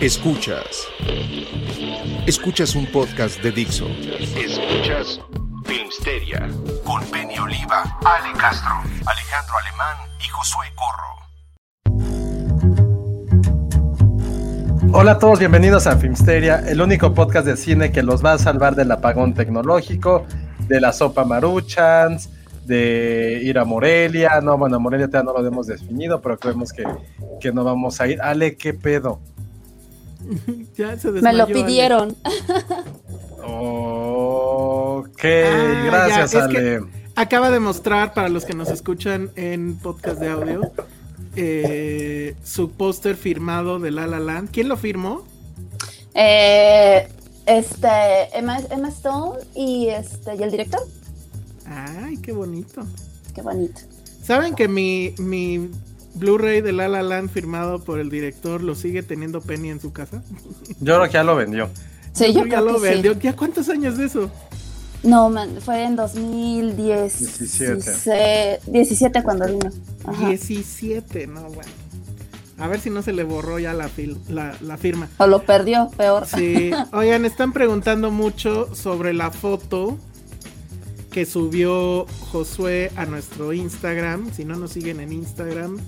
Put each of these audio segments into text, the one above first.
Escuchas. Escuchas. Un podcast de Dixo. Escuchas Filmsteria con Penny Oliva, Ale Castro, Alejandro Alemán y Josué Corro. Hola a todos, bienvenidos a Filmsteria, el único podcast de cine que los va a salvar del apagón tecnológico, de la sopa maruchans, de ir a Morelia. No, bueno, Morelia todavía no lo hemos definido, pero creemos que, que no vamos a ir. Ale, ¿qué pedo? ya se Me lo pidieron. Ok, ah, gracias, ya, Ale. Acaba de mostrar, para los que nos escuchan en podcast de audio, eh, su póster firmado de La La Land. ¿Quién lo firmó? Eh, este, Emma, Emma, Stone y, este, y el director. Ay, qué bonito. Qué bonito. ¿Saben que mi, mi Blu-ray de La La Land firmado por el director lo sigue teniendo Penny en su casa? Yo creo que ya lo vendió. Sí, yo, ya lo vendió. ¿Ya cuántos años de eso? No, man, fue en 2010. 17. 17 cuando vino. 17, no, bueno. A ver si no se le borró ya la, la, la, firma. O lo perdió, peor. Sí. Oigan, están preguntando mucho sobre la foto que subió Josué a nuestro Instagram. Si no nos siguen en Instagram,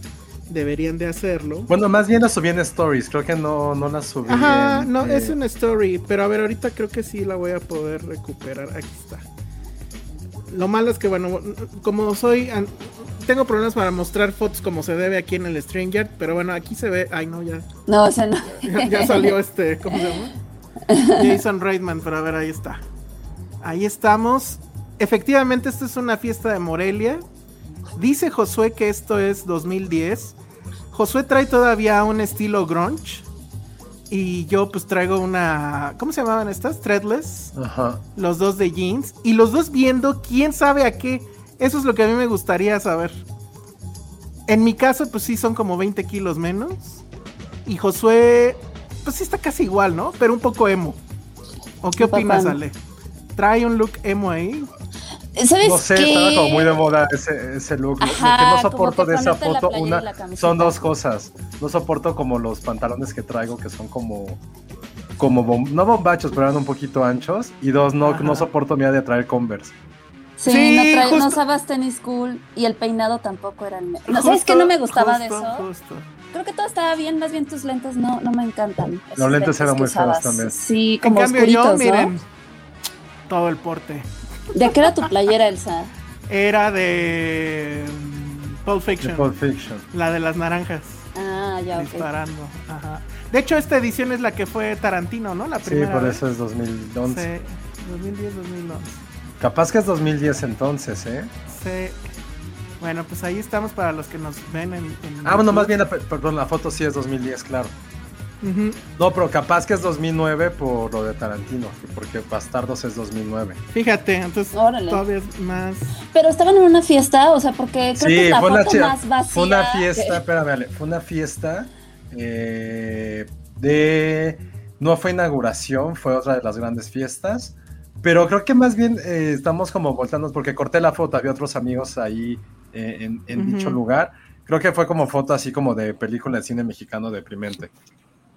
deberían de hacerlo. Bueno, más bien la subí en stories, creo que no, no la subí. Ajá, no, es una story, pero a ver, ahorita creo que sí la voy a poder recuperar. Aquí está. Lo malo es que, bueno, como soy... Tengo problemas para mostrar fotos como se debe aquí en el Stranger, pero bueno, aquí se ve... Ay, no, ya. No, o sea, no. Ya, salió este, ¿cómo se llama? Jason Reitman, pero a ver, ahí está. Ahí estamos. Efectivamente, esta es una fiesta de Morelia. Dice Josué que esto es 2010. Josué trae todavía un estilo grunge. Y yo pues traigo una... ¿Cómo se llamaban estas? Threadless. Ajá. Los dos de jeans. Y los dos viendo quién sabe a qué. Eso es lo que a mí me gustaría saber. En mi caso pues sí son como 20 kilos menos. Y Josué pues sí está casi igual, ¿no? Pero un poco emo. ¿O qué opinas, Ale? ¿Trae un look emo ahí? ¿Sabes no sé, estaba como muy de moda ese, ese look. lo que no soporto de esa foto, una, son dos cosas. No soporto como los pantalones que traigo, que son como, como no bombachos, pero eran un poquito anchos. Y dos, no, no soporto miedo de traer Converse. Sí, no, trae, no, usabas tenis cool y el peinado tampoco era el... No, ¿Sabes qué no me gustaba de eso? Creo que todo estaba bien, más bien tus lentes no, no me encantan. Los lentes eran muy feos también. Sí, como en cambio yo, miren, todo el porte. ¿De qué era tu playera, Elsa? Era de mm, Pulp Fiction. De Pulp Fiction. La de las naranjas. Ah, ya, Disparando. Ajá. De hecho, esta edición es la que fue Tarantino, ¿no? La primera. Sí, por eso es 2011. Sí, 2010, 2011. Capaz que es 2010 entonces, ¿eh? Sí. Bueno, pues ahí estamos para los que nos ven en. ah, bueno, más bien, perdón, la foto sí es 2010, claro. No, pero capaz que es 2009 por lo de Tarantino, porque Bastardos es 2009. Fíjate, entonces todavía es más. Pero estaban en una fiesta, o sea, porque creo que es la fue foto una, más vacía. Fue una fiesta, espérame, fue una fiesta eh, de. No fue inauguración, fue otra de las grandes fiestas. Pero creo que más bien eh, estamos como voltando, porque corté la foto, había otros amigos ahí eh, en, dicho lugar. Creo que fue como foto así como de película de cine mexicano deprimente.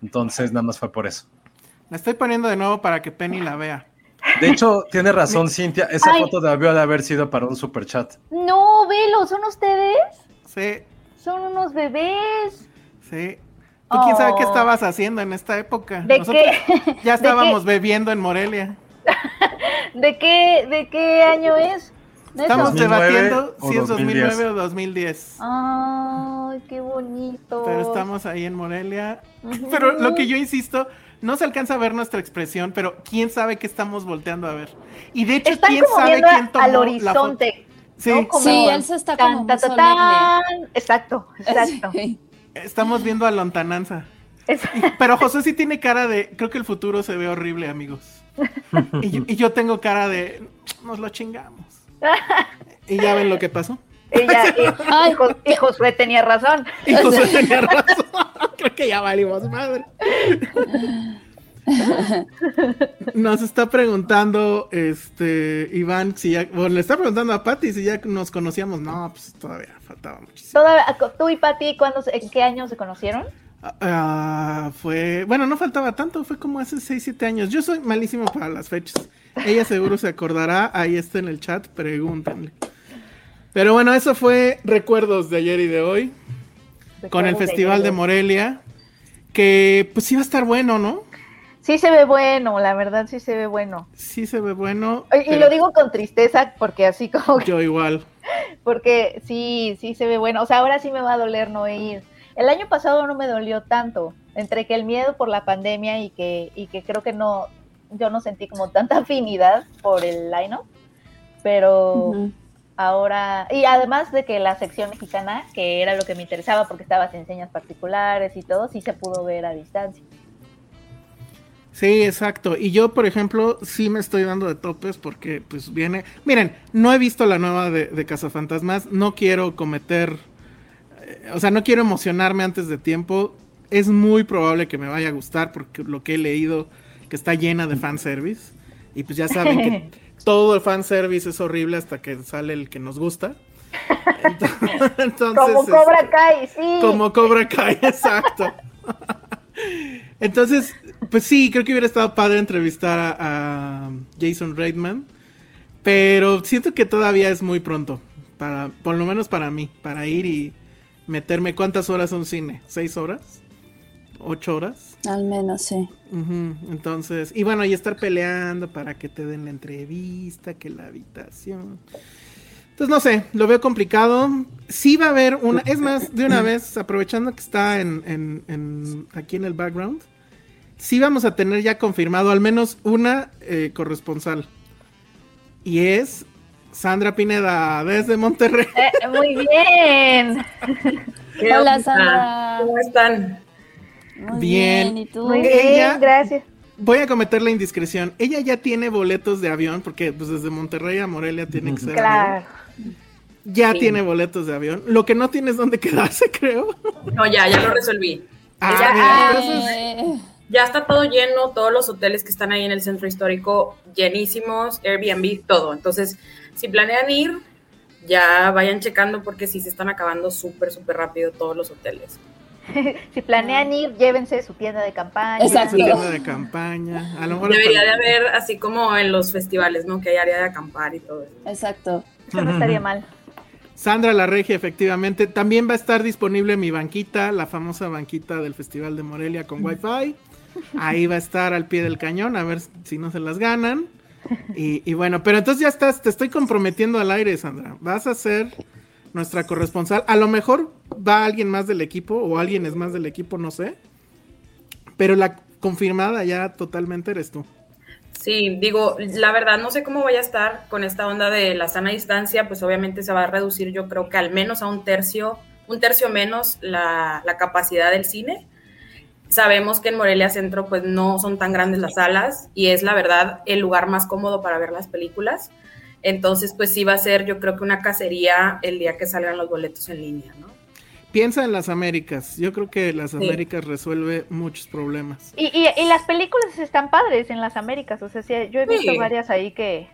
Entonces, nada más fue por eso. La estoy poniendo de nuevo para que Penny la vea. De hecho, tiene razón Cintia, esa foto debió de haber sido para un super chat. No, velo, ¿son ustedes? Sí. Son unos bebés. Sí. ¿Tú quién sabe qué oh. estabas haciendo en esta época? ¿De qué? Ya estábamos bebiendo en Morelia. ¿De qué, ¿De qué año es? Estamos debatiendo si es 2009 o 2010. Ay, qué bonito. Pero estamos ahí en Morelia. Pero lo que yo insisto, no se alcanza a ver nuestra expresión, pero quién sabe qué estamos volteando a ver. Y de hecho, quién sabe quién tomó al horizonte. Sí, sí, él se está como Exacto, exacto. Estamos viendo a lontananza. Pero José sí tiene cara de, creo que el futuro se ve horrible, amigos. y yo tengo cara de, nos lo chingamos. ¿Y ya ven lo que pasó? y, Josué tenía razón. Y Josué tenía razón. Creo que ya valimos madre. Nos está preguntando este Iván si ya, bueno, le está preguntando a Patti si ya nos conocíamos. No, pues todavía faltaba muchísimo. ¿Tú y Patti en qué año se conocieron? Ah, fue, bueno, no faltaba tanto, fue como hace 6, 7 años. Yo soy malísimo para las fechas. Ella seguro se acordará, ahí está en el chat, pregúntenle. Pero bueno, eso fue recuerdos de ayer y de hoy. con el Festival de, Morelia. Que pues iba a estar bueno, ¿no? Sí se ve bueno, la verdad sí se ve bueno. Sí se ve bueno. Y, lo digo con tristeza porque así como... Yo igual. Porque sí, sí se ve bueno. O sea, ahora sí me va a doler no ir. El año pasado no me dolió tanto, entre que el miedo por la pandemia y que, y que creo que no, yo no sentí como tanta afinidad por el line pero ahora, y además de que la sección mexicana, que era lo que me interesaba porque estabas en señas particulares y todo, sí se pudo ver a distancia. Sí, exacto. Y yo, por ejemplo, sí me estoy dando de topes porque pues viene... Miren, no he visto la nueva de, de Cazafantasmas, no quiero cometer... Eh, o sea, no quiero emocionarme antes de tiempo. Es muy probable que me vaya a gustar porque lo que he leído que está llena de fanservice. Y pues ya saben que todo el fanservice es horrible hasta que sale el que nos gusta. Entonces, como Cobra este, Kai, sí. Como Cobra Kai, exacto. Entonces, pues sí, creo que hubiera estado padre entrevistar a, Jason Reitman. Pero siento que todavía es muy pronto. Para, por lo menos para mí, para ir y meterme. ¿Cuántas horas un cine? ¿Seis horas? ¿Ocho horas? Al menos, sí. Entonces, y bueno, y estar peleando para que te den la entrevista, que la habitación. Entonces, no sé, lo veo complicado. Sí va a haber una, es más, de una vez, aprovechando que está en, en, aquí en el background, sí vamos a tener ya confirmado al menos una eh, corresponsal. Y es Sandra Pineda, desde Monterrey. Eh, muy bien. Hola, Sandra. ¿Cómo están? Bien. ¿y tú? Muy bien, gracias. Voy a cometer la indiscreción. Ella ya tiene boletos de avión, porque pues desde Monterrey a Morelia tiene que ser. Claro. Ya tiene boletos de avión. Lo que no tiene es dónde quedarse, creo. No, ya, ya lo resolví. Ah, ya, está todo lleno, todos los hoteles que están ahí en el centro histórico llenísimos, Airbnb, todo. Entonces, si planean ir, ya vayan checando porque sí se están acabando súper, súper rápido todos los hoteles. si planean ir, llévense su tienda de campaña. Exacto. tienda de campaña. A lo mejor Debería de haber, así como en los festivales, ¿no? Que hay área de acampar y todo eso. Exacto. Eso no estaría mal. Sandra La Regia, efectivamente. También va a estar disponible mi banquita, la famosa banquita del Festival de Morelia con Wi-Fi. Ahí va a estar al pie del cañón, a ver si no se las ganan. Y, y bueno, pero entonces ya estás, te estoy comprometiendo al aire, Sandra. Vas a ser nuestra corresponsal. A lo mejor va alguien más del equipo o alguien es más del equipo, no sé. Pero la confirmada ya totalmente eres tú. Sí, digo, la verdad no sé cómo vaya a estar con esta onda de la sana distancia, pues obviamente se va a reducir yo creo que al menos a un tercio, un tercio menos la, la capacidad del cine. Sabemos que en Morelia Centro pues no son tan grandes las salas y es la verdad el lugar más cómodo para ver las películas. Entonces, pues sí va a ser, yo creo que una cacería el día que salgan los boletos en línea, ¿no? Piensa en las Américas. Yo creo que las Américas resuelve muchos problemas. Y, y, las películas están padres en las Américas. O sea, yo he visto varias ahí que,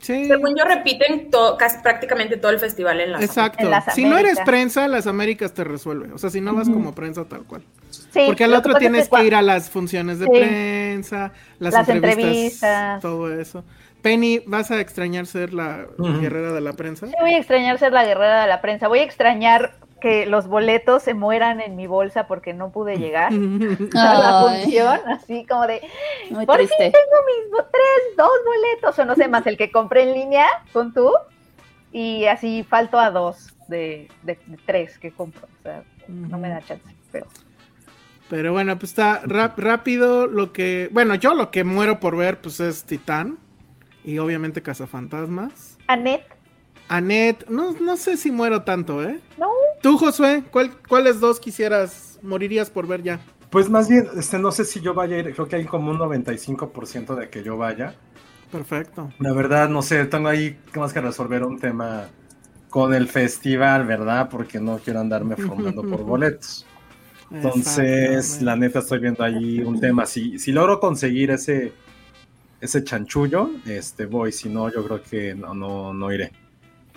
Según yo repiten casi prácticamente todo el festival en las Exacto. si no eres prensa, las Américas te resuelve. O sea, si no vas como prensa tal cual. Porque al otro tienes que, ir a las funciones de prensa, las, entrevistas, todo eso. Penny, ¿vas a extrañar ser la guerrera de la prensa? Sí, voy a extrañar ser la guerrera de la prensa. Voy a extrañar que los boletos se mueran en mi bolsa porque no pude llegar. A la función, así como de, por triste. fin tengo mis tres, dos boletos, o no sé, más el que compré en línea con tú, y así falto a dos de, tres que compro, o sea, no me da chance, pero... Pero bueno, pues está rápido lo que, bueno, yo lo que muero por ver, pues es Titán, y obviamente Cazafantasmas. Annette. Annette, no, no sé si muero tanto, ¿eh? No. Tú, Josué, ¿cuál, ¿cuáles dos quisieras, morirías por ver ya? Pues más bien, este, no sé si yo vaya a ir, creo que hay como un 95% de que yo vaya. Perfecto. La verdad, no sé, tengo ahí más que resolver un tema con el festival, ¿verdad? Porque no quiero andarme formando por boletos. Entonces, la neta, estoy viendo ahí un tema. Si, si logro conseguir ese, ese chanchullo, este, voy. Si no, yo creo que no, no, no iré.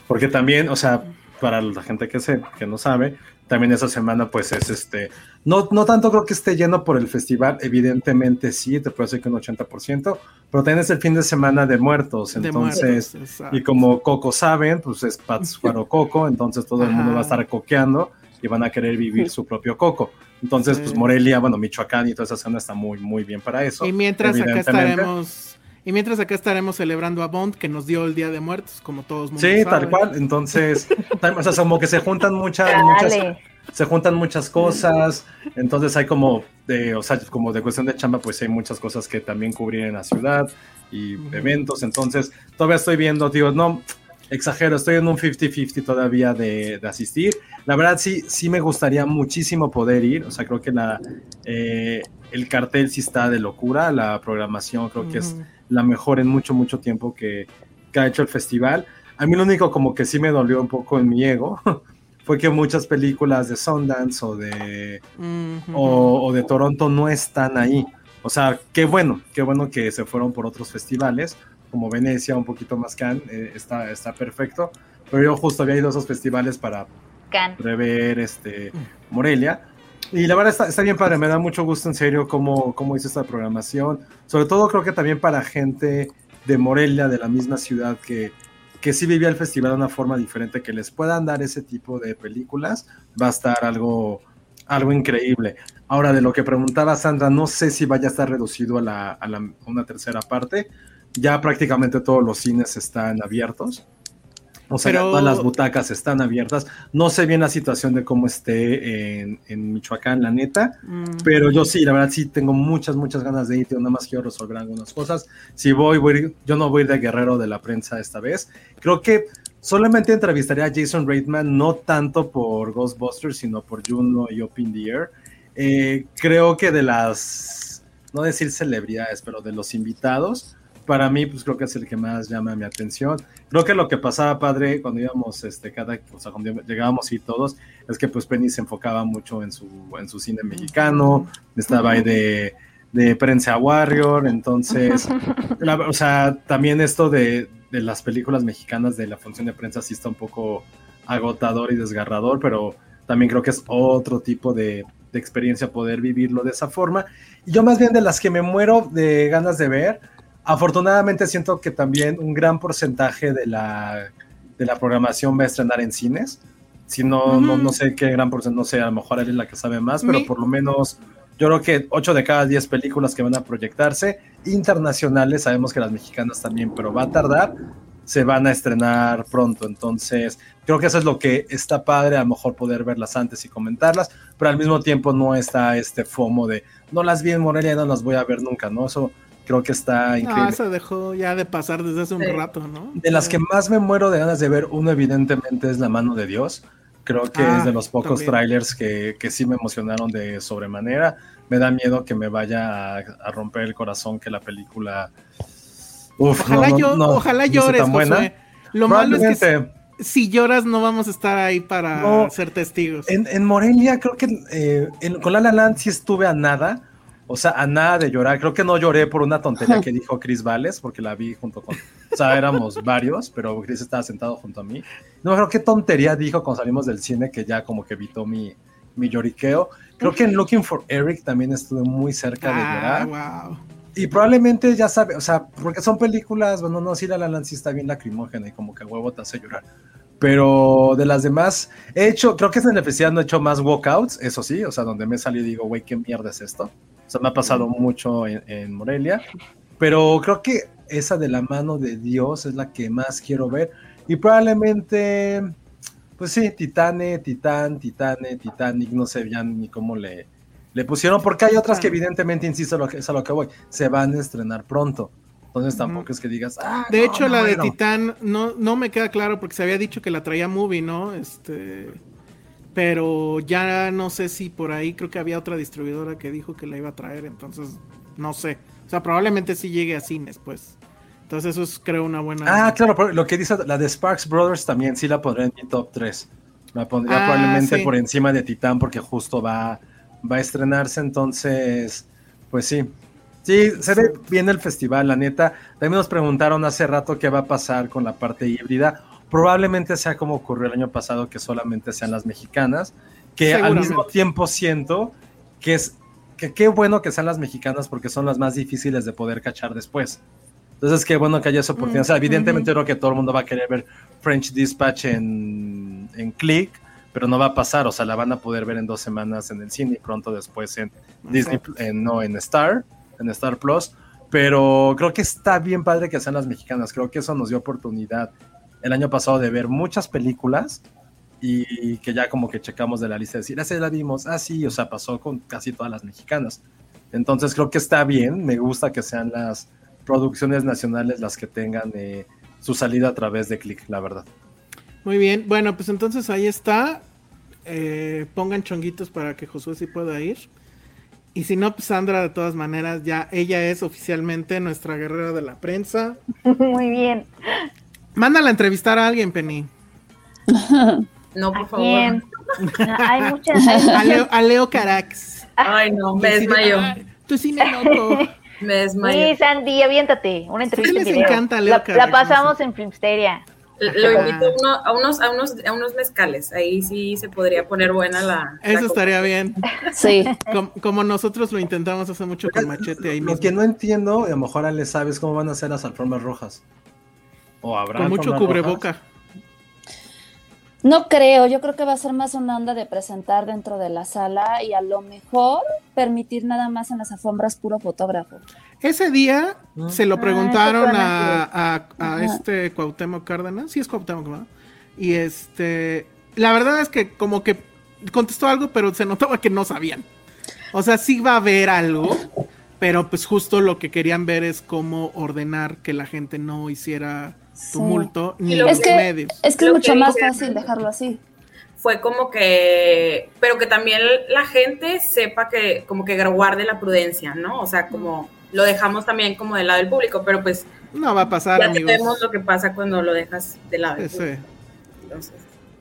Porque también, o sea, para la gente que, se, que no sabe, también esa semana pues es este, no, no tanto creo que esté lleno por el festival, evidentemente sí, te puedo decir que un 80%, pero también es el fin de semana de muertos, entonces, y como Coco saben, pues es Pátzcuaro Coco, entonces todo el mundo va a estar coqueando y van a querer vivir su propio coco. Entonces, pues Morelia, bueno, Michoacán y toda esa zona está muy, muy bien para eso. Y mientras acá estaremos y mientras acá estaremos celebrando a Bond, que nos dio el Día de Muertos, como todos Sí, tal cual. Entonces, o sea, como que se juntan muchas, muchas, se juntan muchas cosas. Entonces hay como de, o sea, como de cuestión de chamba, pues hay muchas cosas que también cubrir en la ciudad y eventos. Entonces, todavía estoy viendo, digo, no, exagero, estoy en un 50-50 todavía de, asistir. La verdad, sí, sí me gustaría muchísimo poder ir. O sea, creo que la, eh, el cartel sí está de locura. La programación creo que es la mejor en mucho, mucho tiempo que, ha hecho el festival. A mí lo único como que sí me dolió un poco en mi ego fue que muchas películas de Sundance o de, o, de Toronto no están ahí. O sea, qué bueno, qué bueno que se fueron por otros festivales, como Venecia, un poquito más Cannes, eh, está, está perfecto. Pero yo justo había ido a esos festivales para rever este, Morelia. Y la verdad está, bien padre, me da mucho gusto en serio cómo, cómo hizo esta programación. Sobre todo creo que también para gente de Morelia, de la misma ciudad que, que sí vivía el festival de una forma diferente, que les puedan dar ese tipo de películas, va a estar algo, algo increíble. Ahora, de lo que preguntaba Sandra, no sé si vaya a estar reducido a, la, a, la, una tercera parte. Ya prácticamente todos los cines están abiertos. O sea, todas las butacas están abiertas. No sé bien la situación de cómo esté en, Michoacán, la neta, mm. pero yo sí, la verdad sí tengo muchas, muchas ganas de ir. Yo nada más quiero resolver algunas cosas. Si voy, voy yo no voy de guerrero de la prensa esta vez. Creo que solamente entrevistaría a Jason Reitman, no tanto por Ghostbusters, sino por Juno y Open the Air. Eh, creo que de las, no decir celebridades, pero de los invitados, para mí, pues creo que es el que más llama mi atención. Creo que lo que pasaba, padre, cuando íbamos, este, cada, o sea, cuando llegábamos y todos, es que pues Penny se enfocaba mucho en su, en su cine mexicano, estaba ahí de, de Prensa Warrior, entonces, o sea, también esto de, de, las películas mexicanas de la función de prensa sí está un poco agotador y desgarrador, pero también creo que es otro tipo de, de experiencia poder vivirlo de esa forma. Y yo más bien de las que me muero de ganas de ver, Afortunadamente siento que también un gran porcentaje de la, de la programación va a estrenar en cines. Si no, no, sé qué gran porcentaje, no sé, a lo mejor él es la que sabe más, pero por lo menos yo creo que 8 de cada 10 películas que van a proyectarse, internacionales, sabemos que las mexicanas también, pero va a tardar, se van a estrenar pronto. Entonces, creo que eso es lo que está padre, a lo mejor poder verlas antes y comentarlas, pero al mismo tiempo no está este FOMO de no las vi en Morelia no las voy a ver nunca, ¿no? Eso creo que está increíble. No, eso dejó ya de pasar desde hace un rato, ¿no? De las que más me muero de ganas de ver, uno evidentemente es La mano de Dios. Creo que es de ah, los pocos trailers que, que, sí me emocionaron de sobremanera. Me da miedo que me vaya a, romper el corazón que la película... Uf, ojalá, yo, ojalá llores, José. Lo malo es que si lloras no vamos a estar ahí para ser testigos. En, en Morelia creo que eh, con La La Land sí estuve a nada, O sea, a nada de llorar. Creo que no lloré por una tontería que dijo Chris Vales, porque la vi junto con. O sea, éramos varios, pero Chris estaba sentado junto a mí. No creo qué tontería dijo cuando salimos del cine que ya como que evitó mi, mi lloriqueo. Creo que en Looking for Eric también estuve muy cerca de ah, llorar. Y probablemente ya sabe, o sea, porque son películas, bueno, no, sí La La sí está bien lacrimógena y como que huevo te hace llorar. Pero de las demás, he hecho, creo que es en el festival no he hecho más walkouts, eso sí, o sea, donde me salí y digo, güey, ¿qué mierda es esto? O sea, me ha pasado mucho en, Morelia, pero creo que esa de la mano de Dios es la que más quiero ver. Y probablemente, pues sí, Titane, Titán, Titane, Titanic, no sé bien ni cómo le, le pusieron, porque hay otras que evidentemente, insisto, lo que, es a lo que voy, se van a estrenar pronto. Entonces tampoco es que digas, ah, De hecho, la de Titán no, no me queda claro porque se había dicho que la traía Movie, ¿no? Este. Pero ya no sé si por ahí creo que había otra distribuidora que dijo que la iba a traer, entonces no sé. O sea, probablemente sí llegue a cines, pues. Entonces eso es creo una buena... Ah, claro, lo que dice la de Sparks Brothers también sí la pondré en mi top 3. La pondría ah, probablemente por encima de Titán porque justo va, va a estrenarse, entonces, pues sí, Sí, se ve bien el festival, la neta. También nos preguntaron hace rato qué va a pasar con la parte híbrida. Probablemente sea como ocurrió el año pasado, que solamente sean las mexicanas, que al mismo tiempo siento que es que qué bueno que sean las mexicanas porque son las más difíciles de poder cachar después. Entonces, qué bueno que haya esa oportunidad. o sea, evidentemente creo que todo el mundo va a querer ver French Dispatch en, en Click, pero no va a pasar. O sea, la van a poder ver en dos semanas en el cine y pronto después en Disney, en, no en Star en Star Plus, pero creo que está bien padre que sean las mexicanas, creo que eso nos dio oportunidad el año pasado de ver muchas películas y que ya como que checamos de la lista de decir, ah, la vimos, ah, sí, o sea, pasó con casi todas las mexicanas. Entonces creo que está bien, me gusta que sean las producciones nacionales las que tengan eh, su salida a través de Click, la verdad. Muy bien, bueno, pues entonces ahí está. Eh, pongan chonguitos para que Josué sí pueda ir. Y si no, pues Sandra, de todas maneras, ya ella es oficialmente nuestra guerrera de la prensa. Muy bien. Mándala a entrevistar a alguien, Penny. No, por favor. hay muchas. A Leo, Carax. Ay, no, me desmayo. Tú sí me loco. Me desmayo. Sí, Sandy, aviéntate. Una entrevista. les encanta Leo Carax? La pasamos en Filmsteria. Lo invito a, unos, a, unos, a unos mezcales. Ahí sí se podría poner buena la. Eso estaría bien. Sí. Como, nosotros lo intentamos hace mucho con Machete ahí Lo que no entiendo, a lo mejor Ale sabes cómo van a ser las alfombras rojas. O habrá. Con mucho cubreboca. No creo, yo creo que va a ser más una onda de presentar dentro de la sala y a lo mejor permitir nada más en las alfombras puro fotógrafo. Ese día ah. se lo ah, preguntaron a, este Cuauhtémoc Cárdenas, sí es Cuauhtémoc, ¿verdad? Y este, la verdad es que como que contestó algo, pero se notaba que no sabían. O sea, sí va a haber algo, pero pues justo lo que querían ver es cómo ordenar que la gente no hiciera tumulto ni los medios. Es que es mucho más fácil dejarlo así fue como que, pero que también la gente sepa que, como que guarde la prudencia, ¿no? O sea, como lo dejamos también como del lado del público, pero pues no va a pasar. Ya amigos. lo que pasa cuando lo dejas de lado.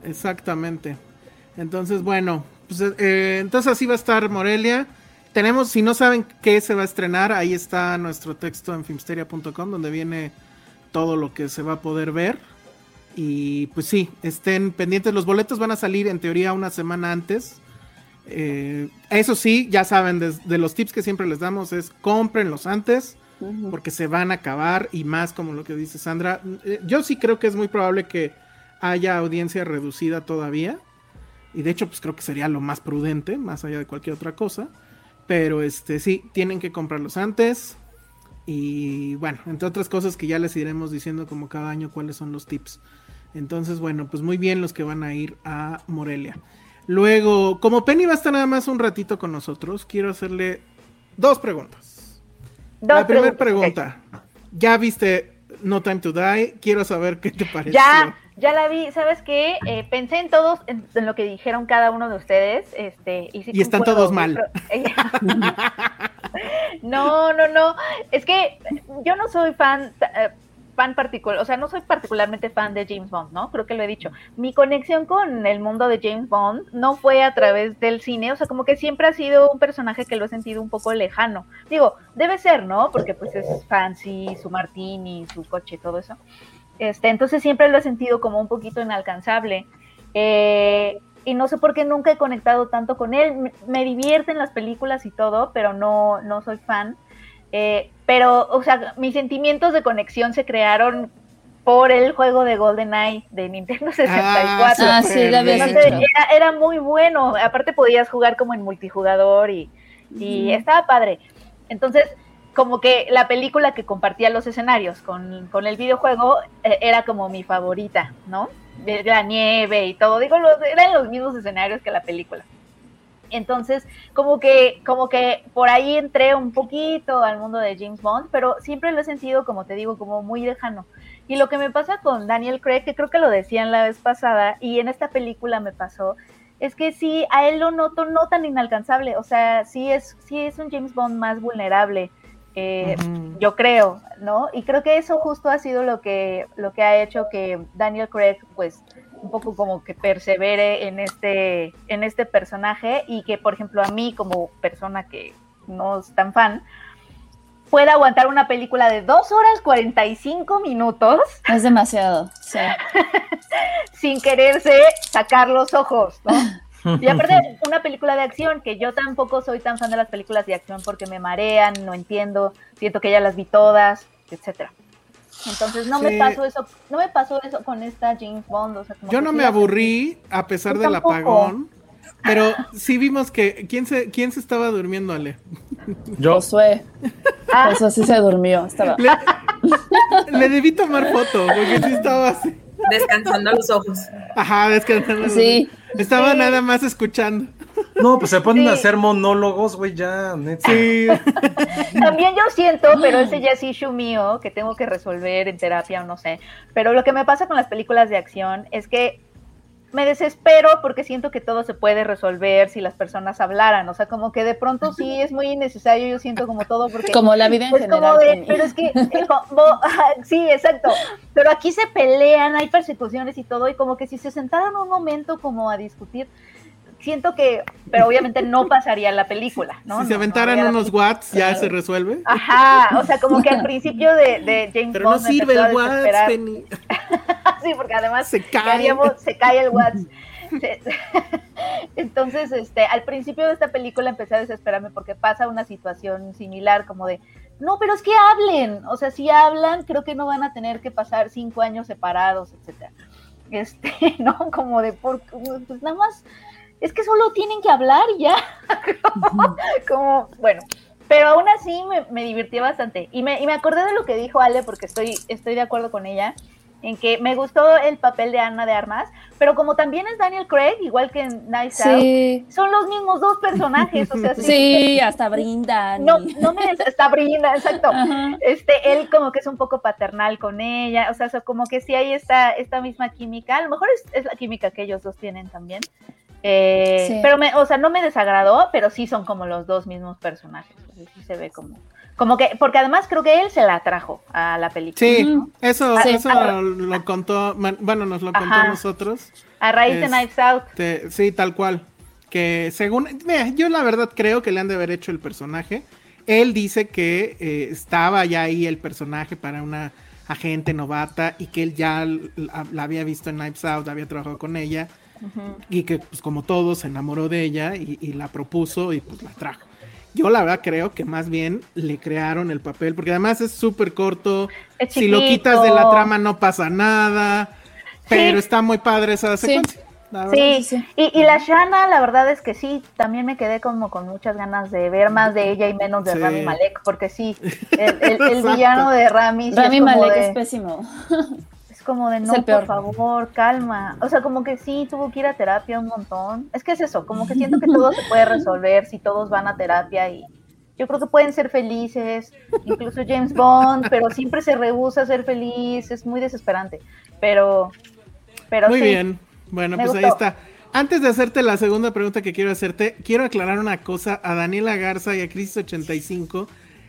Exactamente. Entonces, bueno, pues, eh, entonces así va a estar Morelia. Tenemos, si no saben qué se va a estrenar, ahí está nuestro texto en filmsteria.com donde viene todo lo que se va a poder ver. Y pues sí, estén pendientes. Los boletos van a salir en teoría una semana antes. Eh, eso sí, ya saben, de, los tips que siempre les damos es cómprenlos antes porque se van a acabar y más como lo que dice Sandra. Eh, yo sí creo que es muy probable que haya audiencia reducida todavía y de hecho pues creo que sería lo más prudente, más allá de cualquier otra cosa. Pero este sí, tienen que comprarlos antes. Y bueno, entre otras cosas que ya les iremos diciendo como cada año cuáles son los tips. Entonces, bueno, pues muy bien los que van a ir a Morelia. Luego, como Penny va a estar nada más un ratito con nosotros, quiero hacerle dos preguntas. la primera pregunta, ¿ya viste No Time to Die? Quiero saber qué te pareció. Ya, ya la vi. ¿Sabes qué? Eh, pensé en todos, en, lo que dijeron cada uno de ustedes. Este, y, están todos mal. no, no, no. Es que yo no soy fan... Eh, fan particular, o sea, no soy particularmente fan de James Bond, ¿no? Creo que lo he dicho. Mi conexión con el mundo de James Bond no fue a través del cine, o sea, como que siempre ha sido un personaje que lo he sentido un poco lejano. Digo, debe ser, ¿no? Porque pues es fancy, su martini, su coche, todo eso. Este, entonces siempre lo he sentido como un poquito inalcanzable. Eh, y no sé por qué nunca he conectado tanto con él. Me, divierten las películas y todo, pero no, no soy fan. Eh, pero, o sea, mis sentimientos de conexión se crearon por el juego de GoldenEye de Nintendo 64. Ah, sí, la era, era, muy bueno. Aparte podías jugar como en multijugador y, y estaba padre. Entonces, como que la película que compartía los escenarios con, con el videojuego eh, era como mi favorita, ¿no? De la nieve y todo. Digo, los, eran los mismos escenarios que la película. Entonces, como que, como que por ahí entré un poquito al mundo de James Bond, pero siempre lo he sentido, como te digo, como muy lejano. Y lo que me pasa con Daniel Craig, que creo que lo decían la vez pasada, y en esta película me pasó, es que sí, a él lo noto no tan inalcanzable, o sea, sí es, sí es un James Bond más vulnerable, eh, yo creo, ¿no? Y creo que eso justo ha sido lo que, lo que ha hecho que Daniel Craig, pues, un poco como que persevere en este, en este personaje y que, por ejemplo, a mí como persona que no es tan fan, pueda aguantar una película de 2 horas 45 minutos. Es demasiado, sí. sin quererse sacar los ojos, ¿no? Y aparte, una película de acción, que yo tampoco soy tan fan de las películas de acción porque me marean, no entiendo, siento que ya las vi todas, etcétera. Entonces no me pasó eso, no me pasó eso con esta James Bond. yo no me aburrí a pesar del apagón, pero sí vimos que quién se quién se estaba durmiendo, Ale. Yo. Josué. Ah. Eso sí se durmió. Estaba. Le, le, debí tomar foto porque sí estaba así. Descansando los ojos. Ajá, descansando. Sí. Estaba nada más escuchando. No, pues se ponen a hacer monólogos, güey, ya, Sí. También yo siento, pero ese ya es issue mío, que tengo que resolver en terapia o no sé. Pero lo que me pasa con las películas de acción es que me desespero porque siento que todo se puede resolver si las personas hablaran, o sea, como que de pronto sí es muy innecesario, yo siento como todo porque... Como la vida en general. pero es que, eh, sí, exacto, pero aquí se pelean, hay persecuciones y todo, y como que si se sentaran un momento como a discutir, siento que, pero obviamente no pasaría la película, ¿no? Si se aventaran unos watts, ya se resuelve. Ajá, o sea, como que al principio de, de James pero Bond. no sirve el watts, sí, porque además se cae, se cae el watts. Entonces, este, al principio de esta película empecé a desesperarme porque pasa una situación similar, como de, no, pero es que hablen, o sea, si hablan, creo que no van a tener que pasar cinco años separados, etcétera. Este, no, como de, por, pues nada más es que solo tienen que hablar ya. como, bueno, pero aún así me, me divirtió bastante. Y me, y me acordé de lo que dijo Ale, porque estoy, estoy de acuerdo con ella, en que me gustó el papel de Ana de Armas, pero como también es Daniel Craig, igual que en Nice Out, son los mismos dos personajes, o sea, sí, hasta brindan. No, no me hasta brinda, exacto. Este, él como que es un poco paternal con ella, o sea, como que sí hay esta, esta misma química, a lo mejor es, es la química que ellos dos tienen también. Eh, pero, me, o sea, no me desagradó, pero sí son como los dos mismos personajes. Sí se ve como, como que, porque además creo que él se la trajo a la película. Sí, eso, eso lo contó, bueno, nos lo contó a nosotros. A raíz de Knives Out. sí, tal cual. Que según, mira, yo la verdad creo que le han de haber hecho el personaje. Él dice que eh, estaba ya ahí el personaje para una agente novata y que él ya la había visto en Knives Out, había trabajado con ella y que pues como todos se enamoró de ella y, la propuso y pues la trajo. Yo la verdad creo que más bien le crearon el papel, porque además es súper corto, si lo quitas de la trama no pasa nada, pero está muy padre esa secuencia. Sí, Y, la Shana, la verdad es que sí, también me quedé como con muchas ganas de ver más de ella y menos de Rami Malek, porque sí, el, villano de Rami. Rami Malek es pésimo. como de no, por favor, calma. O sea, como que sí, tuvo que ir a terapia un montón. Es que es eso, como que siento que todo se puede resolver si todos van a terapia y yo creo que pueden ser felices, incluso James Bond, pero siempre se rehúsa a ser feliz, es muy desesperante. Pero, pero Muy bien, bueno, pues ahí está. Antes de hacerte la segunda pregunta que quiero hacerte, quiero aclarar una cosa a Daniela Garza y a Crisis85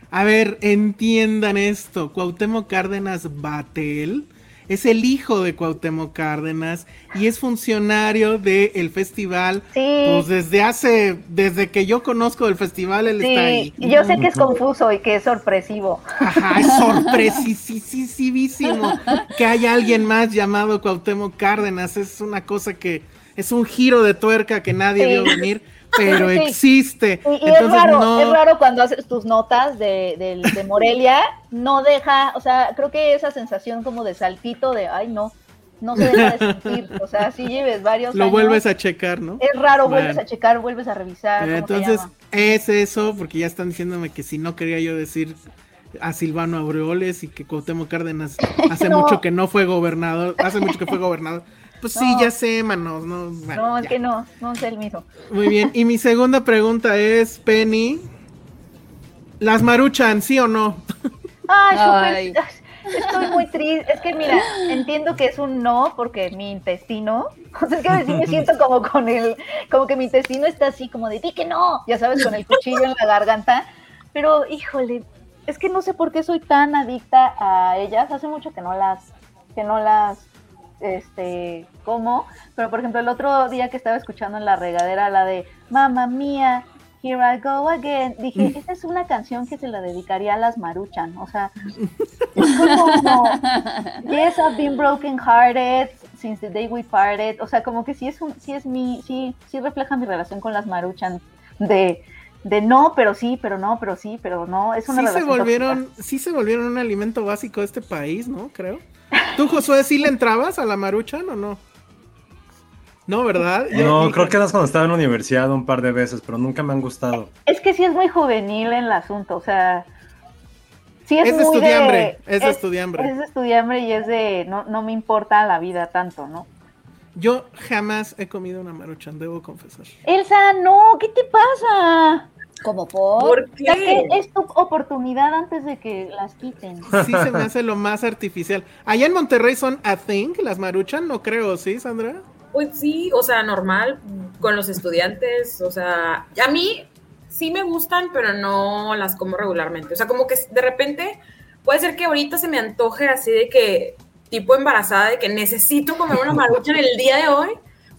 A ver, entiendan esto. Cuauhtémoc Cárdenas Batel es el hijo de Cuauhtémoc Cárdenas y es funcionario del festival. Sí. Pues desde hace, desde que yo conozco el festival, él está ahí. Y yo sé que es confuso y que es sorpresivo. Ajá, es sorpresísimo que haya alguien más llamado Cuauhtémoc Cárdenas. Es una cosa que es un giro de tuerca que nadie vio venir pero existe. Y, es, raro, es raro cuando haces tus notas de, de, Morelia, no deja, o sea, creo que esa sensación como de saltito de, ay, no, no se deja de sentir. O sea, si lleves varios. Lo vuelves a checar, ¿no? Es raro, vuelves a checar, vuelves a revisar. entonces, es eso, porque ya están diciéndome que si no quería yo decir a Silvano Aureoles y que Cuauhtémoc Cárdenas hace mucho que no fue gobernador, hace mucho que fue gobernador. Pues sí, ya sé, manos. No, no es que no, no sé el mismo. Muy bien. Y mi segunda pregunta es, Penny, ¿las maruchan, sí o no? Ay, Estoy muy triste. Es que mira, entiendo que es un no porque mi intestino, o sea, es que a veces me siento como con el, como que mi intestino está así como de di que no, ya sabes, con el cuchillo en la garganta. Pero híjole, es que no sé por qué soy tan adicta a ellas. Hace mucho que no las, que no las este, cómo, pero por ejemplo el otro día que estaba escuchando en la regadera la de Mamma Mía, Here I Go Again, dije, mm. esta es una canción que se la dedicaría a las Maruchan, o sea, es como, yes, I've been broken hearted since the day we parted, o sea, como que sí es un, sí es mi, sí, sí refleja mi relación con las Maruchan de de no, pero sí, pero no, pero sí, pero no, es una sí se volvieron, sí se volvieron un alimento básico de este país, ¿no? Creo. ¿Tú, Josué, sí le entrabas a la maruchan o no? No, ¿verdad? no, creo que eras cuando estaba en la universidad un par de veces, pero nunca me han gustado. Es que sí es muy juvenil en el asunto, o sea, sí es, es de estudiambre, es de estudiambre. Es de estudiambre y es de, no, no me importa la vida tanto, ¿no? Yo jamás he comido una maruchan, debo confesar. Elsa, no, ¿qué te pasa? ¿Como por? qué? Es tu oportunidad antes de que las quiten. Sí, se me hace lo más artificial. Allá en Monterrey son a thing, las maruchan, no creo, ¿sí, Sandra? Pues sí, o sea, normal, con los estudiantes, o sea, a mí sí me gustan, pero no las como regularmente. O sea, como que de repente puede ser que ahorita se me antoje así de que, tipo embarazada, de que necesito comer una maruchan el día de hoy,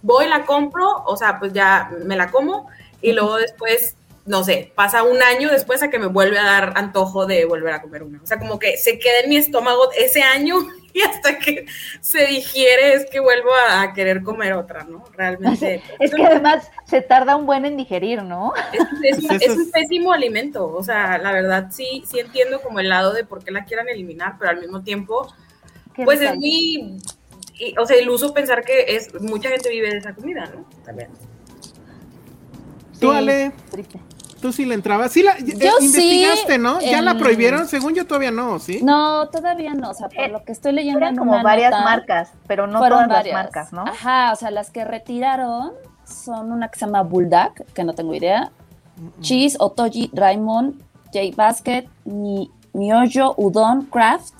voy, la compro, o sea, pues ya me la como, y luego después no sé, pasa un año después a que me vuelve a dar antojo de volver a comer una. O sea, como que se queda en mi estómago ese año y hasta que se digiere es que vuelvo a, querer comer otra, ¿no? Realmente. Es que además se tarda un buen en digerir, ¿no? Es, un pésimo alimento. O sea, la verdad sí, sí entiendo como el lado de por qué la quieran eliminar, pero al mismo tiempo, pues es muy... o sea, iluso pensar que es mucha gente vive de esa comida, ¿no? También. Tú, Ale, tú sí le entrabas. Sí, la, yo eh, investigaste, ¿no? Ya la prohibieron, según yo todavía no, ¿sí? No, todavía no. O sea, por lo que estoy leyendo. Eran como varias marcas, pero no todas las marcas, ¿no? Ajá, o sea, las que retiraron son una que se llama Bulldog, que no tengo idea. Cheese, Otoji, Raymond, J Basket, Mi, Miojo, Udon, Craft.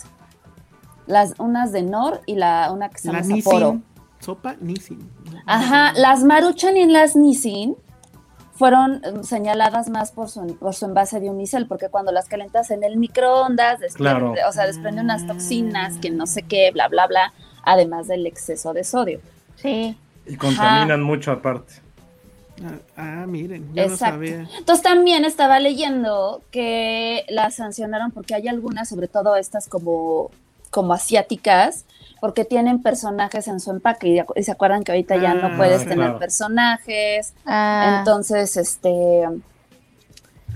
Las unas de Nor y la una que se llama Sapporo. Sopa Nissin. Ajá, las Maruchan y las Nissin fueron eh, señaladas más por su, por su envase de unicel, porque cuando las calentas en el microondas, desprende, o sea, desprende unas toxinas que no sé qué, bla, bla, bla, además del exceso de sodio. Sí. Y contaminan mucho aparte. Ah, ah miren, yo no sabía. Entonces también estaba leyendo que las sancionaron porque hay algunas, sobre todo estas como, como asiáticas, porque tienen personajes en su empaque y, se acuerdan que ahorita ya no ah, puedes tener personajes. Ah. Entonces, este,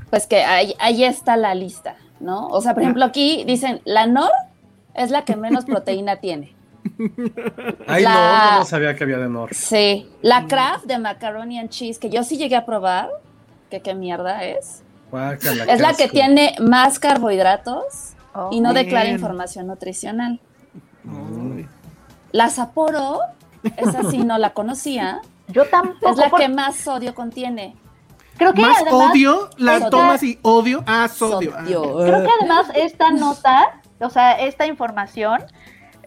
pues que ahí, ahí, está la lista, ¿no? O sea, por ejemplo, aquí dicen, la Nor es la que menos proteína tiene. Ay, no, no sabía que había de Nor. Sí, la Kraft de macaroni and cheese, que yo sí llegué a probar, que qué mierda es. es la que tiene más carbohidratos y no declara información nutricional. La Sapporo, esa sí no la conocía. Yo tampoco. Es la que más sodio contiene. Creo que más odio, las tomas y odio a sodio. Ah. Creo que además esta nota, o sea, esta información,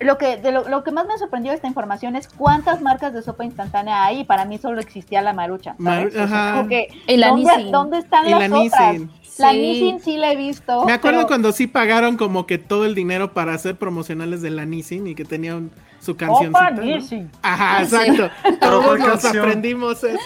lo que, lo, que más me sorprendió de esta información es cuántas marcas de sopa instantánea hay y para mí solo existía la marucha. la ¿dónde, ¿dónde, están las otras? La Sí. Nissin sí la he visto. Me acuerdo pero- cuando sí pagaron como que todo el dinero para hacer promocionales de la Nissin y que tenían su canción. Opa, Nissin. Ajá, Sí. exacto. Pero Todos ¿cuál nos canción? aprendimos eso.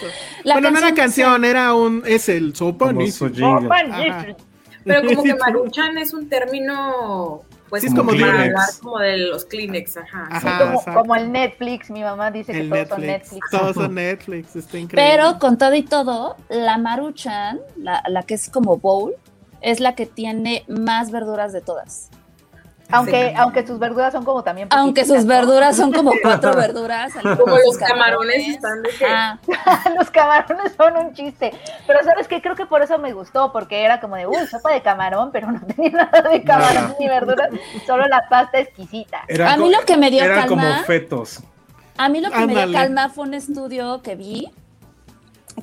La bueno, no era canción- era un. Es el Sopa Nissin. su jingle. Opa, Ajá. Nissin. Pero como que Sí, maruchan es un término, pues, Sí, es como como Kleenex. como de los Kleenex, ajá. Ajá. Sí, como, como el Netflix, mi mamá dice que El todos son Netflix. Netflix. Todos son Netflix. Está increíble. Pero con todo y todo, la Maruchan, la, la que es como bowl, es la que tiene más verduras de todas. Aunque, aunque sus verduras son como también. Aunque sus ¿no? verduras son como cuatro verduras. Como los camarones. camarones están de que- Ah, Los camarones son un chiste. Pero sabes que creo que por eso me gustó, porque era como de, uy, sopa de camarón, pero no tenía nada de camarón Nada. ni verduras, solo la pasta exquisita. Eran A mí lo que me dio Eran como calma- fetos. A mí lo que me dio calma fue un estudio que vi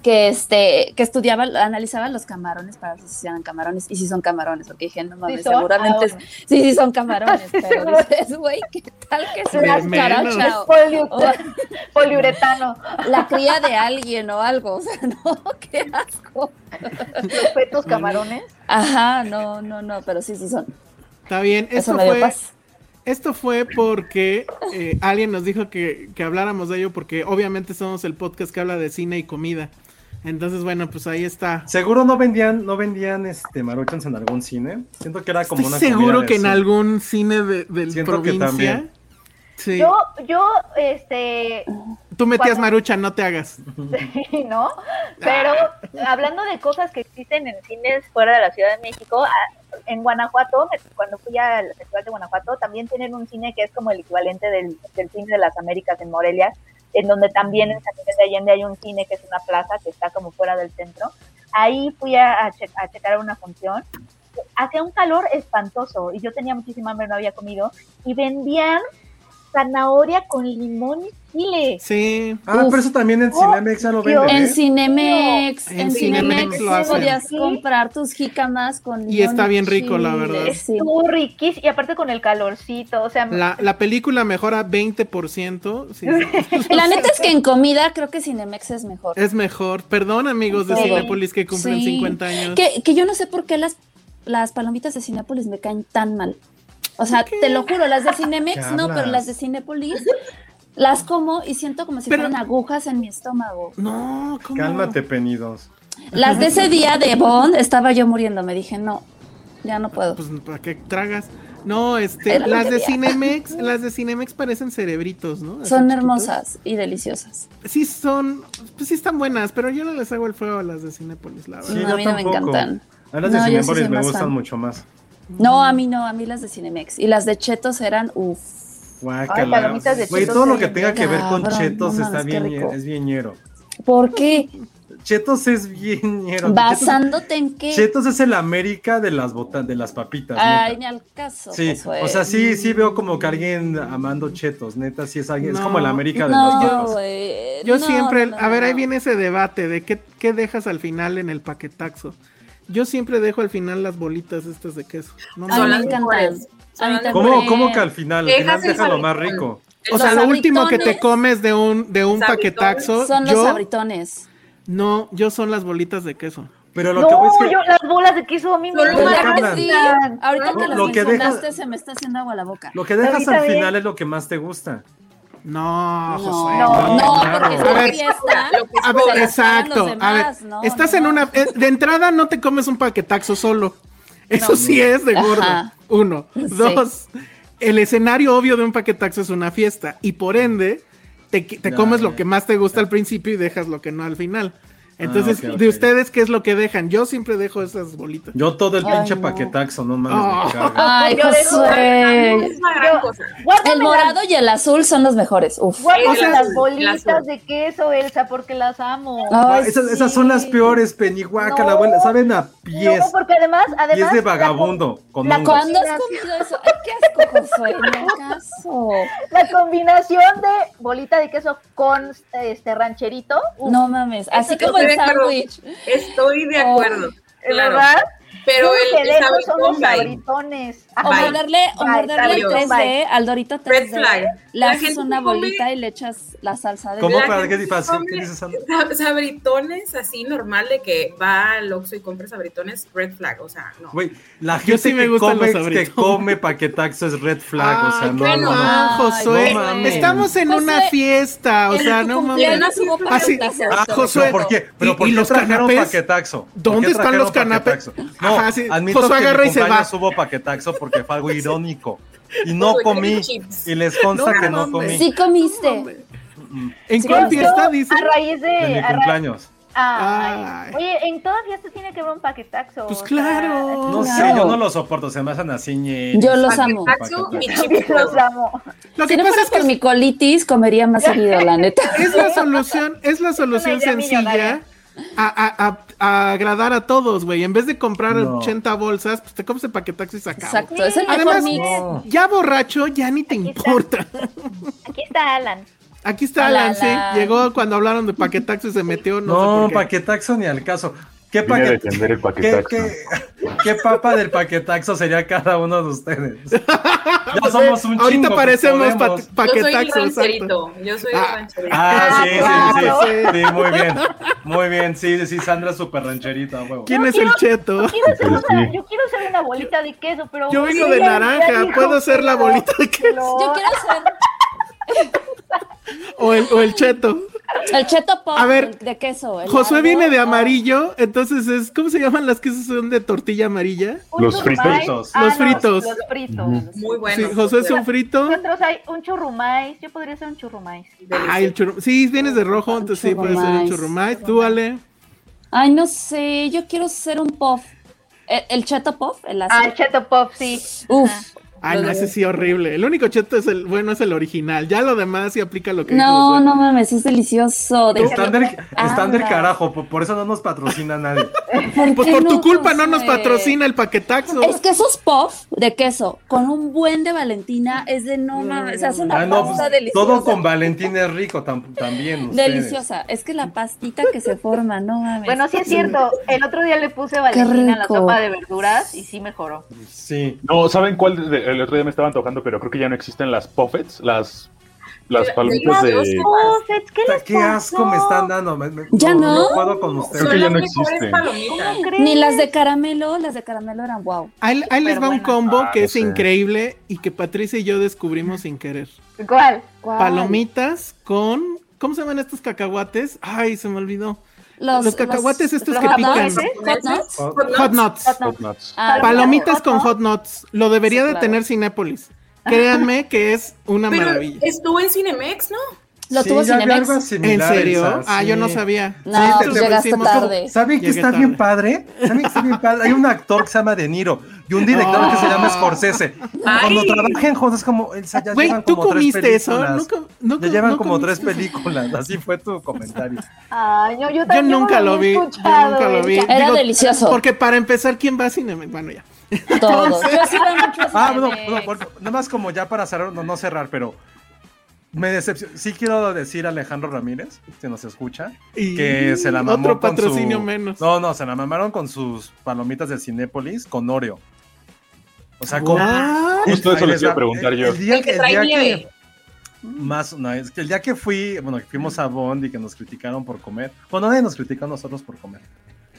que este que estudiaba, analizaba los camarones para ver si eran camarones y si son camarones, porque dije, no mames, seguramente Ah, es- sí, sí son camarones, pero dices, güey, ¿qué tal que es una cucaracha poliuretano. la cría de alguien o algo? O sea, no, qué asco. Los fetos camarones. Ajá, no, no, no, pero sí, sí son. Está bien. Eso me dio fue, paz. Esto fue porque eh, alguien nos dijo que, que habláramos de ello porque obviamente somos el podcast que habla de cine y comida. Entonces, bueno, pues ahí está. Seguro no vendían, no vendían este maruchans en algún cine. Siento que era como Estoy una seguro que en algún cine de, de Siento que provincia. también. Sí. Yo, yo, este, Tú metías cuando- marucha, no te hagas. Sí, ¿no? Pero hablando de cosas que existen en cines fuera de la Ciudad de México, ah, en Guanajuato, cuando fui al Festival de Guanajuato, también tienen un cine que es como el equivalente del, del cine de las Américas en Morelia, en donde también en San Miguel de Allende hay un cine que es una plaza que está como fuera del centro. Ahí fui a, a che- a checar una función. Hacía un calor espantoso y yo tenía muchísima hambre, no había comido, y vendían zanahoria con limón y chile. Sí. Ah, Uf. pero eso también en Oh, Cinemex ya lo venden. En ¿eh? Cinemex, En en, Cinemex Cinemex, lo hacen. podías Sí. comprar tus jícamas con Y está limón bien rico, la verdad. sí. Estuvo riquísimo y aparte con el calorcito, o sea, La, la película mejora 20%. sí. La neta es que en comida creo que Cinemex es mejor. Es mejor. Perdón, amigos de Sí. Cinépolis que cumplen Sí. 50 años. Que, que yo no sé por qué las, las palomitas de Cinépolis me caen tan mal. O sea, te lo juro, las de Cinemex ¿Qué no, pero las de Cinépolis las como y siento como si Pero- fueran agujas en mi estómago. No, ¿cómo? Cálmate, penidos. Las de ese día de Bond estaba yo muriendo, me dije, no, ya no puedo. Pues para qué tragas. No, este, Era las de. Cinemex, las de Cinemex parecen cerebritos, ¿no? Así Son chiquitos. hermosas y deliciosas. Sí son, pues sí están buenas, pero yo no les hago el fuego a las de Cinépolis, la verdad. Sí, No, yo a mí no me encantan. A las de No, yo sí Cinépolis me gustan fan. mucho más. No, a mí no, a mí las de Cinemex. Y las de Chetos eran, uff. Guácala. palomitas de Güey, todo lo que tenga que ver con cabrón, chetos no está mames, bien, rico. es bien ñero. ¿Por qué? Chetos es bien ñero. Chetos, ¿Basándote en qué? Chetos es el América de las botas, de las papitas. Ay, neta. ni al caso. Sí, Josué. o sea, sí, sí veo como que alguien amando chetos, neta, sí es alguien, es como el América de No, las papas. güey. Yo no, siempre, no, a ver, no. ahí viene ese debate de qué, qué dejas al final en el paquetaxo. Yo siempre dejo al final las bolitas estas de queso. No A me mí me encantan. ¿Cómo, cómo que al final? Al final deja lo más rico. O sea, lo último que te comes de un, de un paquetaxo, Son los yo, sabritones. no, yo son las bolitas de queso. Pero lo no, que voy es que yo las bolas de queso a mí me encantan. ahorita que lo lo que mencionaste dejas- se me está haciendo agua la boca. lo que dejas Ahorita al bien. final es lo que más te gusta. No, No, Josué. no, no, porque es. A ver, fiesta. A ver, exacto. los a ver, demás, ¿no? estás No. en una. eh, De entrada no te comes un paquetaxo solo. Eso sí es de gordo. Ajá. Uno. Sí. Dos. El escenario obvio de un paquetaxo es una fiesta. Y por ende, te, te comes lo que más te gusta al principio y dejas lo que no al final. Entonces, Ah, de ustedes, ¿qué es lo que dejan? Yo siempre dejo esas bolitas. Yo todo el Ay, pinche no. paquetaxo, no mames, Oh. me. Ay, Yo gran Yo- El las- morado y el azul son los mejores. Uf. Guárdame las bolitas de queso, Elsa, porque las amo. Ay, esas, son las peores, Penihuaca, No. la abuela, saben a pies, No, porque además, además pies de vagabundo, con la hongos. ¿Cuándo has comido eso? Ay, qué asco, Josué. No caso. La combinación de bolita de queso con este rancherito, uf, No mames. Así Eso como estoy el de acuerdo. sándwich. Estoy de acuerdo. Claro. ¿verdad? Pero el, el bye. sabritones. O Ajá. morderle, o Bye, morderle el sabritón, 3D al Dorito 3D. Red flag. Le La haces una come- bolita y le echas la salsa de ¿Cómo? La ¿Para qué come ¿Qué dices, Sabritones así normal de que va al Oxxo y compra sabritones, red flag, o sea, no. Güey, la gente sí me que, come, que come paquetaxo es red flag, o sea, no, no, no. Josué. no mames. Estamos en Josué, una fiesta, o sea, no mames. Así- Ah, te Josué, ¿pero ¿por qué? ¿Pero ¿y- por qué los trajeron canapés? paquetaxo? ¿Por ¿Dónde están los canapes? paquetaxo? No, admito Josué que agarra mi y se va. cumpleaños hubo paquetaxo porque fue algo irónico. Y no comí. Y les consta No que no comí. Sí comiste. ¿En Sí, cuál fiesta dice? A raíz de. De mi a cumpleaños. Ay. Ay. Oye, en toda fiesta tiene que haber un paquetaxo. Pues claro. No Claro. sé, yo no los soporto, se me hacen así. ñe- Yo los amo. Paquetaxo Paquetaxo. Los amo. Lo Si que no pasa es que por mi colitis, comería más seguido, la neta. es la solución, es la solución sencilla millonaria. A, a- a- agradar a todos, güey. En vez de comprar No. 80 bolsas, pues te comes el paquetaxo y se acabó. Exacto, es el mejor Además, mix. No. ya borracho, ya ni te Aquí está. importa. Aquí está Alan. Aquí está Alan, sí. Llegó cuando hablaron de paquetaxo y se metió, no, sé No, por qué. paquetaxo ni al caso. ¿Qué, Vine a paquet- defender el ¿Qué, paquetaxo. qué, qué papa del paquetaxo sería cada uno de ustedes? Ya somos un Ahorita chingo, pues, parecemos pa- Yo soy el paquetaxo, yo soy el Ah. rancherito. Ah, sí, sí, sí, claro. sí, sí, muy bien. Muy bien, sí, sí, Sandra es súper rancherita, huevo. ¿Quién Yo es el cheto? Quiero ser Sí. una, yo quiero ser una bolita de queso, pero. Yo vengo Sí, de naranja, puedo ser la bolita de que queso. Yo quiero ser O el, o el cheto. el cheto pop A ver, de queso. Josué viene de ¿no? amarillo, entonces es, ¿cómo se llaman las quesos son de tortilla amarilla? un Los churrumais. fritos. Ah, Los no, fritos. Los fritos. Muy bueno. Sí, Josué es un frito. Nosotros hay un churrumais. Yo podría ser un churrumais. Ay, el. Sí, vienes de rojo, entonces sí puede ser un churrumais. Tú, Ale. Ay, no sé, yo quiero ser un puff. ¿El, el cheto puff? El Ah, el cheto pop, sí. Uf. Ay, no, ese sí horrible. El único cheto es el, bueno, es el original. Ya lo demás sí aplica lo que dijo No, no mames, es delicioso. De Están del, Ah, carajo, por, por eso no nos patrocina nadie. Pues por tu culpa no nos patrocina el paquetaxo. Es que esos puff de queso con un buen de Valentina es de no mames, se hace una Ah, no, pues, deliciosa. todo con Valentín es rico tam- también. ustedes. Deliciosa. Es que la pastita que se forma, no mames. Bueno, sí es cierto. El otro día le puse Valentina a la sopa de verduras y sí mejoró. Sí. No, ¿saben cuál? de- el otro día me estaban tocando, pero creo que ya no existen las puffets, las, las palomitas de ¿qué O sea, les qué pasó? asco me están dando. me- me- ¿Ya no? puedo con Creo ustedes. Ni las de caramelo, las de caramelo eran wow. Ahí, ahí les va un combo Ah, que no es sé. increíble y que Patricia y yo descubrimos sin querer. ¿Cuál? Palomitas con. ¿Cómo se llaman estos cacahuates? Ay, se me olvidó. Los, Los cacahuates estos los que hot pican. ¿eh? Hot nuts. Hot nuts. Hot Hot nuts. Ah, Palomitas Hot con nuts. hot nuts. Lo debería Sí, de claro. tener Cinépolis. Créanme que es una Pero maravilla. estuvo en Cinemex, ¿no? Lo sí, tuvo ya había Cinemex. algo similar, ¿En serio? Ah, yo no sabía. No, Sí, pues te- te llegaste decimos tarde. ¿Saben que Llegué está tarde. bien padre? ¿Saben que está bien padre? Hay un actor que se llama De Niro y un director que se llama Scorsese. Cuando trabajan juntos como Elsa, ya Güey, llevan ¿tú como tres comiste eso? películas. Nunca- nunca- ya llevan no como tres comiste eso. películas. Así fue tu comentario. Ay, no, yo, Yo también nunca no lo vi. Yo nunca lo vi. Era delicioso. Porque para empezar, ¿quién va a Cinemex? Bueno, ya. Todos. Yo sí veo mucho Ah, por- nada más como ya para cerrar, no, no cerrar, pero me decepcionó. Sí quiero decir a Alejandro Ramírez, si nos escucha, Y que se la mamó Otro con patrocinio su- menos. No, no, se la mamaron con sus palomitas de Cinépolis con Oreo. O sea, con... Ah, Justo eso les iba a preguntar El- yo. El día, El que el trae día. Más, no, es que el día que fui, bueno, que fuimos a Bond y que nos criticaron por comer. Bueno, nadie nos criticó a nosotros por comer.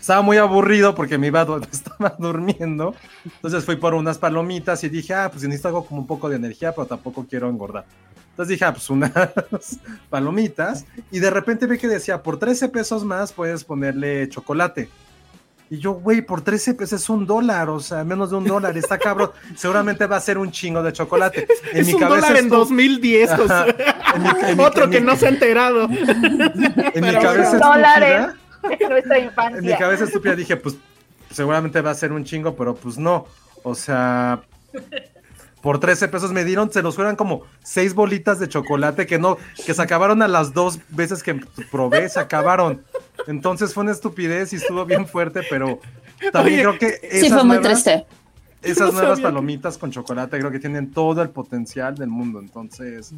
Estaba muy aburrido porque me iba estaba durmiendo. Entonces fui por unas palomitas y dije, ah, pues necesito algo como un poco de energía, pero tampoco quiero engordar. Entonces dije, ah, pues unas palomitas. Y de repente vi que decía, por 13 pesos más puedes ponerle chocolate. Y yo, güey, por 13 pesos es un dólar, o sea, menos de un dólar, está cabrón. Seguramente va a ser un chingo de chocolate. En es mi un cabeza dólar en esto- 2010, José. Ajá. En mi- en mi- Otro en que mi- no se ha enterado. En mi cabeza bueno. Dólares. En nuestra en mi cabeza estúpida dije, pues seguramente va a ser un chingo, pero pues no. O sea, por 13 pesos me dieron, se nos fueron como seis bolitas de chocolate que no, que se acabaron a las dos veces que probé, se acabaron. Entonces fue una estupidez y estuvo bien fuerte, pero también Oye, creo que Sí, esas fue muy nuevas- triste. Esas No nuevas palomitas con chocolate creo que tienen todo el potencial del mundo. Entonces,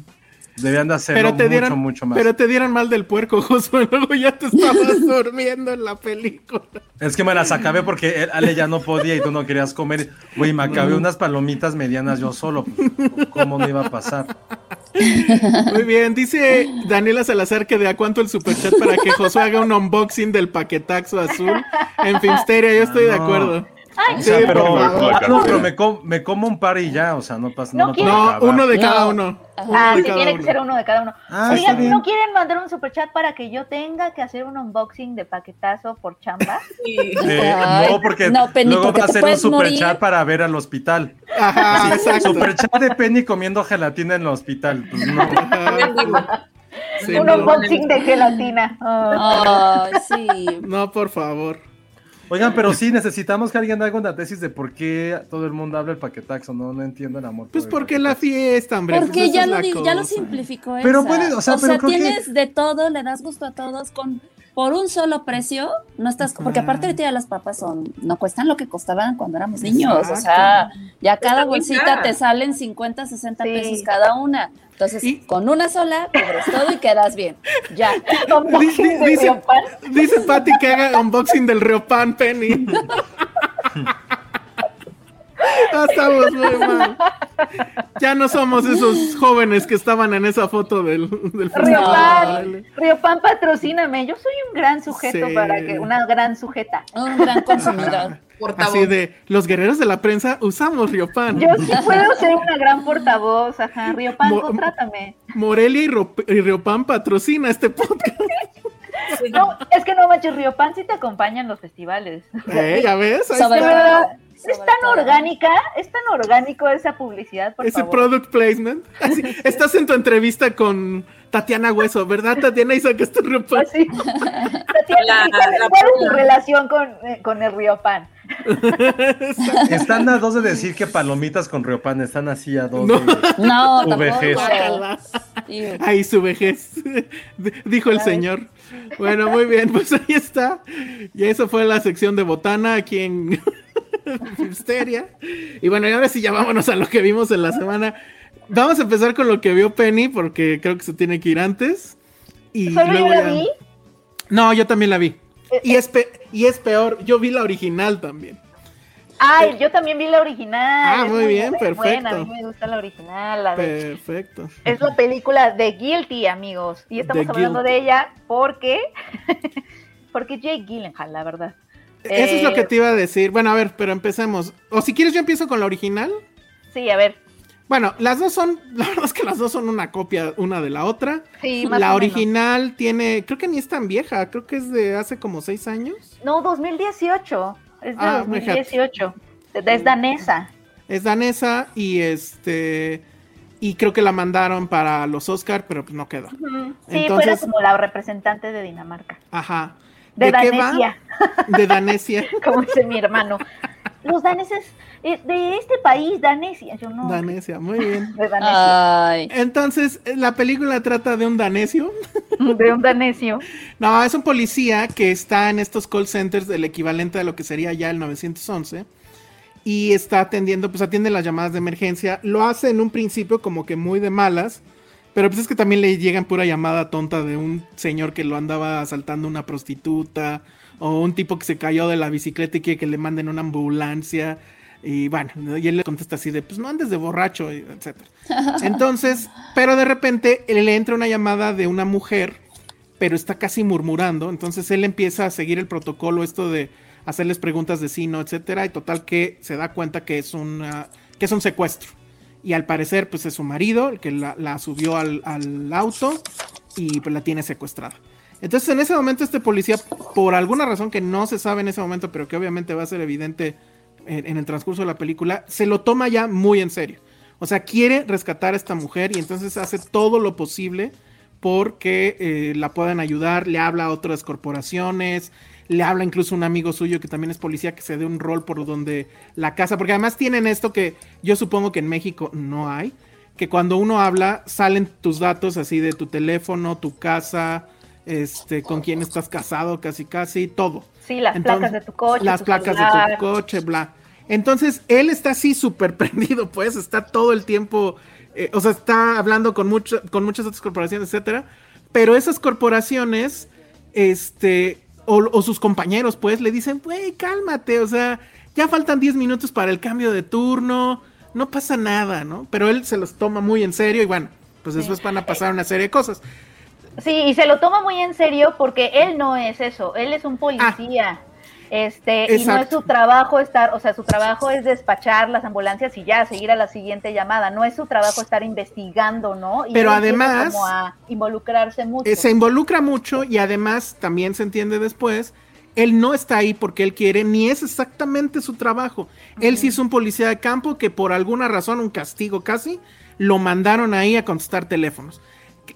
Deberían de hacerlo Pero te mucho, dieron, mucho más. pero te dieron mal del puerco, Josué. Luego ya te estabas durmiendo en la película. Es que me las acabé porque él- Ale ya no podía y tú no querías comer. Güey, me acabé unas palomitas medianas yo solo. ¿Cómo no iba a pasar? Muy bien, dice Daniela Salazar que de a cuánto el superchat para que Josué haga un unboxing del paquetaxo azul en Filmsteria. Yo estoy de No. acuerdo. Ay, O sea, Sí, pero, favor. ah, no, pero me, com- me como un par y ya, o sea, no pasa No no, No, uno de No. cada uno. Uno Ah, sí, cada tiene uno. que ser uno de cada uno. Ah, Oigan. ¿no quieren mandar un superchat para que yo tenga que hacer un unboxing de paquetazo por chamba? Sí. Eh, Ay, no, porque no, Penny, luego porque va a ser un superchat para ver al hospital. Ajá, exacto. Superchat de Penny comiendo gelatina en el hospital. Pues no. Sí, un no. unboxing de gelatina. Ah. Ay, sí. No, por favor. Oigan, pero sí necesitamos que alguien haga una tesis de por qué todo el mundo habla el paquetaxo. No, no entiendo el amor. Pues por el porque la fiesta, hombre. pues Porque ya lo, ya lo simplificó. Pero puede- o sea, pero creo que- tienes de todo, le das gusto a todos con por un solo precio, no estás, porque aparte ahorita ya las papas son, no cuestan lo que costaban cuando éramos niños, o sea, ya cada bolsita te salen 50, 60 Sí. pesos cada una. Entonces, Y- con una sola cubres todo y quedas bien. Ya. Dice, dice, Riopan. dice Patty que haga unboxing del Riopan Penny. Ah, estamos muy mal. Ya no somos esos jóvenes que estaban en esa foto del, del Riopan, Riopan, patrocíname. Yo soy un gran sujeto Sí. para que, una gran sujeta. Un gran consumidor. Portavoz. Así de, los guerreros de la prensa usamos Riopan. Yo sí puedo ser una gran portavoz, ajá. Riopan, Mo- contrátame. Morelia y, Ro- y Riopan patrocina este podcast. No, es que no manches, Riopan sí te acompaña en los festivales. Eh, ¿Ya ves? Ahí está. Es tan todo. orgánica, es tan orgánico esa publicidad, por Ese favor. product placement. Así, estás en tu entrevista con Tatiana Hueso, ¿verdad, Tatiana? Y sacaste Riopan. Así. Tatiana, La- ¿cuál, es tu relación con, eh, con el Riopan? Están a dos de decir que palomitas con Riopan están así a dos. No. de- No, Tu tampoco. vejez. Ahí su vejez, dijo el señor. Bueno, muy bien, pues ahí está. Y eso fue la sección de botana aquí en Filmsteria. Y bueno, y ahora sí ya vámonos a lo que vimos en la semana. Vamos a empezar con lo que vio Penny, porque creo que se tiene que ir antes. Y ¿Solo yo luego la ya- vi? No, yo también la vi. Y es, pe- y es peor, yo vi la original también. Ay, yo también vi la original. Ah, es muy bien, perfecto. A mí me gusta la original. La de- Perfecto. Es la película de Guilty, amigos. Y estamos The hablando Guilty. de ella porque. porque Jake Gyllenhaal, la verdad. Eso es lo Eh, que te iba a decir. Bueno, a ver, pero empecemos. O si quieres, yo empiezo con la original. Sí, a ver. Bueno, las dos son, la verdad es que las dos son una copia una de la otra. Sí, más la o menos. original tiene, creo que ni es tan vieja, creo que es de hace como seis años. No, 2018. Es de Ah, 2018. Es danesa. Es danesa y este, y creo que la mandaron para los Oscar, pero pues no quedó. Sí, fuera Entonces- como la representante de Dinamarca. Ajá. De, qué va? Danesia, De Danesia. como dice mi hermano. Los daneses eh, de este país, Danesia. Yo no. Danesia, muy bien. De Danesia. Ay. Entonces, la película trata de un danesio. De un danesio. No, es un policía que está en estos call centers del equivalente a lo que sería ya el 911 y está atendiendo, pues atiende las llamadas de emergencia. Lo hace en un principio como que muy de malas, pero pues es que también le llegan pura llamada tonta de un señor que lo andaba asaltando una prostituta o un tipo que se cayó de la bicicleta y quiere que le manden una ambulancia. Y bueno, y él le contesta así de, pues no andes de borracho, etcétera. Entonces, pero de repente él le entra una llamada de una mujer, pero está casi murmurando. Entonces él empieza a seguir el protocolo, esto de hacerles preguntas de sí, no, etcétera. Y total que se da cuenta que es una, que es un secuestro. Y al parecer, pues es su marido, el que la, subió al, auto y pues la tiene secuestrada. Entonces en ese momento este policía, por alguna razón que no se sabe en ese momento, pero que obviamente va a ser evidente en, en el transcurso de la película, se lo toma ya muy en serio. O sea, quiere rescatar a esta mujer y entonces hace todo lo posible porque eh, la puedan ayudar, le habla a otras corporaciones, le habla incluso un amigo suyo que también es policía que se dé un rol por donde la casa, porque además tienen esto que yo supongo que en México no hay, que cuando uno habla salen tus datos así de tu teléfono, tu casa, este, con quién estás casado, casi casi, todo. Sí, las Entonces, placas de tu coche. Las tu placas de tu coche, bla. Entonces, él está así súper prendido, pues, está todo el tiempo eh, o sea, está hablando con, mucho, con muchas otras corporaciones, etcétera, pero esas corporaciones, este, o, o sus compañeros, pues, le dicen, güey, cálmate, o sea, ya faltan 10 minutos para el cambio de turno, no pasa nada, ¿no? Pero él se los toma muy en serio y bueno, pues después van a pasar una serie de cosas. Sí, y se lo toma muy en serio porque él no es eso, él es un policía. Este, y no es su trabajo estar, o sea, su trabajo es despachar las ambulancias y ya seguir a la siguiente llamada. No es su trabajo estar investigando, ¿no? Y Pero además- como a involucrarse mucho. Eh, se involucra mucho y además también se entiende después, él no está ahí porque él quiere, ni es exactamente su trabajo. Él sí es un policía de campo que por alguna razón, un castigo casi, lo mandaron ahí a contestar teléfonos.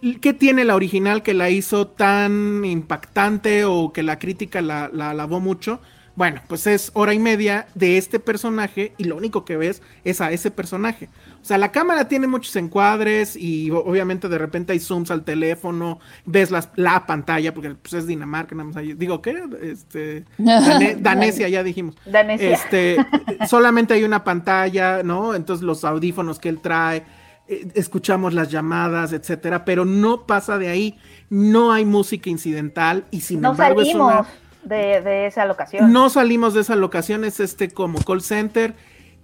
¿Qué- ¿Qué tiene la original que la hizo tan impactante o que la crítica la, la alabó mucho? Bueno, pues es hora y media de este personaje y lo único que ves es a ese personaje. O sea, la cámara tiene muchos encuadres y obviamente de repente hay zooms al teléfono, ves las- la pantalla, porque pues es Dinamarca, nada más ahí. Digo, ¿qué? Este, Dane- Danesia, ya dijimos. Danesia. Este, solamente hay una pantalla, ¿no? Entonces los audífonos que él trae, escuchamos las llamadas, etcétera, pero no pasa de ahí. No hay música incidental y sin no embargo es salimos una de, de esa locación. no salimos de esa locación, es este como call center.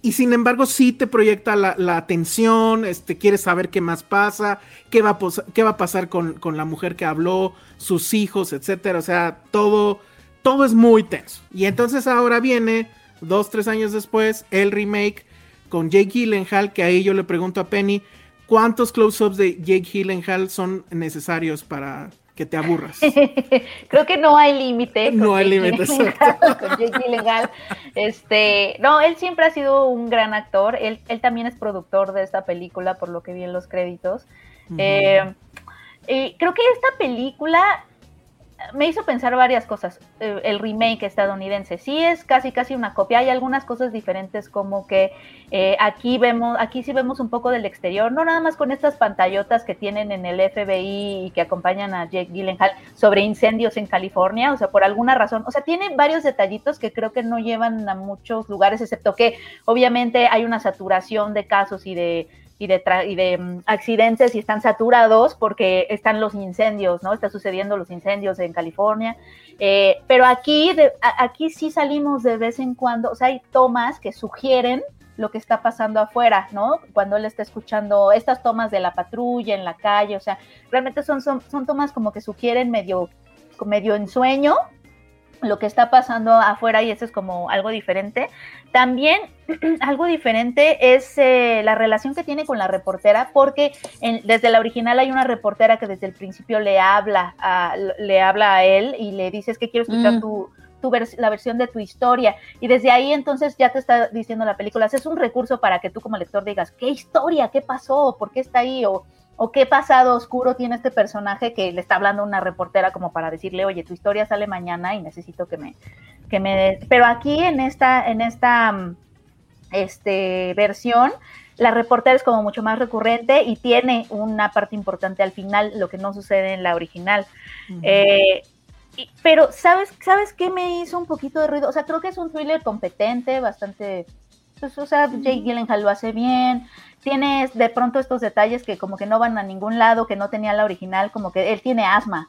Y sin embargo, sí te proyecta la, la atención, este, quieres saber qué más pasa, qué va a, pos- qué va a pasar con, con la mujer que habló, sus hijos, etcétera. O sea, todo, todo es muy tenso. Y entonces ahora viene, dos, tres años después, el remake con Jake Gyllenhaal, que ahí yo le pregunto a Penny, ¿cuántos close-ups de Jake Gyllenhaal son necesarios para que te aburras? Creo que no hay límite. No hay límite, Gyllenhaal, con Jake Gyllenhaal. Este, no, él siempre ha sido un gran actor. Él, él también es productor de esta película, por lo que vi en los créditos. Eh, creo que esta película me hizo pensar varias cosas. Eh, el remake estadounidense sí es casi casi una copia. Hay algunas cosas diferentes como que eh, aquí vemos, aquí sí vemos un poco del exterior, no nada más con estas pantallotas que tienen en el FBI y que acompañan a Jake Gyllenhaal sobre incendios en California, o sea, por alguna razón, o sea, tiene varios detallitos que creo que no llevan a muchos lugares, excepto que obviamente hay una saturación de casos y de y de, tra- y de mm, accidentes y están saturados porque están los incendios, ¿no? Está sucediendo los incendios en California. Eh, pero aquí, de- aquí sí salimos de vez en cuando, o sea, hay tomas que sugieren lo que está pasando afuera, ¿no? Cuando él está escuchando estas tomas de la patrulla en la calle, o sea, realmente son, son, son tomas como que sugieren medio, medio ensueño lo que está pasando afuera y eso es como algo diferente. También algo diferente es eh, la relación que tiene con la reportera, porque en- desde la original hay una reportera que desde el principio le habla a, le habla a él y le dice es que quiero escuchar Mm. tu, tu vers- la versión de tu historia. Y desde ahí entonces ya te está diciendo la película, es un recurso para que tú como lector digas, ¿qué historia? ¿Qué pasó? ¿Por qué está ahí? O, o qué pasado oscuro tiene este personaje que le está hablando a una reportera como para decirle, oye, tu historia sale mañana y necesito que me, que me. Pero aquí en esta, en esta mm, este, versión, la reportera es como mucho más recurrente y tiene una parte importante al final, lo que no sucede en la original. Eh, y- pero, ¿sabes, ¿sabes qué me hizo un poquito de ruido? O sea, creo que es un thriller competente, bastante. Pues, o sea, Jake Gyllenhaal lo hace bien. Tienes de pronto estos detalles que como que no van a ningún lado, que no tenía la original, como que él tiene asma.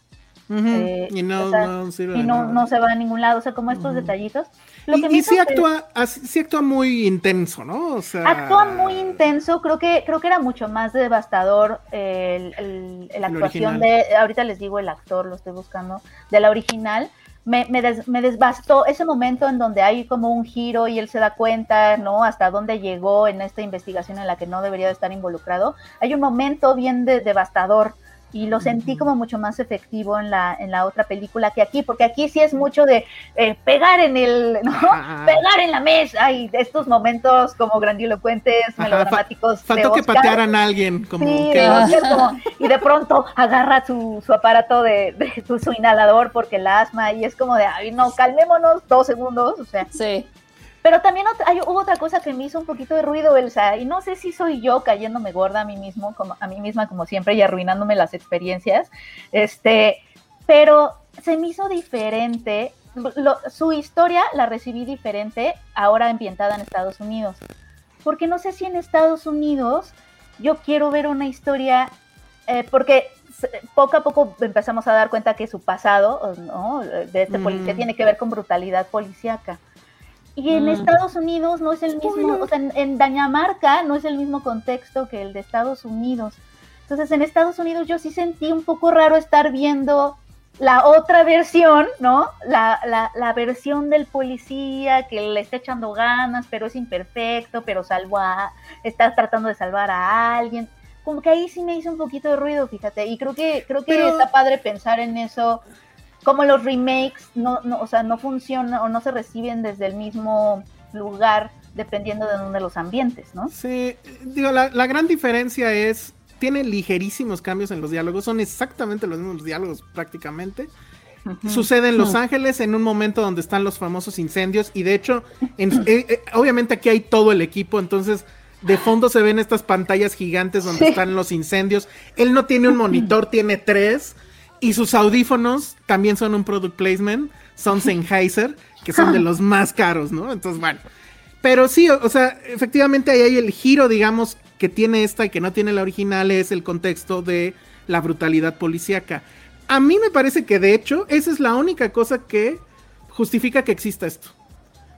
Eh, y no, o sea, no sirve y no, no se va a ningún lado, o sea, como estos detallitos. Lo y que y sí actúa, así- sí actúa muy intenso, ¿no? O sea, Actúa muy intenso, creo que creo que era mucho más devastador el, el- la El actuación original. de, ahorita les digo el actor, lo estoy buscando, de la original. Me, me, des- me desbastó ese momento en donde hay como un giro y él se da cuenta, ¿no? Hasta dónde llegó en esta investigación en la que no debería de estar involucrado. Hay un momento bien de- devastador y lo sentí como mucho más efectivo en la, en la otra película que aquí, porque aquí sí es mucho de eh, pegar en el, ¿no? Ajá. Pegar en la mesa y de estos momentos como grandilocuentes, Ajá, melodramáticos. de Faltó que Oscar. patearan a alguien, como Sí, que de Oscar, como- y de pronto agarra su, su aparato de, de su, su inhalador porque el asma y es como de, ay no, calmémonos dos segundos, o sea, Sí. Pero también otra- hay, hubo otra cosa que me hizo un poquito de ruido, Elsa, y no sé si soy yo cayéndome gorda a mí mismo, como a mí misma como siempre y arruinándome las experiencias, este, pero se me hizo diferente. lo- su historia la recibí diferente ahora ambientada en Estados Unidos, porque no sé si en Estados Unidos yo quiero ver una historia, eh, porque poco a poco empezamos a dar cuenta que su pasado ¿no? de este policía mm. tiene que ver con brutalidad policíaca. Y en mm. Estados Unidos no es el mismo, o sea, en, en, Dañamarca no es el mismo contexto que el de Estados Unidos. Entonces, en Estados Unidos yo sí sentí un poco raro estar viendo la otra versión, ¿no? La, la, la, versión del policía que le está echando ganas, pero es imperfecto, pero salvo a, está tratando de salvar a alguien. Como que ahí sí me hizo un poquito de ruido, fíjate. Y creo que, creo que está padre pensar en eso, como los remakes no, no, o sea, no funcionan o no se reciben desde el mismo lugar dependiendo de dónde los ambientes, ¿no? Sí, digo, la, la gran diferencia es tiene ligerísimos cambios en los diálogos, son exactamente los mismos diálogos prácticamente. Sucede en Los Ángeles en un momento donde están los famosos incendios y de hecho, eh, eh, obviamente aquí hay todo el equipo, entonces de fondo se ven estas pantallas gigantes donde están los incendios. Él no tiene un monitor, tiene tres y sus audífonos también son un product placement, son Sennheiser, que son de los más caros, ¿no? Entonces, bueno. Pero sí, o sea, efectivamente ahí hay el giro, digamos, que tiene esta y que no tiene la original es el contexto de la brutalidad policíaca. A mí me parece que de hecho esa es la única cosa que justifica que exista esto.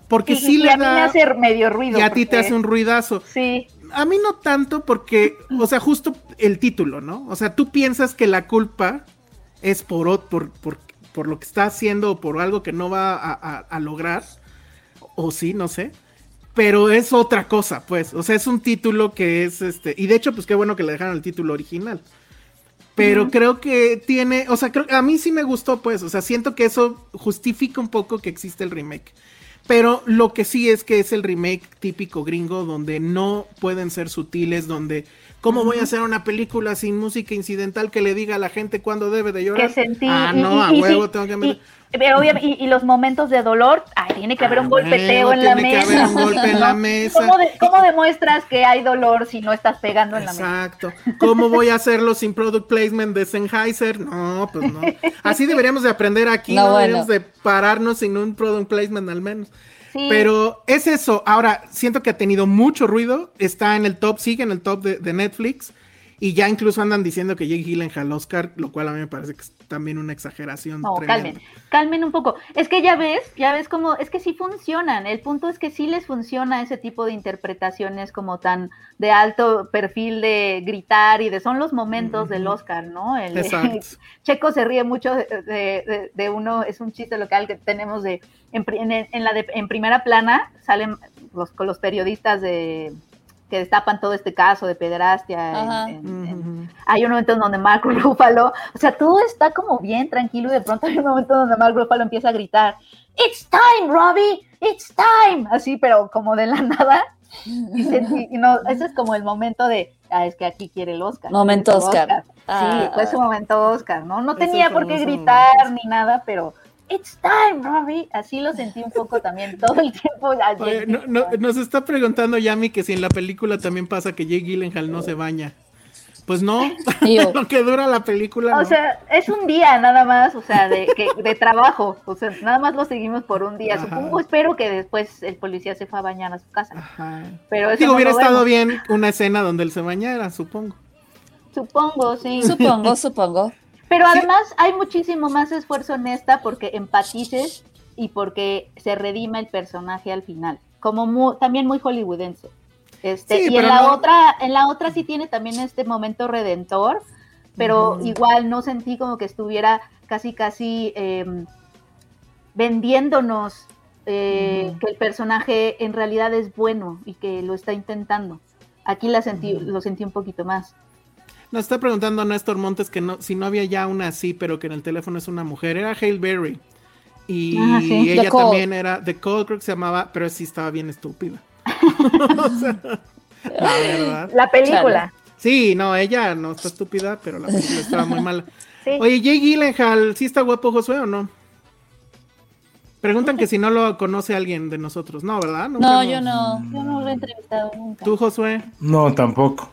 Porque sí, le a mí me hace medio ruido. Y a ti te hace un ruidazo. Sí. A mí no tanto porque, o sea, justo el título, ¿no? O sea, tú piensas que la culpa es por, por, por, por lo que está haciendo o por algo que no va a, a lograr. O sí, no sé pero es otra cosa, pues. O sea, es un título que es este. Y de hecho, pues qué bueno que le dejaron el título original. Pero creo que tiene. O sea, creo, a mí sí me gustó, pues. O sea, siento que eso justifica un poco que existe el remake. Pero lo que sí es que es el remake típico gringo, donde no pueden ser sutiles, donde. ¿Cómo voy a hacer una película sin música incidental que le diga a la gente cuándo debe de llorar? Ah, no, a huevo tengo que y, los momentos de dolor, tiene que haber un ah, golpeteo en la mesa. Que haber un golpe en la mesa. ¿Cómo, demuestras que hay dolor si no estás pegando en la mesa? Exacto. ¿Cómo voy a hacerlo sin product placement de Sennheiser? No, pues no. Así deberíamos de aprender aquí, no, deberíamos de pararnos sin un product placement al menos. Pero es eso. Ahora, siento que ha tenido mucho ruido. Está en el top, sigue en el top de, Netflix. Y ya incluso andan diciendo que Jake Gyllenhaal Oscar, lo cual a mí me parece que es también una exageración. No, calmen, calmen un poco. Es que ya ves, ya ves como, es que sí funcionan. El punto es que sí les funciona ese tipo de interpretaciones como tan de alto perfil de gritar y de son los momentos del Oscar, ¿no? El, Checo se ríe mucho de, uno, es un chiste local que tenemos de en, la de, en primera plana salen los, los periodistas de que destapan todo este caso de pederastia. hay un momento en donde Mark Ruffalo, o sea, todo está como bien tranquilo y de pronto hay un momento donde Mark Ruffalo empieza a gritar, It's time, Robbie, it's time, así, pero como de la nada. Y, no, ese es como el momento de, ah, es que aquí quiere el Oscar. Momento Oscar. Sí, ah. fue su momento Oscar, ¿no? No tenía por qué gritar ni nada, pero It's time, Robbie. Así lo sentí un poco también todo el tiempo. nos está preguntando Yami que si en la película también pasa que Jake Gyllenhaal no se baña. Pues no, lo que dura la película. O sea, es un día nada más, o sea, de, de trabajo. O sea, nada más lo seguimos por un día. Supongo, espero que después el policía se fue a bañar a su casa. Ajá. Pero eso hubiera estado bien una escena donde él se bañara, supongo. Supongo, sí. Supongo, supongo. Pero además hay muchísimo más esfuerzo en esta porque empatices y porque se redima el personaje al final, como también muy hollywoodense. Este, y en la otra, en la otra sí tiene también este momento redentor, pero igual no sentí como que estuviera casi casi em, vendiéndonos eh, que el personaje en realidad es bueno y que lo está intentando. Aquí la sentí, lo sentí un poquito más. Nos está preguntando Néstor Montes que no, si no había ya una así, pero que en el teléfono es una mujer. Era Hale Berry. Y ah, ella también era, The Call creo que se llamaba, pero sí estaba bien estúpida. la verdad. La película. Sí, no, ella no está estúpida, pero la película estaba muy mala. Oye, Jay Gyllenhaal, ¿sí está guapo Josué o no? Preguntan que si no lo conoce alguien de nosotros. No, ¿verdad? no, yo no. Yo no lo he entrevistado nunca. ¿Tú, Josué? No, tampoco.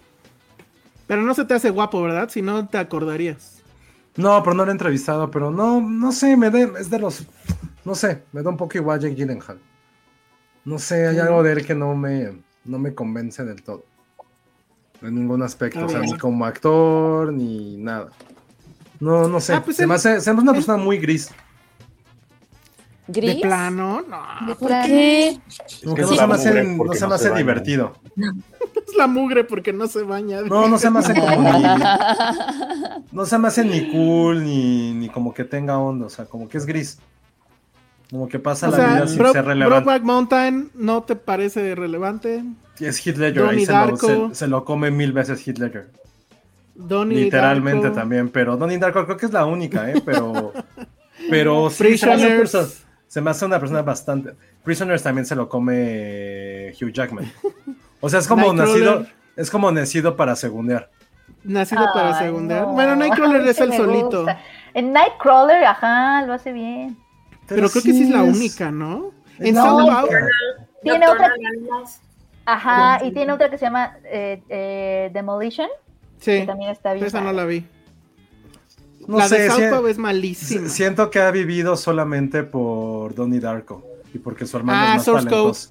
Pero no se te hace guapo, ¿verdad? Si no te acordarías. No, pero no lo he entrevistado, pero no, no sé, me de, es de los, no sé, me da un poco igual Jake Gyllenhaal. No sé, hay algo de él que no me, no me convence del todo. En ningún aspecto. O sea, ni como actor, ni nada. No, no sé. Ah, pues se, él- me hace, se me hace una persona muy gris. ¿Gris? De plano, no. ¿De ¿Por qué? Como que que es no se me hace, no se me no hace se baña. Es la mugre porque no se baña. No, no se me hace como ni. No se me hace ni cool, ni, ni como que tenga onda. O sea, como que es gris. Como que pasa O la sea, vida sin Bro- ser relevante. Brokeback Mountain no te parece relevante. Es Heath Ledger, ahí se lo, Darko. se- se lo come mil veces Heath Ledger. Donnie Literalmente Darko, también, pero Donnie Darko creo que es la única, ¿eh? Pero, pero sí, se me, persona, se me hace una persona bastante... Prisoners también se lo come Hugh Jackman. O sea, es como nacido, es como nacido para segundear. Nacido para segundear. no. Bueno, Nightcrawler es el solito. gusta. En Nightcrawler, ajá, lo hace bien. Pero creo que sí es la única, ¿no? En única. Power. Tiene Doctor otra-. Ajá, y tiene otra que se llama eh, eh, Demolition, Sí, que también está bien. esa no la vi. No la sé, de si- Southpaw es malísima. si- siento que ha vivido solamente por Donnie Darko y porque su hermano Ah, es más Source talentoso.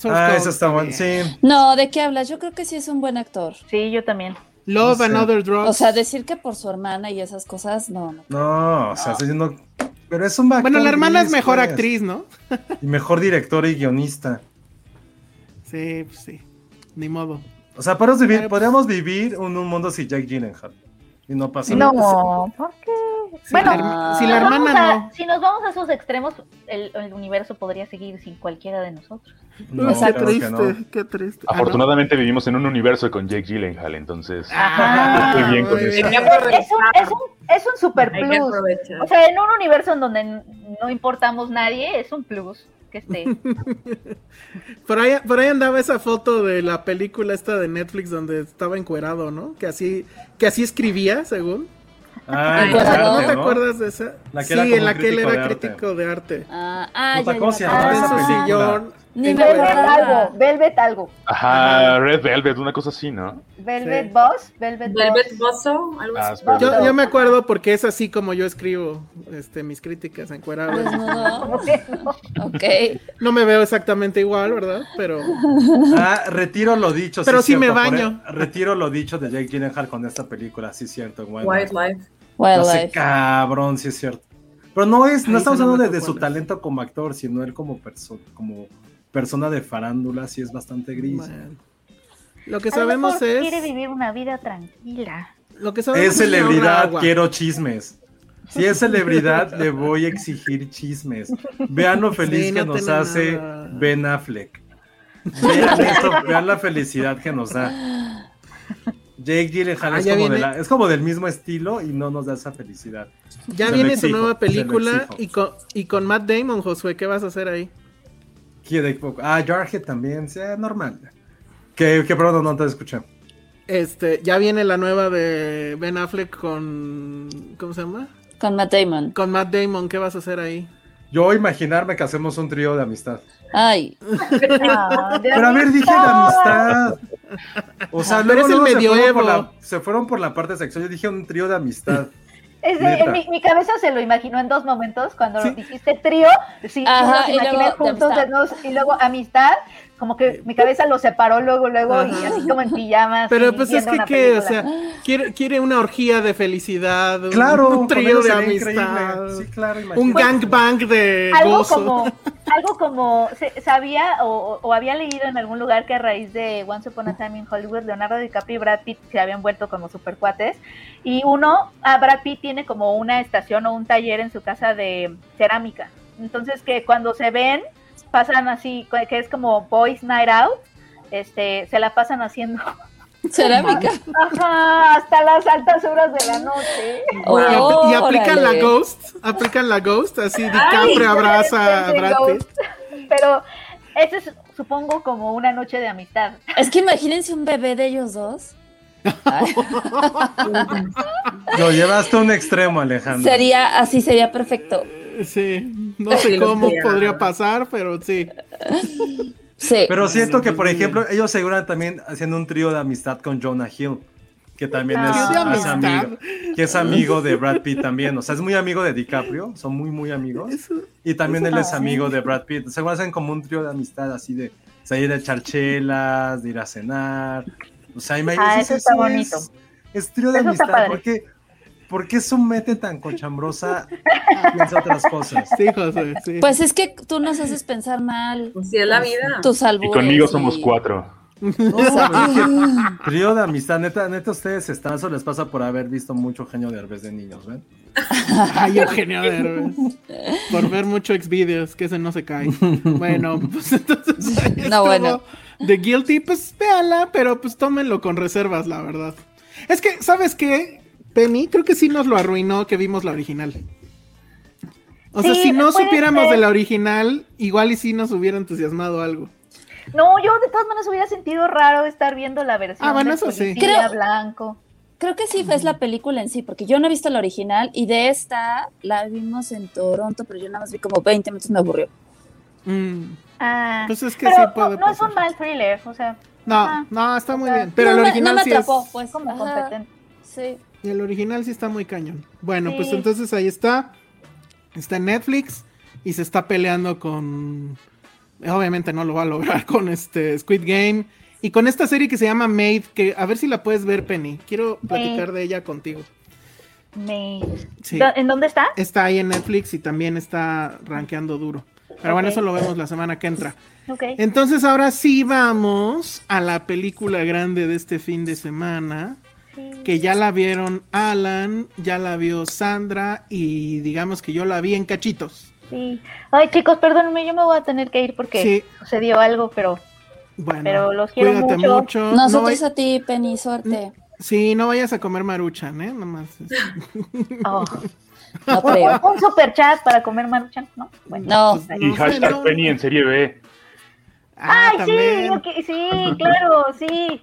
Source Ah, Code eso está bueno, sí. No, ¿de qué hablas? Yo creo que sí es un buen actor. Sí, yo también. Love No and sé. Other Drugs. O sea, decir que por su hermana y esas cosas, no, no. No, o sea, estoy diciendo... Pero es un actor bueno, la hermana es mejor actriz, ¿no? Y mejor director y guionista. Sí, pues sí. Ni modo. O sea, podemos vivir, Pero, pues- podríamos vivir en un mundo sin Jake Gyllenhaal. Y no pasa No, nada. ¿por qué? Si Bueno, la, si la nos vamos hermana a- no. Si nos vamos a esos extremos, el, el universo podría seguir sin cualquiera de nosotros. No, qué triste, no. qué triste. Ah, ¿no? Afortunadamente vivimos en un universo con Jake Gyllenhaal, entonces Ajá. estoy bien con eso. Es un, aprovechar. es un, es un super plus. O sea, en un universo en donde no importamos nadie, es un plus que esté. Por ahí, por ahí andaba esa foto de la película esta de Netflix donde estaba encuerado, ¿no? Que así, que así escribía, según. Ay, ¿Encuadrado? arte, ¿No te ¿no? acuerdas de esa? La que sí, en la que él era de crítico de arte. Ah, ah ya. Ni me Velvet algo, Velvet algo. Ajá, Red Velvet, una cosa así, ¿no? Velvet Sí. Boss, Velvet, Velvet Boss. Bosso, algo Ah, así. Yo, yo me acuerdo porque es así como yo escribo este, mis críticas. ¿Cómo que no? Ok. No me veo exactamente igual, ¿verdad? Pero Ah, retiro lo dicho. Pero sí me cierto, baño. e- Retiro lo dicho de Jake Gyllenhaal con esta película, sí es cierto. Wildlife. Wildlife. Lo hace Wildlife. cabrón, sí es cierto. Pero no es, no estamos no hablando de, de su talento como actor, sino él como, perso- como persona de farándula, sí es bastante gris. bueno. lo que A lo sabemos mejor es quiere vivir una vida tranquila. lo que sabemos Es celebridad, quiero chismes. Si es celebridad, le voy a exigir chismes. Vean lo feliz Sí, que no nos hace nada. Ben Affleck. Vean esto, vean la felicidad que nos da. Jake Gyllenhaal Ah, es, como de la- es como del mismo estilo y no nos da esa felicidad. Ya Se viene su nueva película exijo. y con, y con Matt Damon, Josué, ¿qué vas a hacer ahí? Ah, Jarhead también, sea normal. Que, que perdón, no te escuché. Este, ya viene la nueva de Ben Affleck con ¿cómo se llama? Con Matt Damon. Con Matt Damon, ¿qué vas a hacer ahí? Yo imaginarme que hacemos un trío de amistad. Ay, de Pero a ver, dije de amistad. O sea, Pero luego, es el luego se, fueron medioevo. por la, se fueron por la parte sexual. Yo dije un trío de amistad. Es de- en mi, mi cabeza se lo imaginó en dos momentos, cuando Sí. dijiste trío, sí, Ajá, sí y los imaginé luego de juntos, amistad. desnudos, y luego amistad, como que mi cabeza lo separó luego, luego, y así como en pijamas. Pero pues es que una qué, o sea, quiere, quiere una orgía de felicidad, un- Claro, un con trío de amistad, Sí, claro, un imagínate. gangbang de algo gozo. como, algo como, se- sabía o, o había leído en algún lugar que a raíz de Once Upon a Time in Hollywood, Leonardo DiCaprio y Brad Pitt se habían vuelto como super cuates, y uno, a Brad Pitt tiene como una estación o un taller en su casa de cerámica, entonces que cuando se ven, pasan así, que es como Boys Night Out, este, se la pasan haciendo cerámica. ajá, hasta las altas horas de la noche. Y, apl- y aplican la ghost, aplican la ghost, así DiCaprio abraza a Brad. Pitt. Pero ese es, supongo, como una noche de amistad. Es que imagínense un bebé de ellos dos. Ay, Lo llevaste a un extremo, Alejandro. sería, así sería perfecto. Sí, no sé cómo podría pasar, pero sí. Sí. Pero siento que, por ejemplo, ellos seguran también haciendo un trío de amistad con Jonah Hill, que también es, amigo, que es amigo de Brad Pitt también. O sea, es muy amigo de DiCaprio, son muy, muy amigos. Y también él es amigo de Brad Pitt. Se hacen como un trío de amistad, así de salir a echar chelas, de ir a cenar. O sea, ima- Ah, eso, está bonito. Es, es trío de Eso amistad. padre. ¿Por qué, su mente tan cochambrosa piensa otras cosas? Sí, José, sí. Pues es que tú nos haces pensar mal. Así es la vida. Tus albures. Y conmigo y- somos cuatro. No, trío de amistad, neta, neta, ustedes están, eso les pasa por haber visto mucho genio de Herbes de niños, ¿ven? Ay, Eugenio Derbez. Por ver mucho Xvideos, que ese no se cae. Bueno, pues entonces No, estuvo bueno. The Guilty, pues véala, pero pues tómenlo con reservas, la verdad. Es que, ¿sabes qué? Penny, creo que sí nos lo arruinó que vimos la original. O sea, si no supiéramos ser. de la original, igual y sí nos hubiera entusiasmado algo. No, yo de todas maneras hubiera sentido raro estar viendo la versión Ah, bueno, de eso sí. Creo- blanco. Creo que sí es la película en sí, porque yo no he visto la original y de esta la vimos en Toronto, pero yo nada más vi como 20 minutos, me aburrió. Mm, Ah, Pues es que pero sí puede no, no es un mal thriller, o sea, No, Ajá. no, está muy O sea, bien. Pero no, el original no me sí es- atrapó, pues como ajá, competente. Sí. El original sí está muy cañón. Bueno, pues entonces ahí está. Está en Netflix y se está peleando con. Obviamente no lo va a lograr con este Squid Game. Y con esta serie que se llama Made, que a ver si la puedes ver, Penny. Quiero platicar de ella contigo. Me... Sí. ¿Dó- ¿En dónde está? Está ahí en Netflix y también está rankeando duro. Pero bueno, eso lo vemos la semana que entra. Ok. Entonces ahora sí vamos a la película grande de este fin de semana. Que ya la vieron Alan, ya la vio Sandra y digamos que yo la vi en cachitos. Sí. Ay, chicos, perdónenme, yo me voy a tener que ir porque Sí. sucedió algo, pero Bueno, Pero los quiero cuídate mucho. mucho. No Nosotros vay- a ti, Penny, suerte. Sí, no vayas a comer maruchan, ¿eh? Nomás. oh. No un, creo. un super chat para comer maruchan, ¿no? Bueno. No. Pues, Y hashtag. Penny en serie B. Ah, Ay, sí, sí, claro, sí.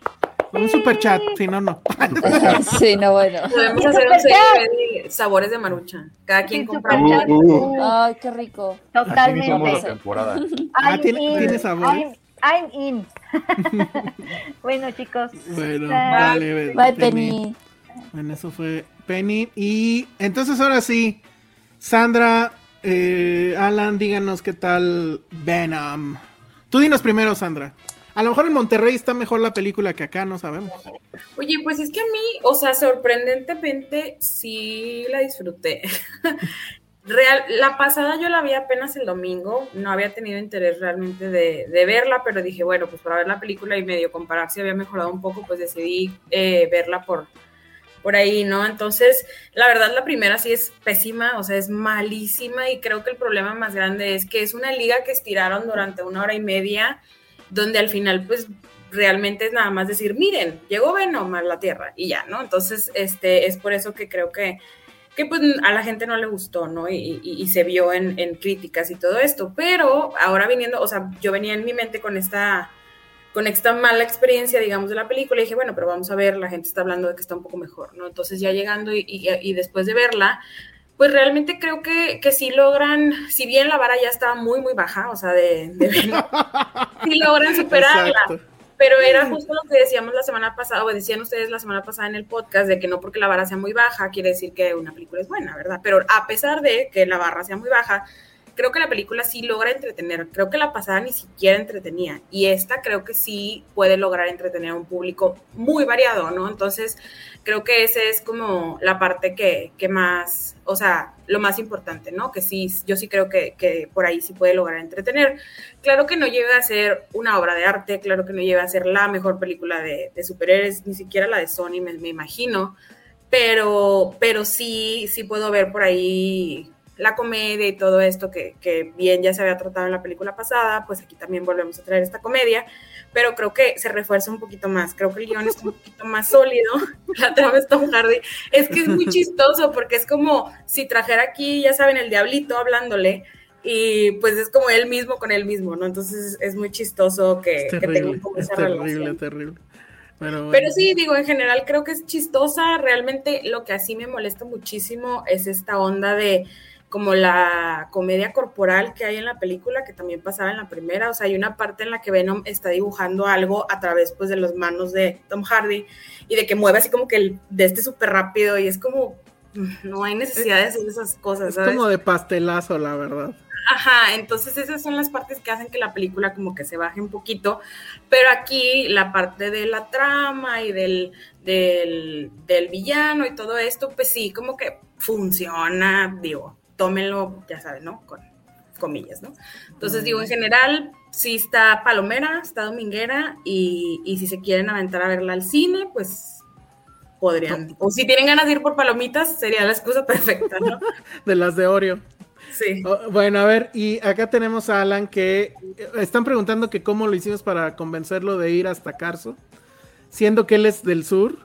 Un super chat, si no, no. sí, no, bueno. Podemos hacer un serie de sabores de maruchan. Cada quien Sí, compra chat. Uh, Ay, qué rico. La Totalmente. temporada. Ah, ¿tiene- sabores? I'm, I'm in. bueno, chicos. Bueno, Bye. vale. Bye, Penny. Bueno, eso fue Penny. Y entonces ahora sí, Sandra, eh, Alan, díganos qué tal Venom. Tú dinos primero, Sandra. A lo mejor en Monterrey está mejor la película que acá, no sabemos. Oye, pues es que a mí, o sea, sorprendentemente sí la disfruté. Real, la pasada yo la vi apenas el domingo, no había tenido interés realmente de, verla, pero dije, bueno, pues para ver la película y medio comparar si había mejorado un poco, pues decidí eh, verla por, por ahí, ¿no? Entonces, la verdad, la primera sí es pésima, o sea, es malísima y creo que el problema más grande es que es una liga que estiraron durante una hora y media, donde al final, pues, realmente es nada más decir, miren, llegó Venom a la Tierra y ya, ¿no? Entonces, este, es por eso que creo que, que pues a la gente no le gustó, ¿no? Y, y- se vio en, críticas y todo esto, pero ahora viniendo, o sea, yo venía en mi mente con esta con esta mala experiencia, digamos, de la película, y dije, bueno, pero vamos a ver, la gente está hablando de que está un poco mejor, ¿no? Entonces ya llegando y después de verla, pues realmente creo que, que sí logran, si bien la vara ya estaba muy, muy baja, o sea, de, de sí logran superarla. Exacto. Pero era justo lo que decíamos la semana pasada, o decían ustedes la semana pasada en el podcast, de que no porque la barra sea muy baja quiere decir que una película es buena, ¿verdad? Pero a pesar de que la barra sea muy baja, creo que la película sí logra entretener. Creo que la pasada ni siquiera entretenía. Y esta creo que sí puede lograr entretener a un público muy variado, ¿no? Entonces, creo que esa es como la parte que, que más, o sea, lo más importante, ¿no? Que sí, yo sí creo que, que por ahí sí puede lograr entretener. Claro que no llega a ser una obra de arte, claro que no llega a ser la mejor película de, superhéroes, ni siquiera la de Sony, me, me imagino, pero, pero sí, sí puedo ver por ahí la comedia y todo esto que, que bien ya se había tratado en la película pasada, pues aquí también volvemos a traer esta comedia, pero creo que se refuerza un poquito más, creo que el guion es un poquito más sólido, la trama es Tom Hardy, es que es muy chistoso porque es como si trajera aquí, ya saben, el diablito hablándole, y pues es como él mismo con él mismo, ¿no? Entonces es muy chistoso que, Es que terrible, tengan como es esa terrible, relación. terrible. Pero, bueno. Pero sí, digo, en general creo que es chistosa. Realmente lo que así me molesta muchísimo es esta onda de como la comedia corporal que hay en la película, que también pasaba en la primera. O sea, hay una parte en la que Venom está dibujando algo a través pues de las manos de Tom Hardy y de que mueve así como que el, de este súper rápido y es como, mm, no hay necesidad de hacer esas cosas, es como de pastelazo, la verdad. Ajá, entonces esas son las partes que hacen que la película como que se baje un poquito, pero aquí la parte de la trama y del, del, del villano y todo esto, pues sí, como que funciona, digo, tómenlo, ya saben, ¿no? Con comillas, ¿no? Entonces digo, en general, sí está palomera, está dominguera y, y si se quieren aventar a verla al cine, pues podrían. O si tienen ganas de ir por palomitas, sería la excusa perfecta, ¿no? de las de Oreo. Sí. Oh, bueno, a ver, y acá tenemos a Alan que eh, están preguntando que cómo lo hicimos para convencerlo de ir hasta Carso, siendo que él es del sur.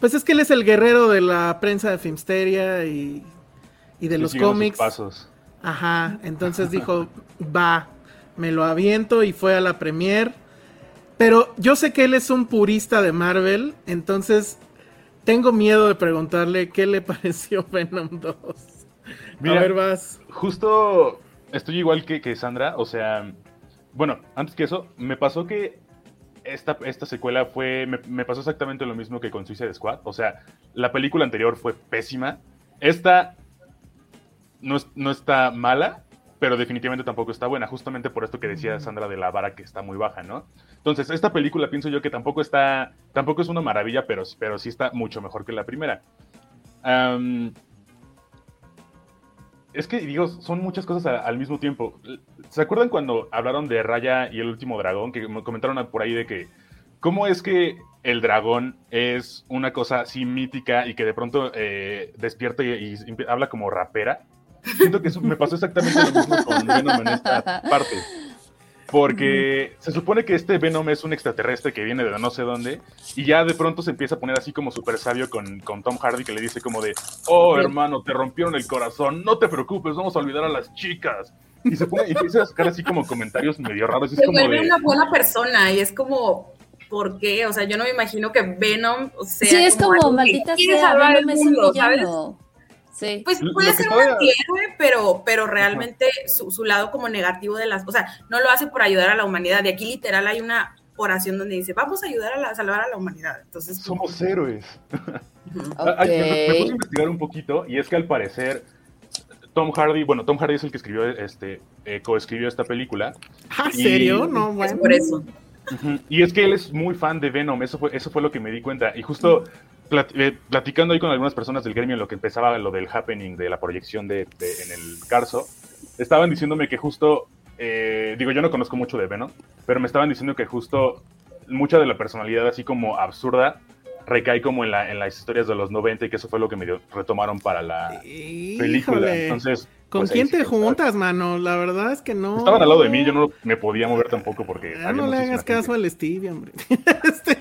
Pues es que él es el guerrero de la prensa de Filmsteria y, y de los cómics. pasos. Ajá, entonces dijo, va, me lo aviento y fue a la premier. Pero yo sé que él es un purista de Marvel, entonces tengo miedo de preguntarle qué le pareció Venom 2. Mira, a ver, vas. Justo estoy igual que, que Sandra, o sea, bueno, antes que eso, me pasó que esta, esta secuela fue, me, me pasó exactamente lo mismo que con Suicide Squad, o sea, la película anterior fue pésima, esta no, es- no está mala, pero definitivamente tampoco está buena, justamente por esto que decía Sandra de la vara que está muy baja, ¿no? Entonces, esta película pienso yo que tampoco está, tampoco es una maravilla, pero, pero sí está mucho mejor que la primera. Es que, digo, son muchas cosas a- al mismo tiempo. ¿Se acuerdan cuando hablaron de Raya y el último dragón? Que me comentaron por ahí de que, ¿cómo es que el dragón es una cosa así mítica y que de pronto eh, despierta y, y habla como rapera? Siento que eso me pasó exactamente lo mismo con Venom en esta parte. Porque se supone que este Venom es un extraterrestre que viene de no sé dónde y ya de pronto se empieza a poner así como súper sabio con, con Tom Hardy que le dice como de, oh hermano, te rompieron el corazón, no te preocupes, vamos a olvidar a las chicas. Y se pone, y empieza a sacar así como comentarios medio raros. Es Se como vuelve de, una buena persona y es como, ¿por qué? O sea, yo no me imagino que Venom sea Sí, es como, que maldita sea, Venom es un villano. Sí. Pues puede ser un antihéroe, pero, pero realmente su, su lado como negativo de las, o sea, no lo hace por ayudar a la humanidad. Y aquí literal hay una oración donde dice, vamos a ayudar a, la- a salvar a la humanidad. Entonces, somos héroes. ujú. Ay, me, me puse a investigar un poquito y es que al parecer Tom Hardy, bueno, Tom Hardy es el que escribió, este, eh, coescribió esta película. ¿Ah, Y- serio? No, es bueno. por eso. Y es que él es muy fan de Venom, eso fue, eso fue lo que me di cuenta. Y justo plat- eh, platicando ahí con algunas personas del gremio en lo que empezaba lo del happening de la proyección de, de- en el Carso, estaban diciéndome que justo, eh, digo, yo no conozco mucho de Venom, pero me estaban diciendo que justo mucha de la personalidad así como absurda recae como en, la, en las historias de los 90 y que eso fue lo que medio retomaron para la película. Entonces, ¿Con pues, quién te juntas, mano? La verdad es que no. Estaban al lado de mí, yo no me podía mover tampoco porque... Ya había no le hagas gente. caso al Stevie, hombre. Este,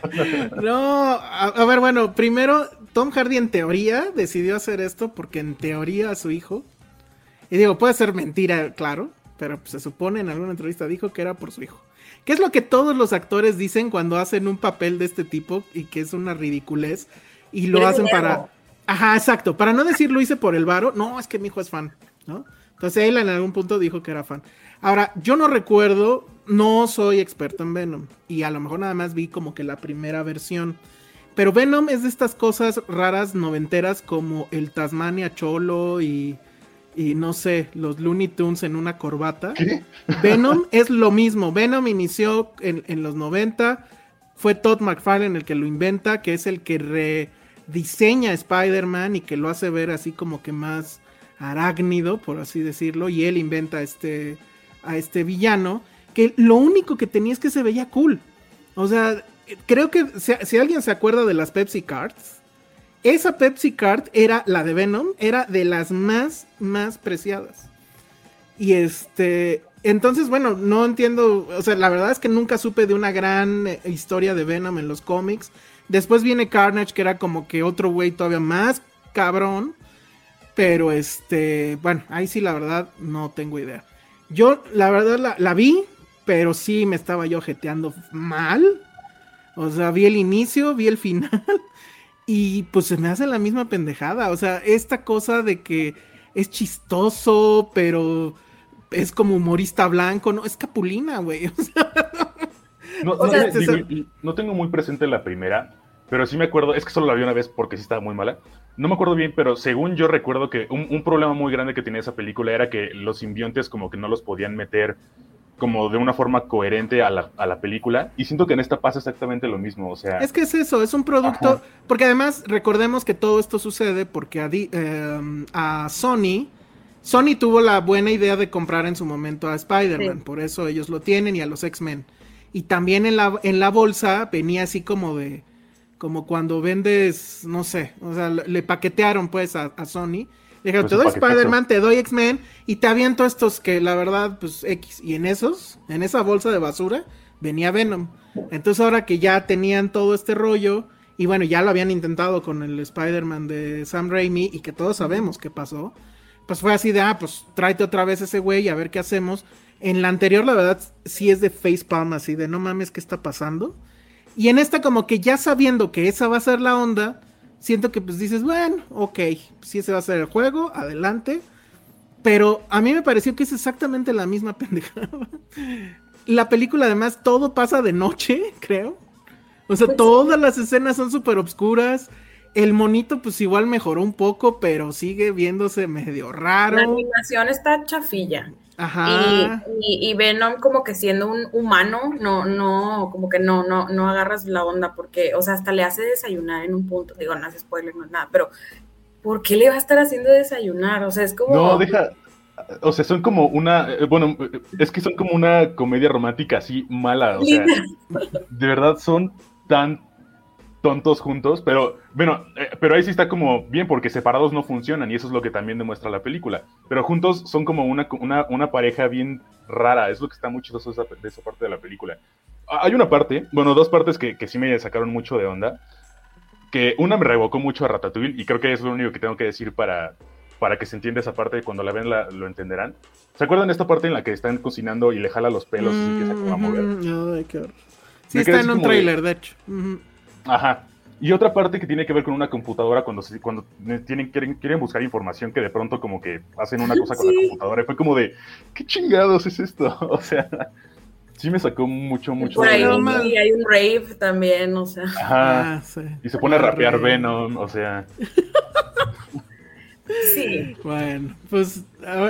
no, a, a ver, bueno, primero, Tom Hardy en teoría decidió hacer esto porque en teoría a su hijo, y digo, puede ser mentira, claro, pero pues, se supone en alguna entrevista dijo que era por su hijo. ¿Qué es lo que todos los actores dicen cuando hacen un papel de este tipo y que es una ridiculez y lo hacen dinero. para... Ajá, exacto, para no decir lo hice por el varo, no, es que mi hijo es fan, ¿no? Entonces él en algún punto dijo que era fan. Ahora, yo no recuerdo, no soy experto en Venom y a lo mejor nada más vi como que la primera versión. Pero Venom es de estas cosas raras noventeras como el Tasmania Cholo y, y no sé, los Looney Tunes en una corbata. ¿Qué? Venom es lo mismo. Venom inició en, en los 90. Fue Todd McFarlane el que lo inventa, que es el que rediseña Spider-Man y que lo hace ver así como que más arácnido, por así decirlo. Y él inventa este, a este villano, que lo único que tenía es que se veía cool. O sea, creo que si, si alguien se acuerda de las Pepsi Cards, esa Pepsi Card era la de Venom, era de las más, más preciadas. Y este, entonces, bueno, no entiendo, o sea, la verdad es que nunca supe de una gran eh, historia de Venom en los cómics. Después viene Carnage, que era como que otro güey todavía más cabrón. Pero este, bueno, ahí sí la verdad no tengo idea. Yo la verdad la, la vi, pero sí me estaba yo jeteando mal. O sea, vi el inicio, vi el final. Y pues se me hace la misma pendejada. O sea, esta cosa de que es chistoso, pero es como humorista blanco. No, es capulina, güey. O sea, No, O no sea, sé, digo, y no tengo muy presente la primera, pero sí me acuerdo, es que solo la vi una vez porque sí estaba muy mala. No me acuerdo bien, pero según yo recuerdo que un, un, problema muy grande que tenía esa película era que los simbiontes como que no los podían meter como de una forma coherente a la, a la película. Y siento que en esta pasa exactamente lo mismo. O sea. Es que es eso, es un producto. Ajá. Porque además, recordemos que todo esto sucede porque a, eh, a Sony. Sony tuvo la buena idea de comprar en su momento a Spider-Man, sí. por eso ellos lo tienen y a los X-Men. Y también en la, en la bolsa venía así como de, como cuando vendes, no sé, o sea, le paquetearon pues a, a Sony. Dijeron, pues te doy Spider-Man, te doy X-Men y te aviento estos que la verdad, pues X. Y en esos, en esa bolsa de basura, venía Venom. Entonces ahora que ya tenían todo este rollo, y bueno, ya lo habían intentado con el Spider-Man de Sam Raimi y que todos sabemos qué pasó, pues fue así de, ah, pues tráete otra vez ese güey a ver qué hacemos. En la anterior, la verdad, sí es de facepalm, así de no mames, ¿qué está pasando? Y en esta, como que ya sabiendo que esa va a ser la onda, siento que pues dices, bueno, ok, si ese va a ser el juego, adelante. Pero a mí me pareció que es exactamente la misma pendejada. La película, además, todo pasa de noche, creo. O sea, pues todas las escenas son súper obscuras. El monito, pues igual mejoró un poco, pero sigue viéndose medio raro. La animación está chafilla. Ajá. Y, y, y, Venom como que siendo un humano, no, no, como que no, no, no agarras la onda porque, o sea, hasta le hace desayunar en un punto, digo, no hace spoiler, no es nada, pero ¿por qué le va a estar haciendo desayunar? O sea, es como... No, deja, o sea, son como una, bueno, es que son como una comedia romántica así mala, o sea, de verdad son tan tontos juntos, pero bueno, eh, pero ahí sí está como bien porque separados no funcionan y eso es lo que también demuestra la película, pero juntos son como una, una, una pareja bien rara, es lo que está muy chistoso de esa, de esa parte de la película. Hay una parte, bueno, dos partes que, que sí me sacaron mucho de onda, que una me revocó mucho a Ratatouille y creo que es lo único que tengo que decir para, para que se entienda esa parte, cuando la ven la, lo entenderán. ¿Se acuerdan de esta parte en la que están cocinando y le jala los pelos mm y se empieza como a mover? Horror. Sí, está en un trailer, de... de hecho. Ajá. Y otra parte que tiene que ver con una computadora cuando, se, cuando tienen, quieren, quieren buscar información que de pronto como que hacen una cosa sí. con la computadora. Y fue como de, ¿qué chingados es esto? O sea, sí me sacó mucho, mucho. Por ahí, y hay un rave también, o sea. Ajá. Ah, sí. Y se pone a rapear Venom, o sea. Sí. Bueno, pues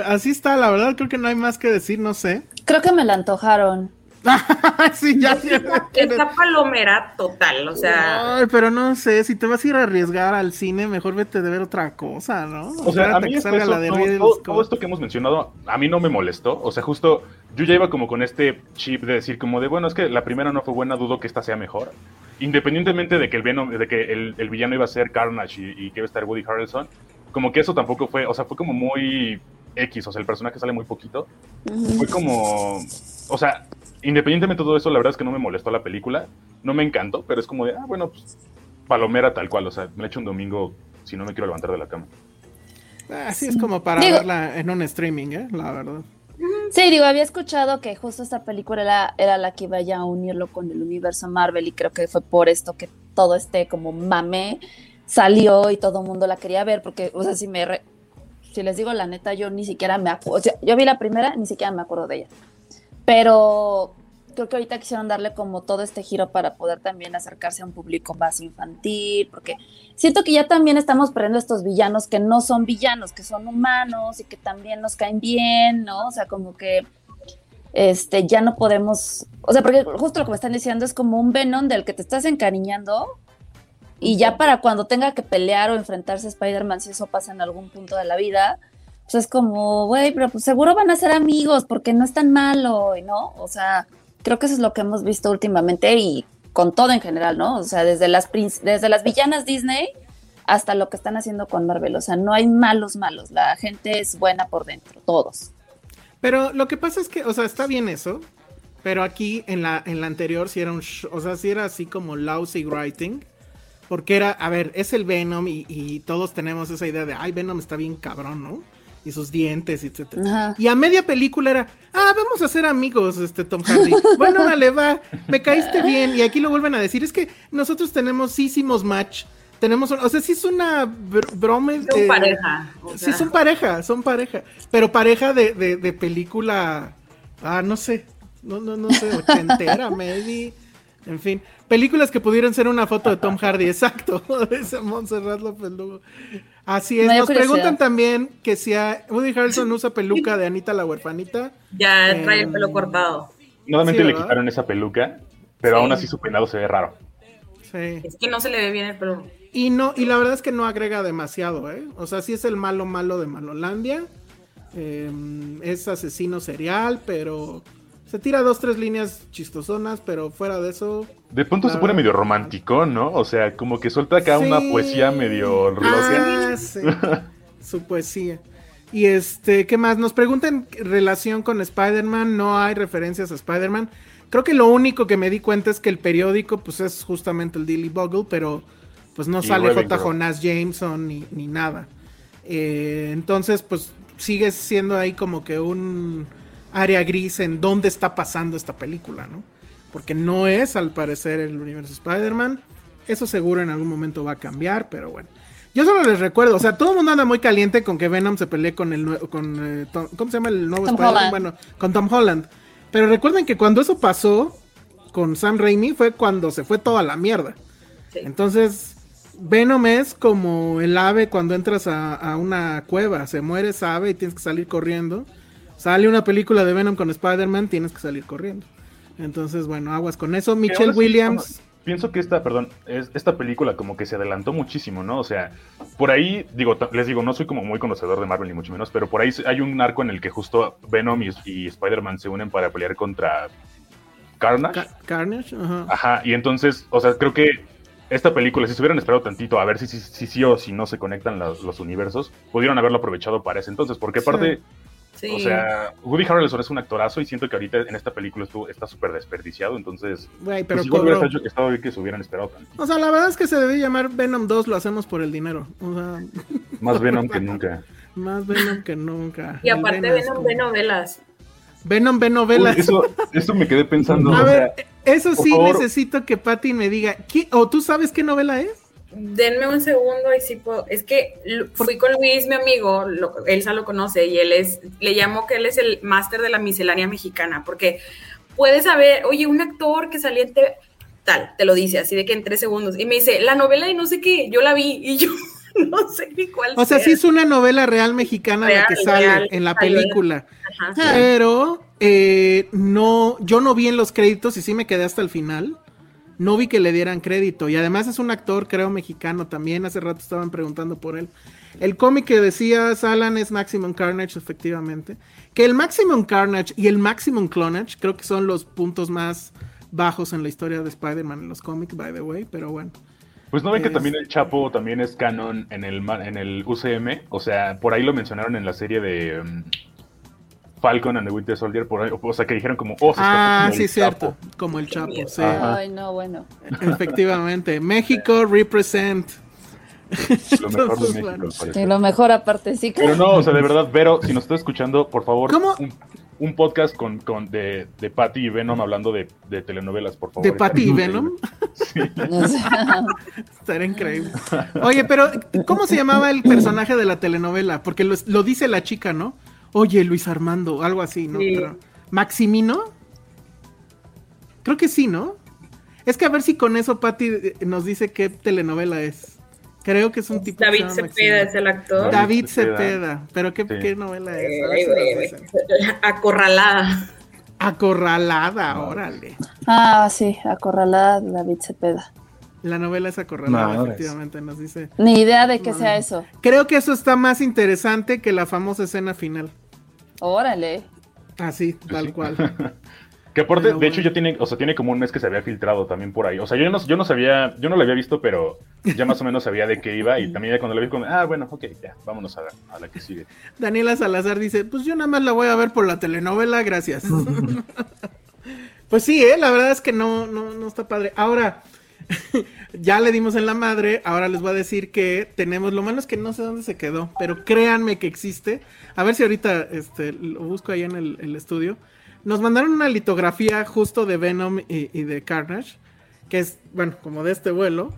así está, la verdad creo que no hay más que decir, no sé. Creo que me la antojaron. sí, ya Esta palomera total, o sea. Ay, pero no sé, si te vas a ir a arriesgar al cine, mejor vete de ver otra cosa, ¿no? O, o sea, a mí que salga eso, la de todo, todo, todo, esto que hemos mencionado, a mí no me molestó. O sea, justo yo ya iba como con este chip de decir, como de bueno, es que la primera no fue buena, dudo que esta sea mejor. Independientemente de que el, Venom, de que el, el villano iba a ser Carnage y, y que iba a estar Woody Harrelson, como que eso tampoco fue, o sea, fue como muy X, o sea, el personaje sale muy poquito. Fue como, o sea, independientemente de todo eso, la verdad es que no me molestó la película, no me encantó, pero es como de, ah, bueno, pues, palomera tal cual, o sea, me la echo un domingo si no me quiero levantar de la cama. Así es como para digo, verla en un streaming, ¿eh? La verdad. Sí, digo, había escuchado que justo esta película era, era la que iba ya a unirlo con el universo Marvel y creo que fue por esto que todo este como mame salió y todo el mundo la quería ver porque, o sea, si me... Re... Si les digo la neta, yo ni siquiera me acuerdo. O sea, yo vi la primera, ni siquiera me acuerdo de ella. Pero creo que ahorita quisieron darle como todo este giro para poder también acercarse a un público más infantil, porque siento que ya también estamos perdiendo estos villanos que no son villanos, que son humanos y que también nos caen bien, ¿no? O sea, como que este ya no podemos, o sea, porque justo lo que me están diciendo es como un Venom del que te estás encariñando y ya para cuando tenga que pelear o enfrentarse a Spider-Man, si eso pasa en algún punto de la vida, pues es como, güey, pero pues seguro van a ser amigos porque no es tan malo, ¿no? O sea, creo que eso es lo que hemos visto últimamente y con todo en general, ¿no? O sea, desde las, desde las villanas Disney hasta lo que están haciendo con Marvel. O sea, no hay malos malos, la gente es buena por dentro, todos. Pero lo que pasa es que, o sea, está bien eso, pero aquí en la, en la anterior sí era un, o sea, sí era así como lousy writing. Porque era, a ver, es el Venom y, y todos tenemos esa idea de, ay, Venom está bien cabrón, ¿no? Y sus dientes, etc. Ajá. Y a media película era, ah, vamos a ser amigos, este Tom Hardy. bueno, dale, va, me caíste bien. Y aquí lo vuelven a decir, es que nosotros tenemos, sí hicimos match. Tenemos, o sea, sí es una br broma. Son eh, pareja. O sea. Sí, son pareja, son pareja. Pero pareja de, de, de película, ah, no sé, no, no, no sé, ochentera, maybe. En fin, películas que pudieran ser una foto de Tom Hardy, exacto. Ese Montserrat López Lugo. Así es. Nos preguntan también que si a Woody Harrelson usa peluca de Anita la huerfanita. Ya trae el Em, pelo cortado. Nuevamente Sí, le quitaron esa peluca, pero Sí. aún así su peinado se ve raro. Sí. Es que no se le ve bien el pelo. Y no, y la verdad es que no agrega demasiado, ¿eh? O sea, sí es el malo malo de Malolandia. eh, es asesino serial, pero se tira dos, tres líneas chistosonas, pero fuera de eso. De pronto se pone medio romántico, ¿no? O sea, como que suelta acá una Sí. poesía medio. Ah, sí. Su poesía. Y este, ¿qué más? Nos preguntan relación con Spider-Man. No hay referencias a Spider-Man. Creo que lo único que me di cuenta es que el periódico, pues es justamente el Daily Bugle, pero pues no Y sale J. Jonas Jameson ni, ni nada. Eh, entonces, pues sigue siendo ahí como que un área gris en dónde está pasando esta película, ¿no? Porque no es, al parecer, el universo Spider-Man. Eso seguro en algún momento va a cambiar, pero bueno. Yo solo les recuerdo, o sea, todo el mundo anda muy caliente con que Venom se pelee con el nuevo, con, eh, Tom- ¿cómo se llama el nuevo Spider-Man? Bueno, con Tom Holland. Pero recuerden que cuando eso pasó con Sam Raimi fue cuando se fue toda la mierda. Sí. Entonces, Venom es como el ave cuando entras a, a una cueva, se muere esa ave y tienes que salir corriendo. Sale una película de Venom con Spider-Man, tienes que salir corriendo. Entonces, bueno, aguas con eso. Michelle sí, Williams. Pienso que esta, perdón, es, esta película como que se adelantó muchísimo, ¿no? O sea, por ahí, digo, les digo, no soy como muy conocedor de Marvel ni mucho menos, pero por ahí hay un arco en el que justo Venom y, y Spider-Man se unen para pelear contra Carnage. Ca- Carnage, ajá. Ajá, y entonces, o sea, creo que esta película, si se hubieran esperado tantito a ver si si, si sí o si no se conectan los, los universos, pudieron haberlo aprovechado para ese entonces, porque aparte, Sí. O sea, Woody Harrelson es un actorazo y siento que ahorita en esta película estuvo, está súper desperdiciado, entonces, Güey, pero pues igual hubiera hecho que estaba bien que se hubieran esperado tantito. O sea, la verdad es que se debe llamar Venom 2, lo hacemos por el dinero. O sea, Más Venom que nunca. más Venom que nunca. y El aparte Venom Venom como- ve novelas. Venom ve Uy, novelas. eso, eso me quedé pensando. A o ver, sea, eso sí necesito que Patty me diga. ¿qué- ¿O tú sabes qué novela es? Denme un segundo y si puedo. Es que fui con Luis, mi amigo, lo- Elsa lo conoce y él es, le llamo que él es el máster de la miscelánea mexicana, porque puedes saber, oye, un actor que salía en TV, tal, te lo dice así de que en tres segundos. Y me dice, la novela y no sé qué, yo la vi y yo no sé ni cuál O sea, sea. sí es una novela real mexicana la Real, que sale real, en la película. Ajá. Pero eh, no, yo no vi en los créditos y sí me quedé hasta el final. No vi que le dieran crédito. Y además es un actor, creo, mexicano también. Hace rato estaban preguntando por él. El cómic que decías, Alan, es Maximum Carnage, efectivamente. Que el Maximum Carnage y el Maximum Clonage creo que son los puntos más bajos en la historia de Spider-Man en los cómics, by the way. Pero bueno. Pues no ven que también el Chapo también es canon en el, en el UCM. O sea, por ahí lo mencionaron en la serie de um, Falcon and the Winter Soldier. Por ahí, o sea, que dijeron como, oh, se Ah, el sí, cierto. Chapo. Como el Chapo, sí. Ajá. Ay, no, bueno. Efectivamente. México represent. Lo mejor de México, bueno. lo mejor aparte, sí que. Pero no, o sea, de verdad, Vero, si nos estás escuchando, por favor, ¿Cómo? un, un podcast con, con de, de Patty y Venom hablando de, de telenovelas, por favor. ¿De Patty y Venom? Estaría increíble. Oye, pero ¿cómo se llamaba el personaje de la telenovela? Porque lo, lo dice la chica, ¿no? Oye, Luis Armando, algo así, ¿no? Sí. Pero, ¿Maximino? Creo que sí, ¿no? Es que a ver si con eso Patty eh, nos dice qué telenovela es. Creo que es un tipo David Cepeda Maximino. es el actor. David Cepeda. Cepeda. ¿Pero qué, Sí. qué novela es? Ay, si dicen. Acorralada. Acorralada, órale. ah, sí, acorralada de David Cepeda. La novela es acorralada, No, efectivamente, nos dice. Ni idea de que sea eso. Creo que eso está más interesante que la famosa escena final. Órale. Así, tal sí. cual. Que aparte, Pero de hecho, ya tiene, o sea, tiene como un mes que se había filtrado también por ahí. O sea, yo no, yo no sabía, yo no lo había visto, pero ya más o menos sabía de qué iba. Y también ya cuando lo vi, como, ah, bueno, ok, ya, vámonos a, a la que sigue. Daniela Salazar dice, pues yo nada más la voy a ver por la telenovela, gracias. pues sí, ¿eh? la verdad es que no, no, no está padre. Ahora, ya le dimos en la madre, ahora les voy a decir que tenemos, lo malo es que no sé dónde se quedó, pero créanme que existe. A ver si ahorita este, lo busco ahí en el, estudio. Nos mandaron una litografía justo de Venom y, de Carnage, que es, bueno, como de este vuelo.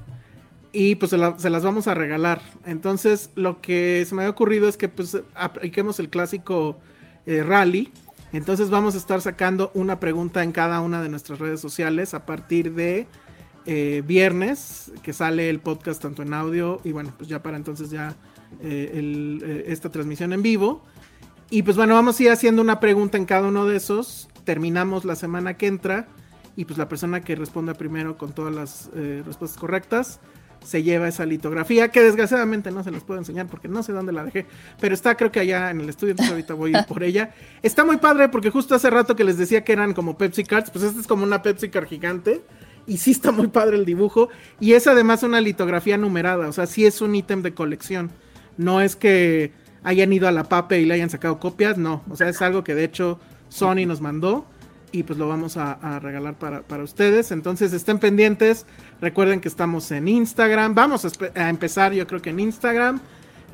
Y pues se las vamos a regalar. Entonces, lo que se me había ocurrido es que pues apliquemos el clásico eh, rally. Entonces vamos a estar sacando una pregunta en cada una de nuestras redes sociales a partir de eh, viernes, que sale el podcast tanto en audio y bueno, pues ya para entonces ya eh, eh, esta transmisión en vivo. Y pues bueno, vamos a ir haciendo una pregunta en cada uno de esos. Terminamos la semana que entra y pues la persona que responda primero con todas las respuestas correctas se lleva esa litografía que desgraciadamente no se las puedo enseñar porque no sé dónde la dejé, pero está creo que allá en el estudio, entonces ahorita voy a ir por ella. Está muy padre porque justo hace rato que les decía que eran como Pepsi Cards, pues esta es como una Pepsi Card gigante y sí está muy padre el dibujo y es además una litografía numerada, o sea, sí es un ítem de colección. No es que hayan ido a la PAPE y le hayan sacado copias, no, o sea, es algo que de hecho Sony nos mandó y pues lo vamos a, regalar para, para, ustedes. Entonces estén pendientes. Recuerden que estamos en Instagram. Vamos a, a empezar yo creo que en Instagram.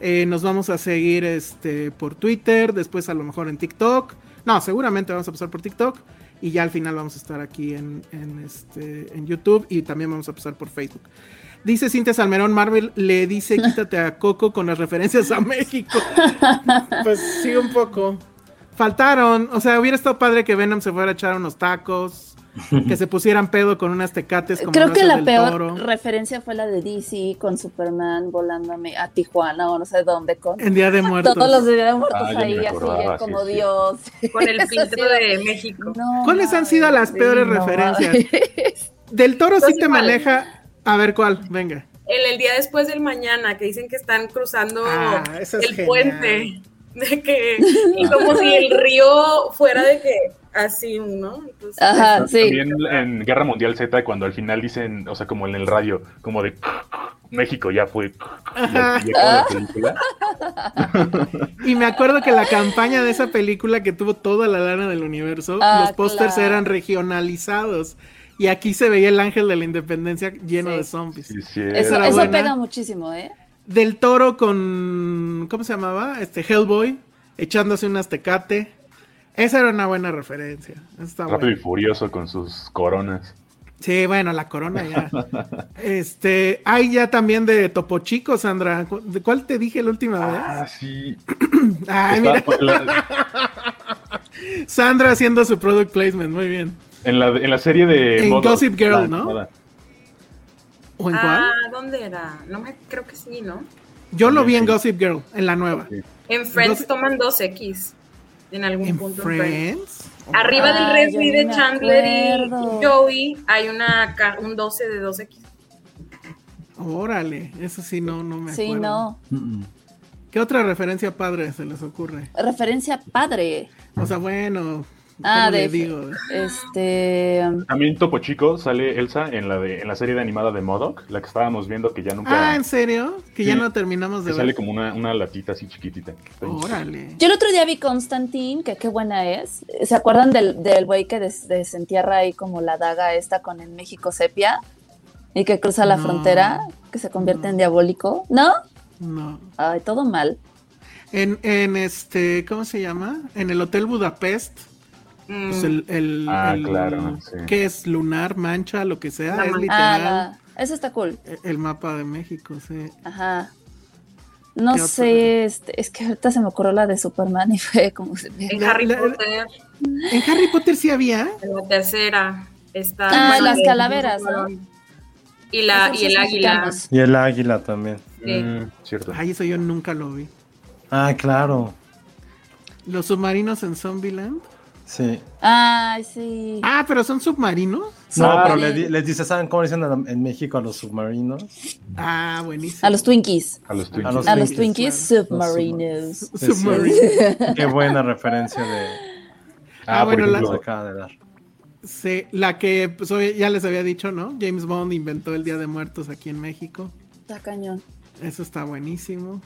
Eh, nos vamos a seguir este, por Twitter. Después a lo mejor en TikTok. No, seguramente vamos a pasar por TikTok. Y ya al final vamos a estar aquí en, en, este, en YouTube. Y también vamos a pasar por Facebook. Dice Cintia Salmerón, Marvel le dice quítate a Coco con las referencias a México. pues sí, un poco. Faltaron, o sea, hubiera estado padre que Venom se fuera a echar unos tacos, que se pusieran pedo con unas tecates como Creo que la del peor Toro. referencia fue la de DC con Superman volándome a Tijuana o no sé dónde con En Día de Muertos. todos los días de muertos Ah, ahí así como sí, sí. Dios. Con el filtro de México. No, ¿Cuáles han sido las sí, peores no referencias? Del Toro sí te igual. maneja. A ver cuál, venga. El, el día después del mañana, que dicen que están cruzando Ah, es el genial. puente. De que, y como si el río fuera de que así, ¿no? Entonces, Ajá, sí. También en Guerra Mundial Z, cuando al final dicen, o sea, como en el radio, como de México ya fue. Y ya- y acaba la película. Y me acuerdo que la campaña de esa película que tuvo toda la lana del universo, Ah, los pósters claro. eran regionalizados. Y aquí se veía el ángel de la independencia lleno Sí. de zombies. Sí, sí, Eso, eso pega muchísimo, ¿eh? Del toro con. ¿Cómo se llamaba? Este Hellboy. Echándose unas tecate. Esa era una buena referencia. Está Rápido y furioso con sus coronas. Sí, bueno, la corona ya. este. Hay ya también de Topo Chico, Sandra. ¿Cu- ¿De cuál te dije la última vez? Ah, sí. Ay, mira. La- Sandra haciendo su product placement. Muy bien. en, la, en la serie de. En Gossip Girl, la ¿no? ¿O en cuál? ah, ¿dónde era? No me creo que sí, ¿no? Yo lo vi en. Gossip Girl, en la nueva. Sí. En Friends toman dos X en algún ¿En punto. en Friends. Friends? Arriba Ah, del refri yo de Chandler y. Joey hay una un 12 de 2X. Órale, eso sí, no, no me acuerdo. Sí, no. ¿Qué otra referencia padre se les ocurre? Referencia padre. O sea, bueno, Ah, ¿cómo le de digo? este También Topo Chico sale Elsa en la de en la serie de animada de Modoc, la que estábamos viendo que ya nunca. Ah, ¿en serio? Que ya no terminamos que de sale ver. como una, una latita así chiquitita. Órale. Yo el otro día vi Constantine, que qué buena es. ¿Se acuerdan del del güey que des- desentierra ahí como la daga esta con el México sepia? Y que cruza la No. frontera, que se convierte en diabólico. ¿No? No. Ay, todo mal. En, en este, ¿cómo se llama? En el Hotel Budapest. Mm, Pues el, el, Ah, el- claro, sí. ¿Qué es? Lunar, mancha, lo que sea. La es literal. Ah, la- eso está cool. e- El mapa de México, sí. Ajá. No sé, este, es que ahorita se me ocurrió la de Superman y fue como... en Harry la- Potter, En Harry Potter sí había. en la tercera, está. Ah, las calaveras, ¿no? Y, la, y el águila. Y el águila también. Sí. Mm, cierto. Ay, eso yo nunca lo vi. Ah, claro. Los submarinos en Zombieland. Sí. Ay, sí. Ah, pero son submarinos. No, pero les dice, ¿saben cómo dicen en, en México a los submarinos? Ah, buenísimo. A los Twinkies. A los Twinkies. A los A los Twinkies, submarinos. Sí, sí. Submarino. Qué buena referencia de Ah, Ah, bueno, por la- ejemplo, acaba de dar. Sí, la que pues, ya les había dicho, ¿no? James Bond inventó el Día de Muertos aquí en México. Está cañón. Eso está buenísimo.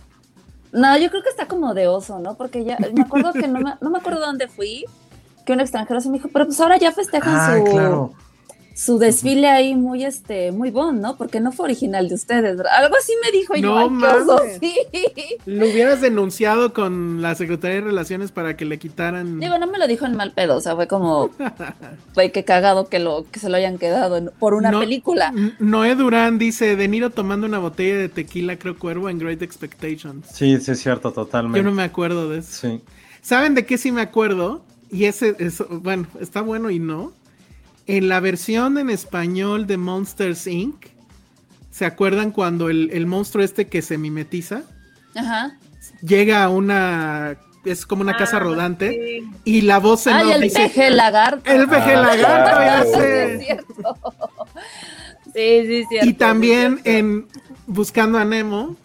No, yo creo que está como de oso, ¿no? Porque ya, me acuerdo que no me, no me acuerdo dónde fui, que un extranjero se me dijo, pero pues ahora ya festejan Ah, su, claro. su desfile ahí muy, este, muy bon, ¿no? Porque no fue original de ustedes, ¿verdad? Algo así me dijo y No yo, sí. Lo hubieras denunciado con la Secretaría de Relaciones para que le quitaran. Digo, no me lo dijo en mal pedo, o sea, fue como, fue que cagado que, lo, que se lo hayan quedado en- por una No- película. Noé Durán dice: De Niro tomando una botella de tequila, creo cuervo, en Great Expectations. Sí, sí, es cierto, totalmente. Yo no me acuerdo de eso. Sí. ¿Saben de qué sí me acuerdo? Y ese, es, bueno, está bueno y no. En la versión en español de Monsters Inc., ¿se acuerdan cuando el, el monstruo este que se mimetiza Ajá. llega a una es como una casa Ah, rodante sí. y la voz en Ay, off el dice, peje lagarto. el peje Ah, lagarto, ya claro. sé. Sí, es cierto. Sí, cierto. Y también sí, es cierto. en Buscando a Nemo,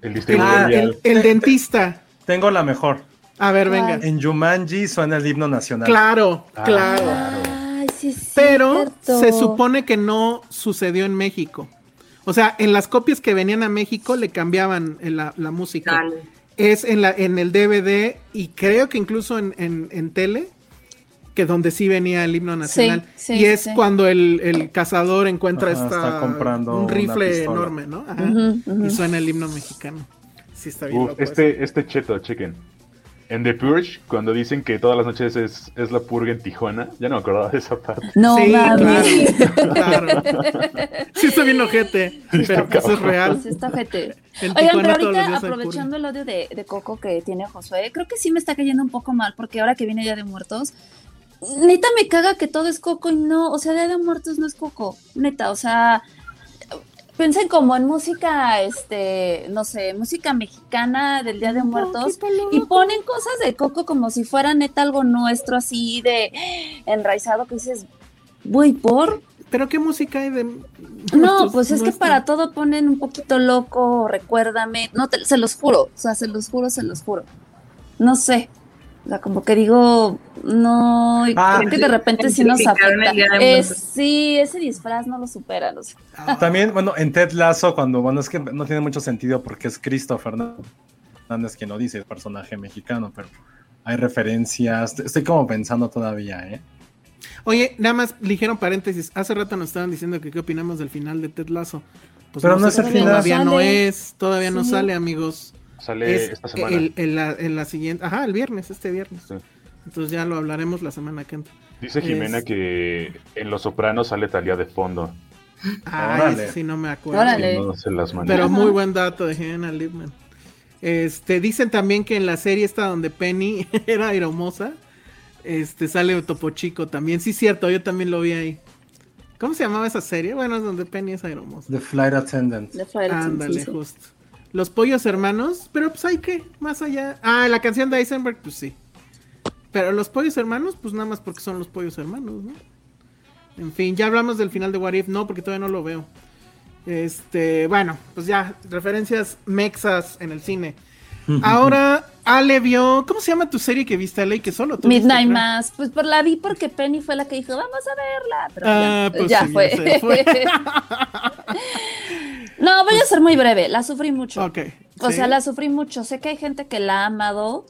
El Ah, el dentista. Tengo la mejor. A ver, ¿Cuál? venga. En Jumanji suena el himno nacional. Claro, Ah, claro. Ay, sí, es Pero cierto. se supone que no sucedió en México. O sea, en las copias que venían a México le cambiaban en la, la música. Dale. Es en, la, en el DVD y creo que incluso en, en- en tele, que donde sí venía el himno nacional. sí, y sí, es sí. cuando el, el cazador encuentra Ajá, esta, está comprando un rifle enorme, ¿no? Ajá. Y suena el himno mexicano. Sí, está bien Uf, loco eso. este, este cheto, chequen. En The Purge, cuando dicen que todas las noches es, es la purga en Tijuana, ya no me acordaba de esa parte. No Sí, mames. claro, claro. Sí, está bien ojete, pero pues es real. Sí, está ojete. Oigan, pero ahorita aprovechando el odio de, de Coco que tiene Josué, creo que sí me está cayendo un poco mal, porque ahora que viene Día de Muertos, neta me caga que todo es Coco y no, o sea, Día de Muertos no es Coco, neta, o sea, piensen como en música, este, no sé, música mexicana del Día de Muertos y ponen cosas de Coco como si fuera neta algo nuestro así de enraizado que dices, voy por... Pero qué música hay de No, pues es que para todo ponen un poquito loco, recuérdame, no te- se los juro, o sea, se los juro, se los juro. No sé. O sea, como que digo, no, y Ah, creo que de repente sí nos afecta. Sí, ese disfraz no lo supera, no sé. También, bueno, en Ted Lasso, cuando, bueno, es que no tiene mucho sentido porque es Cristo Fernández quien lo dice, el personaje mexicano, pero hay referencias. Estoy como pensando todavía, ¿eh? Oye, nada más ligero paréntesis. Hace rato nos estaban diciendo que qué opinamos del final de Ted Lasso. Pues Pero no sé, es el Todavía final. no Sale. es, todavía no Sí. sale, amigos. Sale es esta semana. el- en, la, en la siguiente, ajá, el viernes, este viernes. Sí. Entonces ya lo hablaremos la semana que entra. Dice Jimena es- que en Los Sopranos sale Talía de fondo. Órale. eso sí no me acuerdo. No se las maneja. Pero muy buen dato de Helena Lipman. Este, dicen también que en la serie esta donde Penny era hermosa, este, sale Topo Chico también. Sí, cierto, yo también lo vi ahí. ¿Cómo se llamaba esa serie? Bueno, es donde Penny es hermosa. The Flight Attendant. De Flight Attendant, Ándale, sí, sí. justo. Los pollos hermanos, pero pues hay que, más allá. Ah, la canción de Eisenberg, pues sí. Pero los pollos hermanos, pues nada más porque son los pollos hermanos, ¿no? En fin, ya hablamos del final de What If, no, porque todavía no lo veo. Este, bueno, pues ya, referencias mexas en el cine. Ahora, Ale vio, ¿cómo se llama tu serie que viste, Ale? Que solo tú Midnight? Mass, pues por la vi porque Penny fue la que dijo, vamos a verla, pero Ah, ya, pues ya sí, fue. ya fue. no, voy a ser muy breve, la sufrí mucho. Ok. O ¿sí? sea, la sufrí mucho. Sé que hay gente que la ha amado.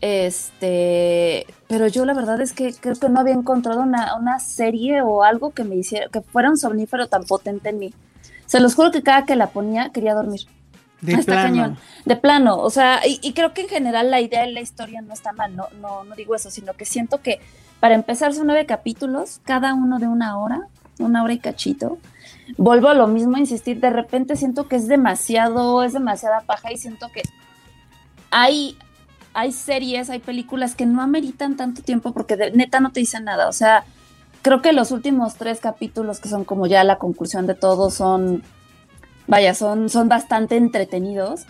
Este, pero yo la verdad es que creo que no había encontrado una, una serie o algo que me hiciera, que fuera un somnífero tan potente en mí. Se los juro que cada que la ponía quería dormir. De Está plano. cañón. De plano, o sea, y, y creo que en general la idea de la historia no está mal, no, no, no digo eso, sino que siento que para empezar son nueve capítulos, cada uno de una hora, una hora y cachito. Vuelvo a lo mismo a insistir, de repente siento que es demasiado, es demasiada paja y siento que hay, hay series, hay películas que no ameritan tanto tiempo porque de- neta no te dicen nada, o sea, creo que los últimos tres capítulos que son como ya la conclusión de todo son vaya, son, son bastante entretenidos,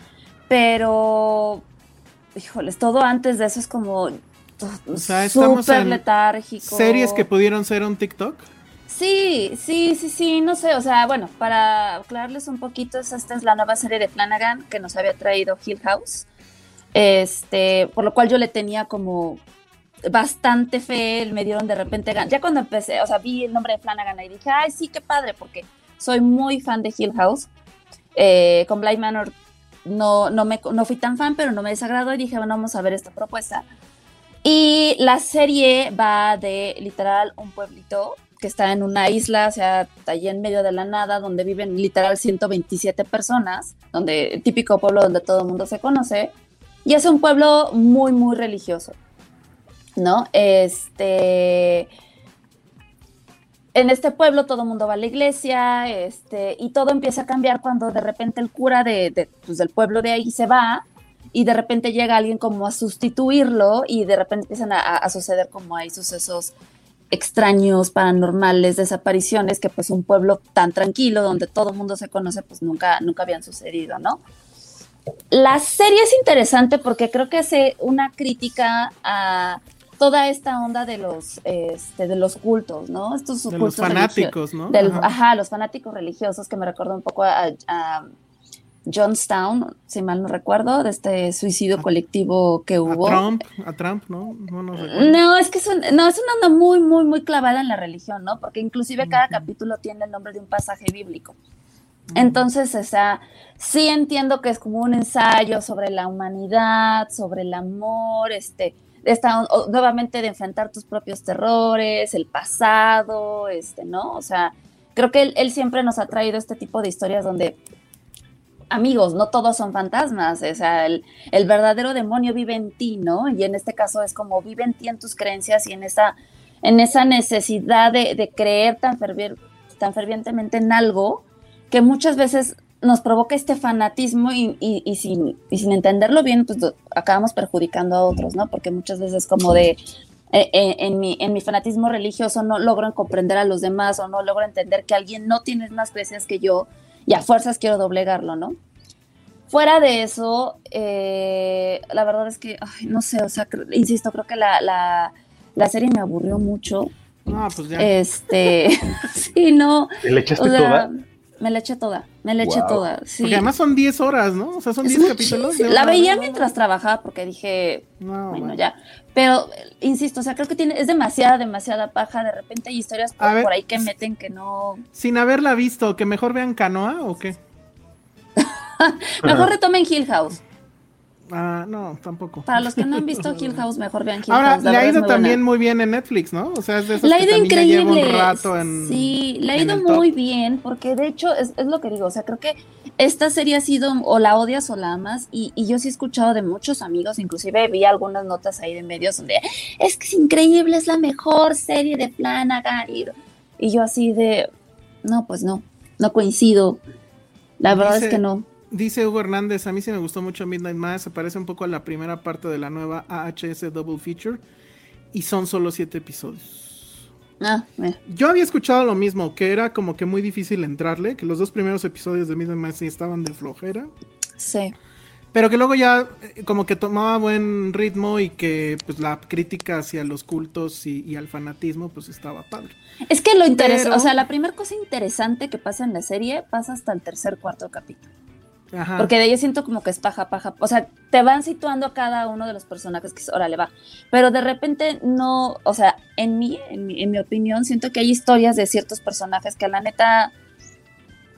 pero, híjoles, todo antes de eso es como O sea, estamos súper en letárgico. Series que pudieron ser un TikTok. Sí, sí, sí, sí, no sé, o sea, bueno, para aclararles un poquito, es- esta es la nueva serie de Flanagan que nos había traído Hill House, este, por lo cual yo le tenía como bastante fe, me dieron de repente ya cuando empecé, o sea, vi el nombre de Flanagan y dije, ay, sí, qué padre, porque soy muy fan de Hill House, eh, con Blind Manor no, no, me, no fui tan fan, pero no me desagradó y dije, bueno, vamos a ver esta propuesta. Y la serie va de literal un pueblito que está en una isla, o sea, allí en medio de la nada, donde viven literal 127 personas, donde típico pueblo donde todo el mundo se conoce, y es un pueblo muy, muy religioso, ¿no? Este, en este pueblo todo el mundo va a la iglesia, este, y todo empieza a cambiar cuando de repente el cura de, pues, del pueblo de ahí se va y de repente llega alguien como a sustituirlo y de repente empiezan a suceder como hay sucesos extraños, paranormales, desapariciones, que pues un pueblo tan tranquilo donde todo el mundo se conoce, pues nunca, nunca habían sucedido, ¿no? La serie es interesante porque creo que hace una crítica a toda esta onda de los, este, de los cultos, ¿no? Estos de los fanáticos, ¿no? ajá. los fanáticos religiosos que me recuerda un poco a, a Johnstown, si mal no recuerdo, de este suicidio colectivo que hubo. A Trump, a Trump, ¿no? No, no, es que es, no, es una onda muy, muy, muy clavada en la religión, ¿no? Porque inclusive cada capítulo tiene el nombre de un pasaje bíblico. Entonces, o sea, sí entiendo que es como un ensayo sobre la humanidad, sobre el amor, este, esta, nuevamente de enfrentar tus propios terrores, el pasado, este, ¿no? O sea, creo que él, él siempre nos ha traído este tipo de historias donde amigos, no todos son fantasmas, o sea, el, verdadero demonio vive en ti, ¿no? Y en este caso es como vive en ti, en tus creencias y en esa, en esa necesidad de, creer tan, tan fervientemente en algo que muchas veces nos provoca este fanatismo y, y, sin, y sin entenderlo bien, pues acabamos perjudicando a otros, ¿no? Porque muchas veces como de, eh, eh, en, mi, en mi fanatismo religioso no logro comprender a los demás o no logro entender que alguien no tiene más creencias que yo y a fuerzas quiero doblegarlo, ¿no? Fuera de eso, eh, la verdad es que, no sé, o sea, insisto, creo que la, la, la, serie me aburrió mucho. Ah, pues ya. Este, sí, no. ¿Le echaste toda? Me la eché toda, me la eché toda. Sí. Porque además son 10 horas, ¿no? O sea, son 10 capítulos. La veía mientras trabajaba porque dije, bueno, ya. Pero, insisto, o sea, creo que tiene, es demasiada, demasiada paja. De repente hay historias por, ahí que meten que no. Sin haberla visto, que mejor vean Canoa o qué? mejor retomen Hill House. Ah, no, tampoco. Para los que no han visto Hill House, mejor vean Hill House. Ahora, le ha ido también muy bien en Netflix, ¿no? O sea, es de Le ha ido increíble. sí, le ha ido muy bien, porque de hecho es, lo que digo, o sea, creo que esta serie ha sido o la odias o la amas, y, yo sí he escuchado de muchos amigos, inclusive vi algunas notas ahí de medios donde es que es increíble, es la mejor serie de Flanagan, y, y yo así de, no, pues no, no coincido. La verdad es que no. Dice Hugo Hernández, a mí sí me gustó mucho Midnight Mass, se parece un poco a la primera parte de la nueva AHS Double Feature y son solo siete episodios. Ah, Yo había escuchado lo mismo, que era como que muy difícil entrarle, que los dos primeros episodios de Midnight Mass sí estaban de flojera. Sí. Pero que luego ya eh, como que tomaba buen ritmo y que pues la crítica hacia los cultos y, al fanatismo pues estaba padre. Es que lo interesante, o sea, la primera cosa interesante que pasa en la serie pasa hasta el tercer, cuarto capítulo. Porque de ahí siento como que es paja, paja. O sea, te van situando a cada uno de los personajes que es, órale, va. Pero de repente no, o sea, en mí, en mi, en mi opinión, siento que hay historias de ciertos personajes que la neta,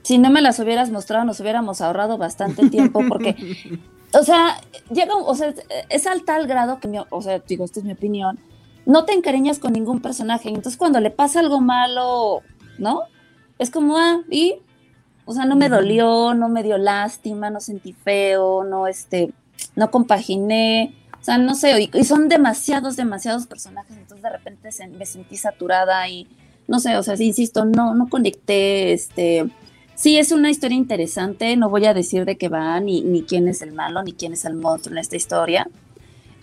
si no me las hubieras mostrado, nos hubiéramos ahorrado bastante tiempo porque, o sea, llega, o sea, es al tal grado que, o sea, digo, esta es mi opinión, no te encariñas con ningún personaje. Entonces cuando le pasa algo malo, ¿no? Es como, ah, y o sea, no me dolió, no me dio lástima, no sentí feo, no, este, no compaginé. O sea, no sé, y, son demasiados, demasiados personajes, entonces de repente me sentí saturada y no sé, o sea, insisto, no, no conecté, este, sí es una historia interesante, no voy a decir de qué va, ni, ni quién es el malo, ni quién es el monstruo en esta historia,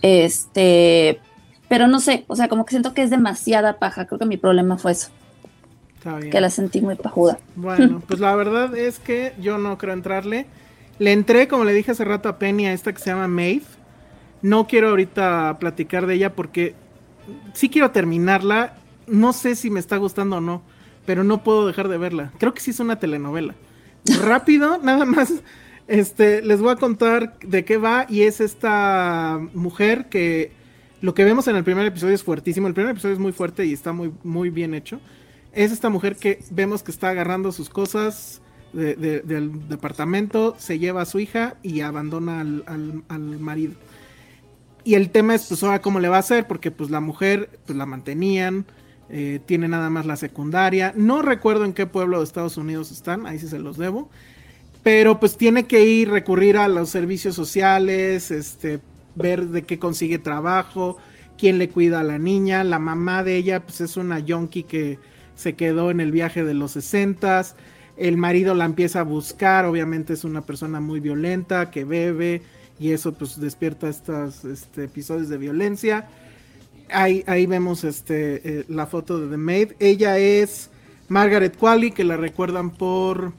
este, pero no sé, o sea, como que siento que es demasiada paja, creo que mi problema fue eso. Que la sentí muy pajuda. Bueno, pues la verdad es que yo no creo entrarle. Le entré, como le dije hace rato a Penny, a esta que se llama Maeve. No quiero ahorita platicar de ella porque sí quiero terminarla. No sé si me está gustando o no, pero no puedo dejar de verla. Creo que sí es una telenovela. Rápido, nada más. Este, les voy a contar de qué va y es esta mujer que lo que vemos en el primer episodio es fuertísimo. El primer episodio es muy fuerte y está muy, muy bien hecho es esta mujer que vemos que está agarrando sus cosas del departamento, se lleva a su hija y abandona al, marido. Y el tema es, pues, ahora cómo le va a hacer, porque pues la mujer, pues la mantenían, eh, tiene nada más la secundaria. No recuerdo en qué pueblo de Estados Unidos están, ahí sí se los debo. Pero pues tiene que ir, recurrir a los servicios sociales, este, ver de qué consigue trabajo, quién le cuida a la niña. La mamá de ella, pues es una yonki que se quedó en el viaje de los 60 el marido la empieza a buscar, obviamente es una persona muy violenta, que bebe y eso pues despierta estos este, episodios de violencia. Ahí, ahí vemos este, eh, la foto de The Maid. Ella es Margaret Qualley, que la recuerdan por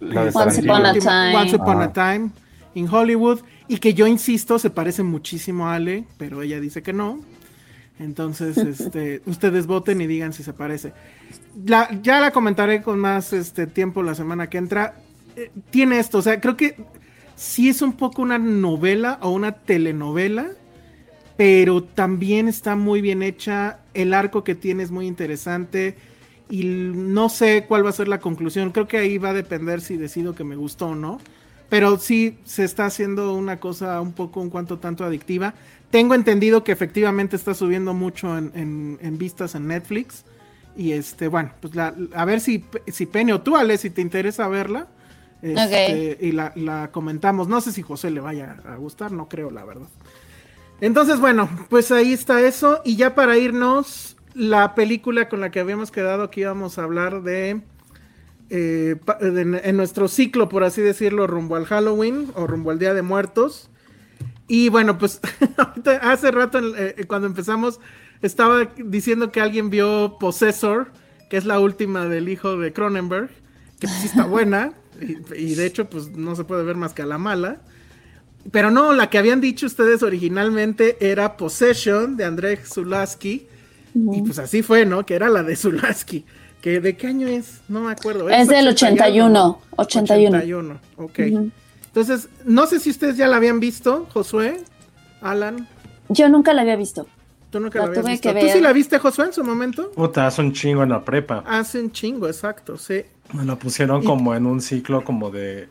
La de Once. Upon a Time. Once Upon a. Time in Hollywood. Y que yo insisto, se parece muchísimo a Ale, pero ella dice que no. Entonces, este, ustedes voten y digan si se parece. Ya la comentaré con más este, tiempo la semana que entra. Eh, tiene esto, o sea, creo que sí es un poco una novela o una telenovela, pero también está muy bien hecha. El arco que tiene es muy interesante. Y no sé cuál va a ser la conclusión. Creo que ahí va a depender si decido que me gustó o no. Pero sí se está haciendo una cosa un poco, un cuanto tanto adictiva. Tengo entendido que efectivamente está subiendo mucho en, en- en vistas en Netflix. Y este, bueno, pues la- a ver si, si Penny o tú, Ale, si te interesa verla. este, Y la, la comentamos. No sé si José le vaya a gustar, no creo, la verdad. Entonces, bueno, pues ahí está eso. Y ya para irnos, la película con la que habíamos quedado que íbamos a hablar de, eh, de- en nuestro ciclo, por así decirlo, rumbo al Halloween o rumbo al Día de Muertos. Y bueno, pues hace rato eh, cuando empezamos estaba diciendo que alguien vio Possessor, que es la última del hijo de Cronenberg, que sí está buena. Y, y de hecho, pues no se puede ver más que a la mala. Pero no, la que habían dicho ustedes originalmente era Possession de Andrzej Zulaski. Y pues así fue, ¿no? Que era la de Zulaski. Que ¿De qué año es? No me acuerdo. Es del 81. 81. 81, ok. Ujú. Entonces, no sé si ustedes ya la habían visto, Josué, Alan. Yo nunca la había visto. Tú nunca La la, habías visto. ¿Tú sí la viste, Josué, en su momento? Puta, hace un chingo en la prepa. Hace un chingo, exacto, sí. Me la pusieron Y- como en un ciclo como de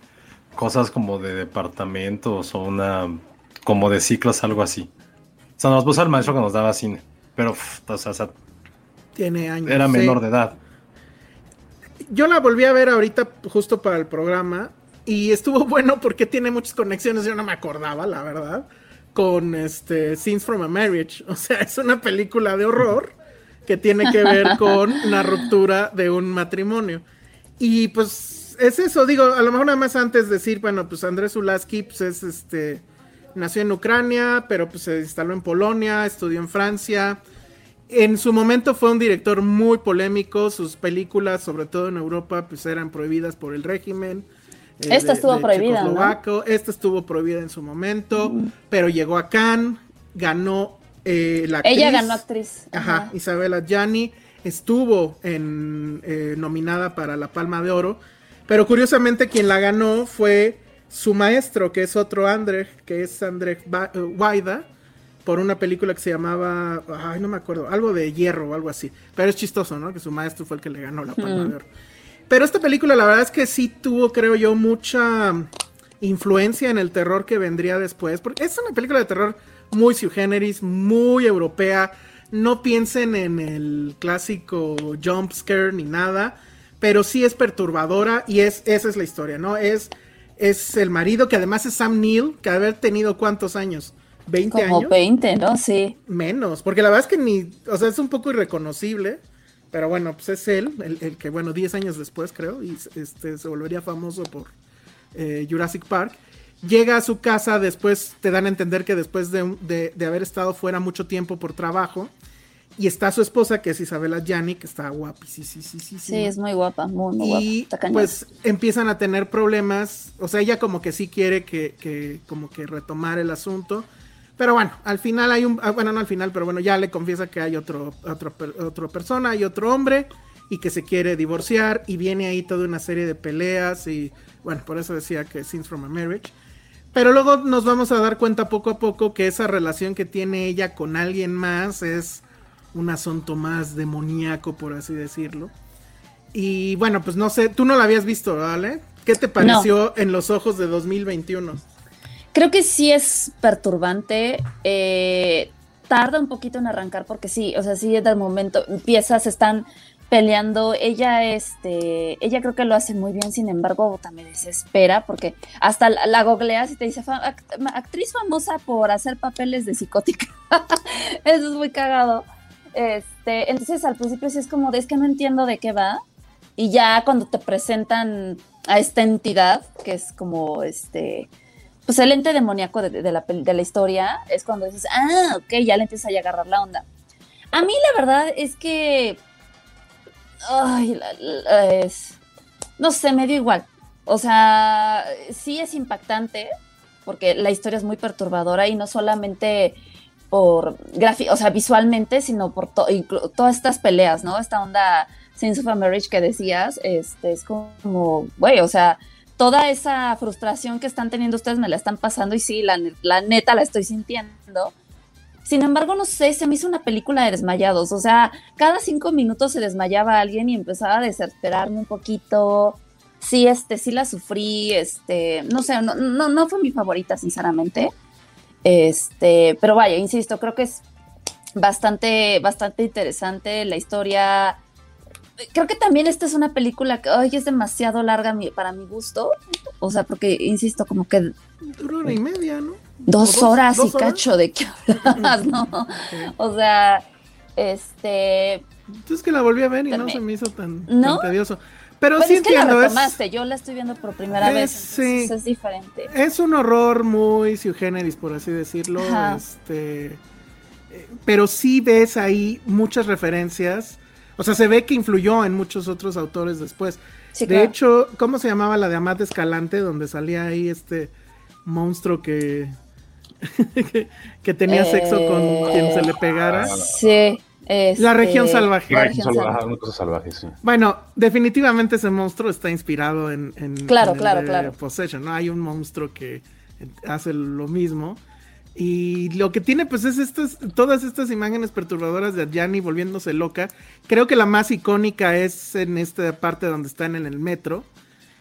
cosas como de departamentos o una como de ciclos, algo así. O sea, nos puso el maestro que nos daba cine. Pero, uf, o sea, o sea, Tiene años. era sí. menor de edad. Yo la volví a ver ahorita justo para el programa y estuvo bueno porque tiene muchas conexiones, yo no me acordaba, la verdad, con este Scenes from a Marriage. O sea, es una película de horror que tiene que ver con la ruptura de un matrimonio. Y pues es eso, digo, a lo mejor nada más antes decir, bueno, pues Andrés Ulaski pues es este nació en Ucrania, pero pues se instaló en Polonia, estudió en Francia. En su momento fue un director muy polémico, sus películas, sobre todo en Europa, pues eran prohibidas por el régimen. Esta estuvo prohibida, ¿no? Esta estuvo prohibida en su momento, pero llegó a Cannes, ganó eh, la actriz. Ella ganó actriz. Ajá, Ajá. Isabella Gianni estuvo en, eh, nominada para la Palma de Oro, pero curiosamente quien la ganó fue su maestro, que es otro Andrzej, que es Andrzej Ba- eh, Wajda, por una película que se llamaba, ay, no me acuerdo, algo de hierro o algo así, pero es chistoso, ¿no? Que su maestro fue el que le ganó la Palma de Oro. Pero esta película, la verdad es que sí tuvo, creo yo, mucha influencia en el terror que vendría después. Porque es una película de terror muy sui generis, muy europea. No piensen en el clásico jump scare ni nada. Pero sí es perturbadora y es, esa es la historia, ¿no? Es, es el marido que además es Sam Neill, que haber tenido cuántos años? ¿20 Como años? 20, ¿no? Sí. Menos, porque la verdad es que ni, o sea, es un poco irreconocible, pero bueno, pues es él, el, el que, bueno, 10 años después creo, y este, se volvería famoso por eh, Jurassic Park. Llega a su casa, después te dan a entender que después de, de- de haber estado fuera mucho tiempo por trabajo, y está su esposa, que es Isabela Gianni, que está guapísima. Sí, sí, sí, Sí, es muy guapa, muy, muy guapa. Y pues empiezan a tener problemas. O sea, ella como que sí quiere que, que como que retomar el asunto. Pero bueno, al final hay un, ah, bueno, no al final, pero bueno, ya le confiesa que hay otro, otro, otra persona, hay otro hombre y que se quiere divorciar y viene ahí toda una serie de peleas y bueno, por eso decía que Scenes from a Marriage. Pero luego nos vamos a dar cuenta poco a poco que esa relación que tiene ella con alguien más es un asunto más demoníaco, por así decirlo. Y bueno, pues no sé, tú no la habías visto, ¿vale? ¿Qué te pareció en los ojos de 2021? Creo que sí es perturbante. eh, tarda un poquito en arrancar porque sí, o sea, sí es del momento. Piezas están peleando. Ella, este, ella creo que lo hace muy bien. Sin embargo, me desespera porque hasta la, la googleas y te dice "Fa- act- actriz famosa por hacer papeles de psicótica. Eso es muy cagado. Este, entonces al principio sí es como de es que no entiendo de qué va. Y ya cuando te presentan a esta entidad, que es como este pues el ente demoníaco de, la, de la historia es cuando dices, ah, ok, ya le empieza a agarrar la onda. A mí la verdad es que, ay, la- la- es, no sé, me dio igual. O sea, sí es impactante porque la historia es muy perturbadora y no solamente por o sea, visualmente, sino por to- todas estas peleas, ¿no? Esta onda Sins of a Marriage que decías, este, es como, güey, o sea, toda esa frustración que están teniendo ustedes me la están pasando y sí, la, la neta la estoy sintiendo. Sin embargo, no sé, se me hizo una película de desmayados, o sea, cada cinco minutos se desmayaba alguien y empezaba a desesperarme un poquito. Sí, este, sí la sufrí, este, no sé, no, no, no fue mi favorita, sinceramente. Este, pero vaya, insisto, creo que es bastante, bastante interesante la historia. Creo que también esta es una película que ay, es demasiado larga mi- para mi gusto. O sea, porque, insisto, como que Duró una y media, ¿no? dos, ¿O horas dos y cacho de qué hablas, ¿no? O sea, este. Entonces que la volví a ver y no se me hizo tan, ¿No? tan tedioso. Pero sí es que la entiendo, es, retomaste, yo la estoy viendo por primera Es- vez, sí. es diferente. es un horror muy sui generis, por así decirlo. Ajá. Este, eh, pero sí ves ahí muchas referencias. O sea, se ve que influyó en muchos otros autores después. Sí, de claro. hecho, ¿cómo se llamaba la de Amat Escalante? Donde salía ahí este monstruo que, que, que tenía sexo con Eh, quien se le pegara. Sí. La región este, salvaje. La región salvaje, sí. Bueno, definitivamente ese monstruo está inspirado en, en- Claro, en claro, claro. Possession, ¿no? Hay un monstruo que hace lo mismo. Y lo que tiene, pues, es estas, todas estas imágenes perturbadoras de Adjani volviéndose loca. Creo que la más icónica es en esta parte donde están en el metro.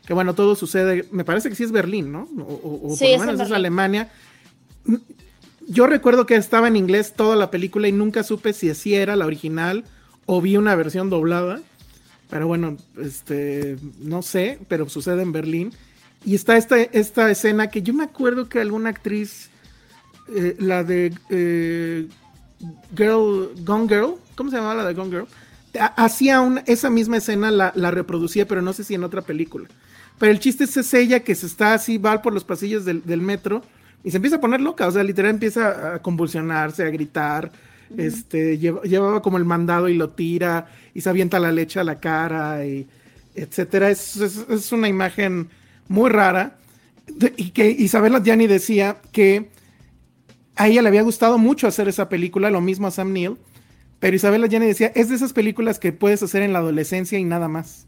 Que bueno, todo sucede, me parece que sí es Berlín, ¿no? O, o- o Sí, por lo es en menos es Berlín. Alemania. Yo recuerdo que estaba en inglés toda la película y nunca supe si así era la original o vi una versión doblada. Pero bueno, este, no sé, pero sucede en Berlín. Y está esta, esta escena que yo me acuerdo que alguna actriz, eh, la de eh, Girl, Gone Girl, ¿cómo se llamaba la de Gone Girl? Ha- Hacía una- esa misma escena, la, la reproducía, pero no sé si en otra película. Pero el chiste es, es ella que se está así, va por los pasillos del, del metro y se empieza a poner loca, o sea, literal empieza a convulsionarse, a gritar, este, lleva- llevaba como el mandado y lo tira y se avienta la leche a la cara y etcétera. Es, es- es una imagen muy rara de- y que Isabel Adjani decía que a ella le había gustado mucho hacer esa película, lo mismo a Sam Neill, pero Isabel Allende decía, es de esas películas que puedes hacer en la adolescencia y nada más.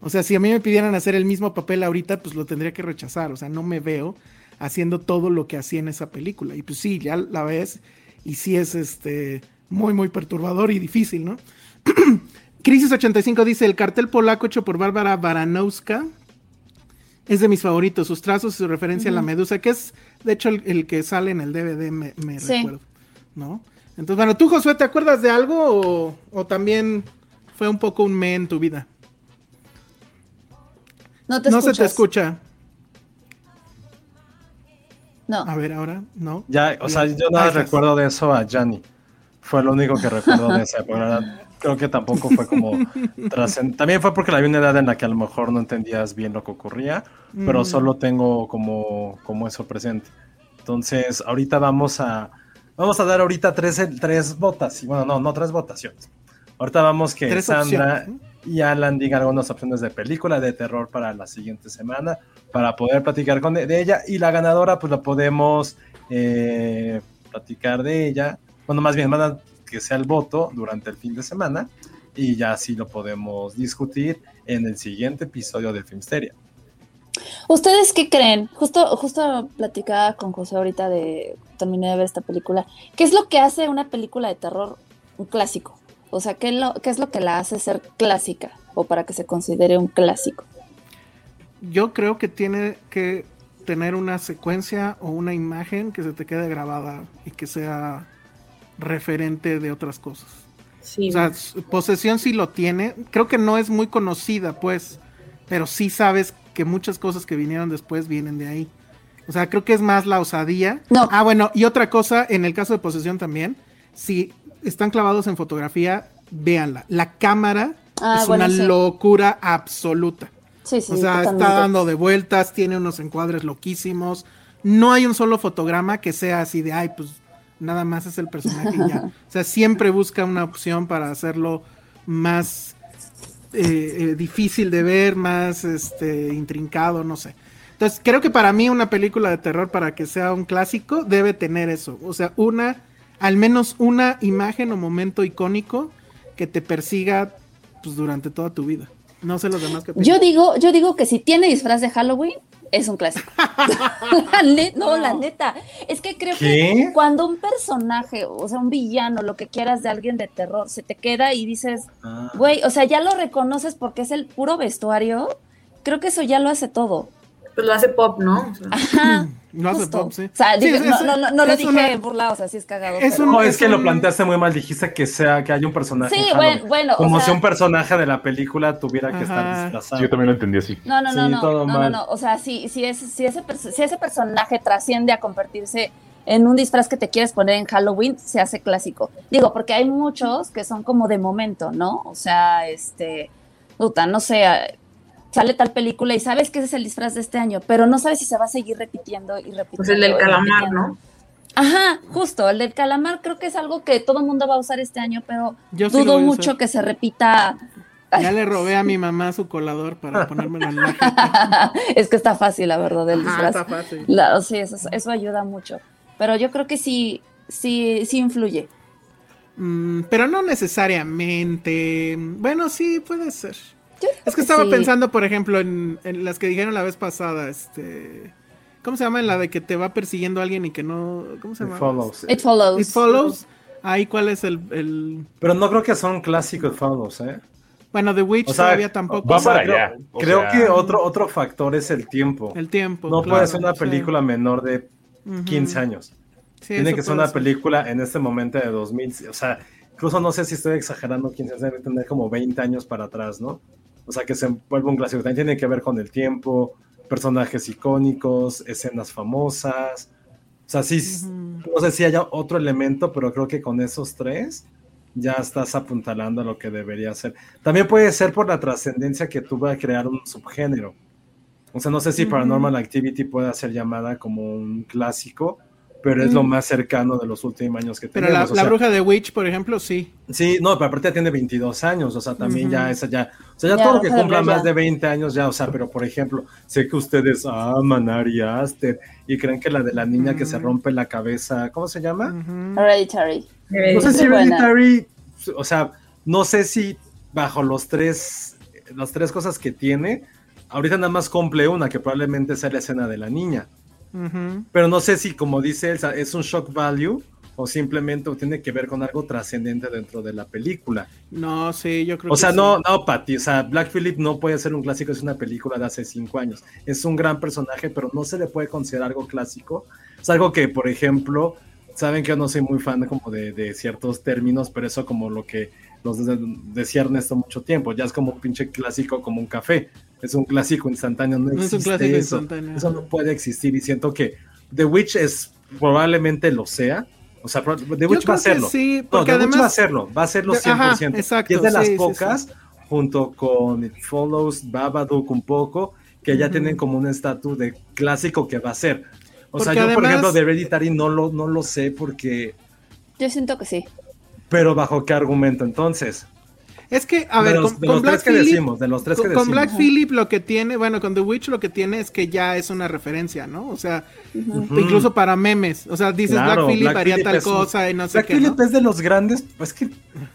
O sea, si a mí me pidieran hacer el mismo papel ahorita, pues lo tendría que rechazar. O sea, no me veo haciendo todo lo que hacía en esa película. Y pues sí, ya la ves y sí es este muy, muy perturbador y difícil, ¿no? Crisis 85 dice, el cartel polaco hecho por Bárbara Baranowska es de mis favoritos. Sus trazos y su referencia a la medusa, que es de hecho el, el que sale en el DVD, me, me Sí. recuerdo. ¿No? Entonces, bueno, tú, Josué, ¿te acuerdas de algo o, o también fue un poco un me en tu vida? No te no escuchas. se te escucha. No. A ver, ahora, ¿no? Ya, o sea, yo nada recuerdo de eso a Gianni. Fue lo único que recuerdo de esa época. Creo que tampoco fue como También fue porque la vi en una edad en la que a lo mejor no entendías bien lo que ocurría, pero Mm. solo tengo como, como eso presente. Entonces, ahorita vamos a vamos a dar ahorita tres, tres votaciones. Bueno, no, no tres votaciones. Ahorita vamos que Tres Sandra opciones, y Alan digan algunas opciones de película de terror para la siguiente semana para poder platicar con de, de ella y la ganadora pues la podemos eh, platicar de ella bueno más bien van a que sea el voto durante el fin de semana y ya así lo podemos discutir en el siguiente episodio de Filmsteria. ¿Ustedes qué creen? Justo, justo platicaba con José ahorita de terminé de ver esta película. ¿Qué es lo que hace una película de terror un clásico? O sea, ¿qué, es lo, qué es lo que la hace ser clásica? O para que se considere un clásico. Yo creo que tiene que tener una secuencia o una imagen que se te quede grabada y que sea referente de otras cosas. Sí. O sea, posesión sí lo tiene. Creo que no es muy conocida, pues, pero sí sabes que muchas cosas que vinieron después vienen de ahí. O sea, creo que es más la osadía. No. Ah, bueno, y otra cosa, en el caso de posesión también, si están clavados en fotografía, véanla. La cámara Ah, es bueno, una sí. locura absoluta. Sí, sí, o sea, totalmente. está dando de vueltas, tiene unos encuadres loquísimos. no hay un solo fotograma que sea así de, ay, pues nada más es el personaje y ya. O sea, siempre busca una opción para hacerlo más eh, eh, difícil de ver, más este, intrincado, no sé. Entonces, creo que para mí una película de terror, para que sea un clásico, debe tener eso. O sea, una, al menos una imagen o momento icónico que te persiga pues, durante toda tu vida. No sé los demás que Yo digo, yo digo que si tiene disfraz de Halloween, es un clásico. la net, no, la neta. Es que creo que cuando un personaje, o sea, un villano, lo que quieras de alguien de terror, se te queda y dices, Ah. güey, o sea, ya lo reconoces porque es el puro vestuario, creo que eso ya lo hace todo. Pues lo hace pop, ¿no? O sea, Ajá. No hace pop, sí. O sea, Sí, dije- es- no, no, no, no lo dije una- burlado, o sea, sí es cagado. Es pero- un- No, es que un- lo planteaste muy mal, dijiste que sea, que haya un personaje. Sí, bueno, o Como sea- si un personaje de la película tuviera que estar disfrazado. Yo también lo entendí así. No, no, no, Sí, no, todo no, no, mal. no. O sea, si, si, es, si, ese, si ese personaje trasciende a convertirse en un disfraz que te quieres poner en Halloween, se hace clásico. Digo, porque hay muchos que son como de momento, ¿no? O sea, este, puta, no sé, sale tal película y sabes que ese es el disfraz de este año, pero no sabes si se va a seguir repitiendo y repitiendo. pues el del calamar. ¿no? Ajá, justo, el del calamar creo que es algo que todo el mundo va a usar este año, pero Yo dudo mucho que se repita. Ya le robé a mi mamá su colador para ponérmelo en la es que está fácil, la verdad, el Ajá, disfraz. está fácil. La- sí, eso, eso ayuda mucho. Pero yo creo que sí, sí, sí influye. Mm, pero no necesariamente. Bueno, sí, puede ser. Es que estaba sí. pensando, por ejemplo, en, en las que dijeron la vez pasada, este... ¿Cómo se llama? En la de que te va persiguiendo alguien y que no... ¿Cómo se It llama? follows. It follows. It follows. Ahí, ¿cuál es el, el- Pero no creo que son clásicos follows, ¿eh? Bueno, The Witch O sea, todavía tampoco. va O sea, para creo, allá, o creo sea- que otro, otro factor es el tiempo. El tiempo. no claro, puede ser una sí. película menor de Ujú. 15 años. Sí, Tiene que ser una película en este momento de 2000. O sea, incluso no sé si estoy exagerando, 15 años, debe tener como 20 años para atrás, ¿no? O sea, que se vuelva un clásico. También tiene que ver con el tiempo, personajes icónicos, escenas famosas. O sea, sí, no sé si haya otro elemento, pero creo que con esos tres ya estás apuntalando a lo que debería ser. También puede ser por la trascendencia que tuvo a crear un subgénero. O sea, no sé si. Paranormal Activity pueda ser llamada como un clásico, pero es lo Mm. más cercano de los últimos años que Pero la, tenemos. o la sea, bruja de Witch, por ejemplo, sí. Sí, no, pero aparte tiene 22 años, o sea, también ya esa ya, o sea, ya, Ya, todo lo que cumpla más ya. de 20 años ya, o sea, pero por ejemplo, sé que ustedes aman a Ari Aster y creen que la de la niña que se rompe la cabeza, ¿cómo se llama? Ujú. Hereditary. No sé si. Hereditary, o sea, no sé si bajo los tres, las tres cosas que tiene, ahorita nada más cumple una, que probablemente sea la escena de la niña. Pero no sé si, como dice Elsa, es un shock value o simplemente tiene que ver con algo trascendente dentro de la película. No, sí, yo creo O que sea, sí. no, no, Patty, o sea, Black Phillip no puede ser un clásico, es una película de hace cinco años. Es un gran personaje, pero no se le puede considerar algo clásico. Es algo que, por ejemplo, saben que yo no soy muy fan como de, de ciertos términos, pero eso como lo que de- decía Ernesto mucho tiempo, ya es como un pinche clásico, como un café. Es un clásico instantáneo, no, No es un existe clásico eso. instantáneo. Eso no puede existir y siento que The Witch es, probablemente lo sea. O sea, The Yo Witch va a hacerlo. sí, No, The Witch va a hacerlo, va a hacerlo De- 100%. ajá, exacto, y es de las sí, sí, pocas, junto con It Follows, Babadook un poco, que ya tienen como un estatus de clásico que va a ser. O sea, yo, por ejemplo, de Hereditary no lo, no lo sé porque... Yo siento que sí. Pero bajo qué argumento entonces. Es que, a de ver, los, con, de con los Black tres que decimos, de los tres con, que con decimos. Black Phillip lo que tiene, bueno, con The Witch lo que tiene es que ya es una referencia, ¿no? O sea, incluso para memes. O sea, dices Claro, Black Phillip Black haría Phillip tal un- cosa y no sé Black qué. Phillip ¿no? es de los grandes, pues que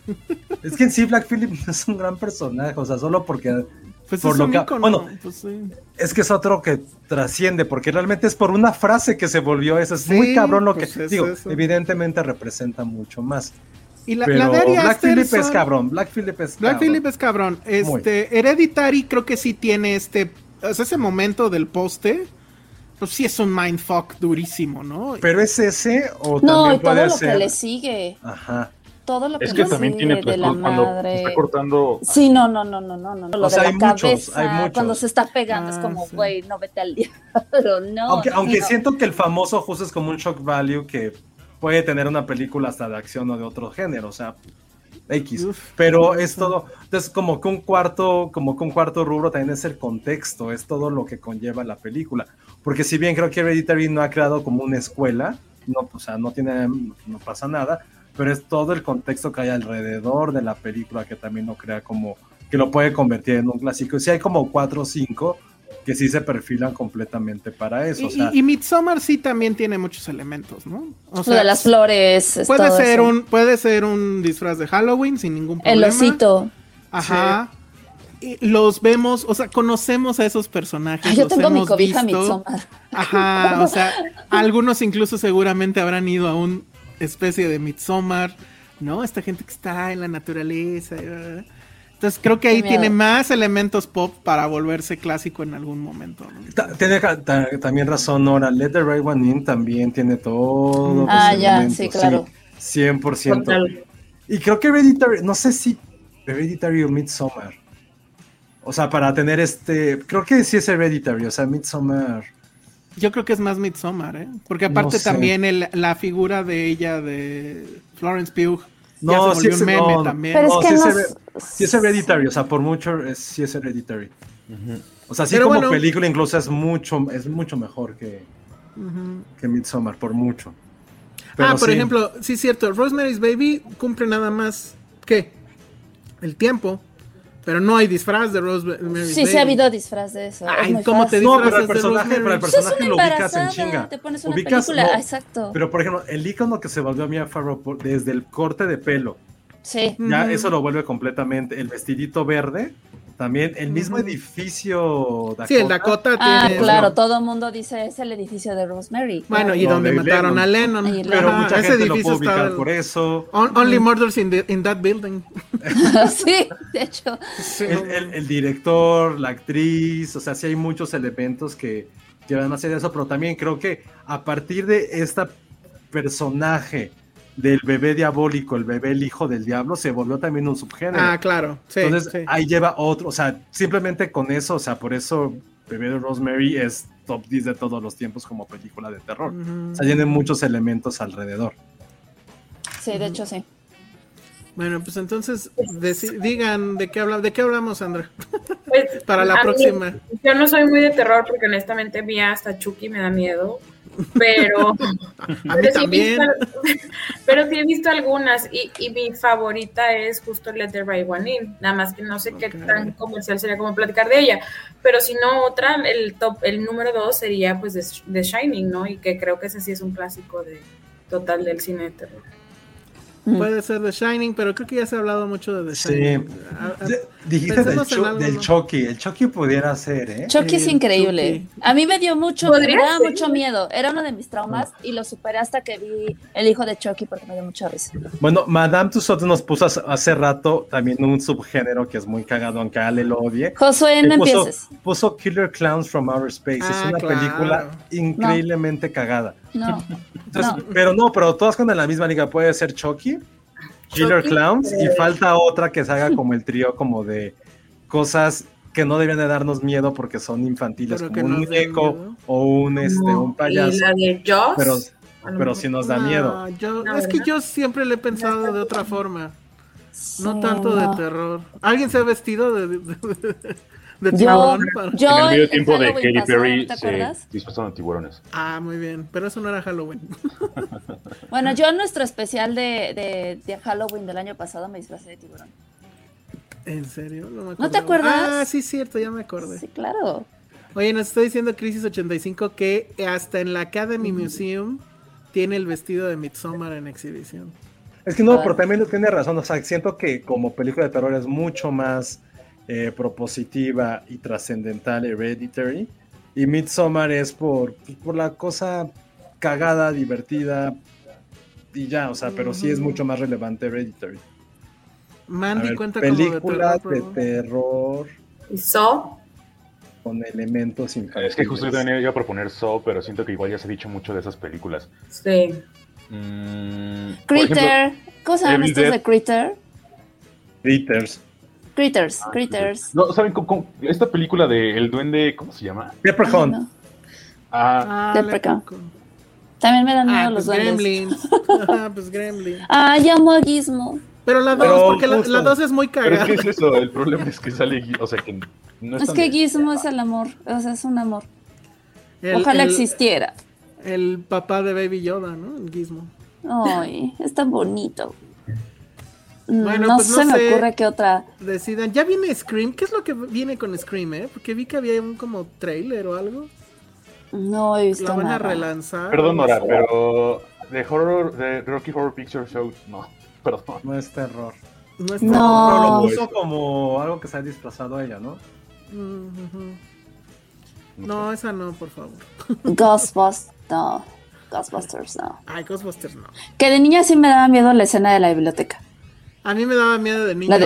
es que en sí Black Phillip no es un gran personaje, o sea, solo porque Pues por es lo un que- bueno, pues sí. es que es otro que trasciende, porque realmente es por una frase que se volvió eso, es Sí, muy cabrón lo que pues es digo, eso. evidentemente representa mucho más. Y la, pero la de Ari Black Aster Phillip es cabrón, Black Phillip es Black cabrón. Phillip es cabrón. Este, Hereditary creo que sí tiene este, o sea, ese momento del poste, pues sí es un mindfuck durísimo, ¿no? Pero es ese o No, también y todo puede lo ser que le sigue. Ajá. Todo lo que, Es que le también sigue tiene de pues, la cuando madre. está cortando. Sí, no, no, no, no, no, no. Lo O sea, de hay la muchos, cabeza, hay muchos. cuando se está pegando, es Ah, como, sí. güey, no vete al diablo, no. aunque no, aunque siento que el famoso justo es como un shock value que puede tener una película hasta de acción o de otro género, o sea, X. Uf, pero es todo, entonces como que un cuarto, como que un cuarto rubro también es el contexto, es todo lo que conlleva la película. porque si bien creo que Hereditary no ha creado como una escuela, no, o sea, no tiene, no pasa nada, pero es todo el contexto que hay alrededor de la película que también lo crea como, que lo puede convertir en un clásico. Si hay como cuatro o cinco que sí se perfilan completamente para eso. Y, o sea, y- y Midsommar sí también tiene muchos elementos, ¿no? O Lo de las flores. es puede todo ser eso. un puede ser un disfraz de Halloween sin ningún El problema. osito. Ajá. Y los vemos, o sea, conocemos a esos personajes. Ay, yo los tengo mi hemos cobija visto. Midsommar. Ajá, o sea, algunos incluso seguramente habrán ido a una especie de Midsommar, ¿no? Esta gente que está en la naturaleza. y bla, bla, bla. Entonces creo que ahí tiene más elementos pop para volverse clásico en algún momento. tiene ta- también razón Nora, Let the Right One In también tiene todo. Ah, ya, sí, claro. 100%. Total. Y creo que Hereditary, no sé si Hereditary o Midsommar. O sea, para tener este, creo que sí es Hereditary, o sea, Midsommar. Yo creo que es más Midsommar, ¿eh? Porque aparte No sé. también el- la figura de ella de Florence Pugh No, se sí volvió es- un meme no, también. Pero es No, que sí es no es- Sí es Hereditary, o sea, por mucho es, sí es Hereditary. O sea, sí Pero como bueno. película incluso es mucho, es mucho mejor que, Ujú. que Midsommar, por mucho. ah, Pero por sí. ejemplo, sí es cierto, Rosemary's Baby cumple nada más que el tiempo, pero no hay disfraz de Rosemary's Sí, Baby. sí ha habido disfraz de eso. Ay, es ¿cómo te fácil. No, pero el disfrazas de personaje, pero el Rosemary? Es personaje lo ubicas en chinga. te pones una Ubicas- película, no, exacto. Pero por ejemplo, el icono que se volvió a Mia Farrow desde el corte de pelo, Sí. ya eso lo vuelve completamente. El vestidito verde, también el mismo edificio Dakota. Sí, el Dakota Ah, tiene... claro, todo el mundo dice es el edificio de Rosemary. Bueno, y donde de mataron Lennon. a Lennon. Pero Ajá, mucha ese gente lo edificio puede ubicar está- por eso. On- Only Murders in, the- in that building. sí, de hecho. El, el- el director, la actriz, o sea, sí hay muchos elementos que, que van a hacer eso, pero también creo que a partir de esta personaje del bebé diabólico, el bebé el hijo del diablo, se volvió también un subgénero. Ah, claro. Sí, Entonces sí. ahí lleva otro, o sea, simplemente con eso, o sea, por eso Bebé de Rosemary es top 10 de todos los tiempos como película de terror. O sea, tiene muchos elementos alrededor. Sí, de hecho sí. Bueno, pues entonces digan de qué hablamos, de qué hablamos, Sandra, Pues, para la mí- próxima. yo no soy muy de terror porque honestamente mía hasta Chucky me da miedo, pero A pero sí, he visto, pero sí he visto algunas y, y mi favorita es justo Let the Right One In, nada más que no sé qué tan comercial sería como platicar de ella, pero si no otra, el top, el número dos sería pues de, The Shining, ¿no? Y que creo que ese sí es un clásico de total del cine de terror. Puede ser The Shining, pero creo que ya se ha hablado mucho de The Sí. Shining. A- a- De- dijiste del, algo, ¿no? Chucky. El Chucky pudiera ser, ¿eh? Chucky es increíble. Chucky. A mí me dio mucho, me daba mucho miedo. Era uno de mis traumas y lo superé hasta que vi el hijo de Chucky porque me dio mucha risa. Bueno, Madame Tussauds nos puso hace- rato también un subgénero que es muy cagado, aunque Ale lo odie. Josué, no puso, empieces. puso Killer Clowns from Outer Space. Ah, es una claro. película increíblemente cagada. No. Entonces, No. Pero no, pero todas con la misma liga. Puede ser Chucky, Killer Clowns y falta otra que se haga como el trío como de cosas que no deben de darnos miedo porque son infantiles, Pero como un muñeco o un, este, No, un payaso. Y la de Jaws. Pero, pero sí nos da miedo. No, yo- No, es que yo siempre le he pensado de otra forma. No tanto no. de terror. ¿Alguien se ha vestido de, de, de- de Yo, tiburón para- yo en el medio tiempo de Katy Perry ¿te se disfrazaron de tiburones. Ah, muy bien. Pero eso no era Halloween. Bueno, yo en nuestro especial de, de, de Halloween del año pasado me disfracé de tiburón. ¿En serio? No, me ¿No te acuerdas? Ah, sí, cierto, ya me acordé. Sí, claro. Oye, nos está diciendo Crisis 85 que hasta en la Academy Museum tiene el vestido de Midsommar en exhibición. Es que no, pero también tiene razón. O sea, siento que como película de terror es mucho más eh, propositiva y trascendental Hereditary. Y Midsommar es por, por la cosa cagada, divertida y ya, o sea, pero sí es mucho más relevante Hereditary. Mandy ver, cuenta como de películas terror. de terror Y So, con elementos infantiles. Es que justo yo también iba a proponer So, pero siento que igual ya se ha dicho mucho de esas películas. sí. Mm, ejemplo, Critter. ¿Cómo se llaman estos de Critter? Critters. Critters, Ah, Critters. No, ¿saben cómo, cómo- esta película de El Duende, ¿cómo se llama? Leprechaun. Ay, no. Ah, Ah, Leprechaun. Leprechaun. También me dan miedo Ah, los pues duendes. Gremlins. Ah, pues Gremlins. Ay, amo a Gizmo. Pero la Pero 2, porque la- 2 es muy pero es cagada. que es eso, el problema es que sale, o sea, que no es que de- Gizmo es el amor. O sea, es un amor. El- Ojalá el- existiera. El papá de Baby Yoda, ¿no? El Gizmo. Ay, es tan bonito. Bueno, no pues no se me sé. ocurre qué otra. Decidan. ¿Ya viene Scream? ¿Qué es lo que viene con Scream, eh? Porque vi que había un como trailer o algo. No he visto ¿La van a relanzar? Perdón, No Nora, sé. pero de horror, de Rocky Horror Picture Show, no, perdón. No es terror. No es No. Pero lo No. puso como algo que se ha disfrazado a ella, ¿no? Mm. No, esa no, por favor. Ghostbusters, no. Ghostbusters, no. Ay, Ghostbusters no. Que de niña sí me daba miedo la escena de la biblioteca. A mí me daba miedo de niño. La de.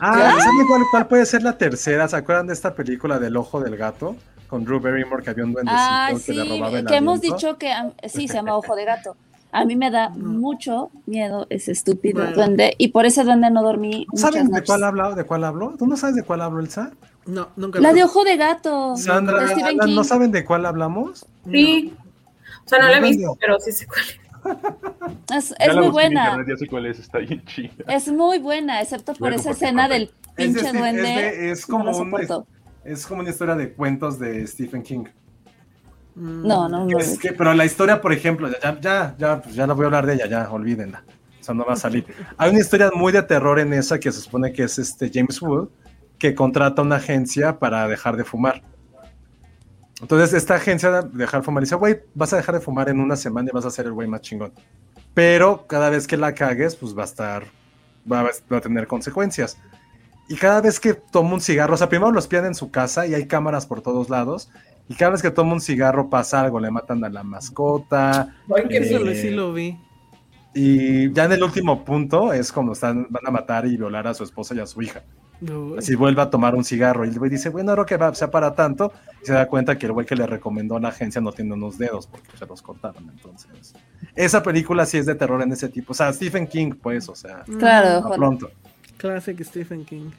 Ah, ¿saben cuál, cuál puede ser la tercera? ¿Se acuerdan de esta película del ojo del gato? Con Drew Barrymore que había un duendecito Ah, que sí, le robaba el que hemos dicho que sí, se llama Ojo de Gato. A mí me da mucho miedo ese estúpido Bueno. duende y por ese duende no dormí ¿Saben de cuál hablo? ¿De cuál hablo? ¿Tú no sabes de cuál hablo, Elsa? No, nunca La de Ojo de Gato. Sandra, de Stephen Alan, King. ¿no saben de cuál hablamos? Sí. O sea, no la he No, visto, no. pero sí sé cuál es. Es, es la muy buena. internet, ya sé cuál es, está bien chida. Es muy buena, excepto por esa escena del Es, de pinche Steve- duende. es de- es como soporto. es como una historia de cuentos de Stephen King. No, no, no. Es que, pero la historia, por ejemplo, ya, ya, ya, pues ya no voy a hablar de ella, ya, olvídenla. O sea, no va a salir. Hay una historia muy de terror en esa que se supone que es este James Wood, que contrata una agencia para dejar de fumar. Entonces, esta agencia de dejar de fumar dice, güey, vas a dejar de fumar en una semana y vas a ser el güey más chingón. Pero cada vez que la cagues, pues va a estar, va a, va a tener consecuencias. Y cada vez que toma un cigarro, o sea, primero los pillan en su casa y hay cámaras por todos lados. Y cada vez que toma un cigarro pasa algo, le matan a la mascota. Ay, qué Eso eh, lo- sí lo vi. Y ya en el último punto es como están, van a matar y violar a su esposa y a su hija. Uy. Así vuelve a tomar un cigarro y el güey dice, bueno, no creo que va, sea para tanto. Y se da cuenta que el güey que le recomendó a la agencia no tiene unos dedos porque se los cortaron. Entonces, esa película sí es de terror en ese tipo. O sea, Stephen King, pues, o sea, Claro, a ojo. pronto. Classic Stephen King.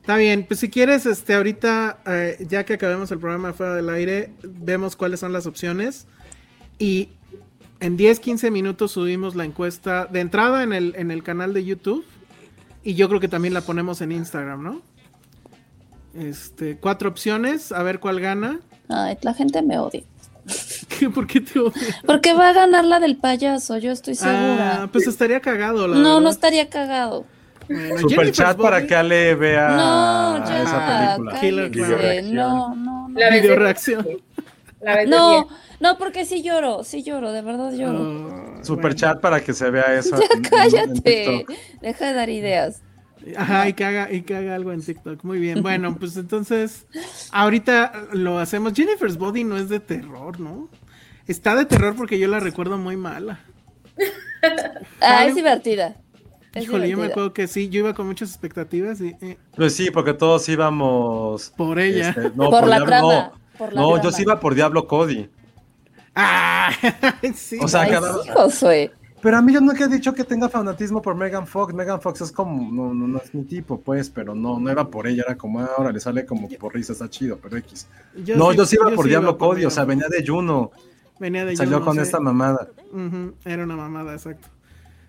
Está bien, pues si quieres, este, ahorita, eh, ya que acabemos el programa fuera del aire, vemos cuáles son las opciones. Y en 10, 15 minutos subimos la encuesta de entrada en el, en el canal de YouTube. Y yo creo que también la ponemos en Instagram, ¿no? Este, cuatro opciones, a ver cuál gana. Ay, la gente me odia. ¿Qué, ¿Por qué te odio? Porque va a ganar la del payaso, yo estoy segura. Ah, pues estaría cagado, la no, verdad. no estaría cagado. Bueno, Super chat para Body- que Ale vea No, ya, esa película. No, no, no. La Video reacción. La No. No, porque sí lloro, sí lloro, de verdad lloro. Oh, Super bueno. chat para que se vea eso. ya en- en- en cállate. Deja de dar ideas. Ajá, y que, haga, y que haga algo en TikTok. Muy bien. Bueno, pues entonces, ahorita lo hacemos. Jennifer's Body no es de terror, ¿no? Está de terror porque yo la recuerdo muy mala. Ah, es divertida. Es Híjole, yo me acuerdo que sí, yo iba con muchas expectativas y... eh, Pues sí, porque todos íbamos. por ella. este, no, Por la Diablo- trama, no. por la No, yo sí iba por Diablo Cody. ¡Ah! sí. O sea, Ay, cada- sí, Josué. Pero a mí yo nunca he dicho que tenga fanatismo por Megan Fox. Megan Fox es como, no, no, no es mi tipo, pues, pero no, no era por ella, era como, ah, ahora le sale como por risa, está chido, pero X. no, yo sí iba por Diablo Cody, o sea, venía de Juno, Venía de salió Juno, con sí. esta mamada. Era una mamada, exacto.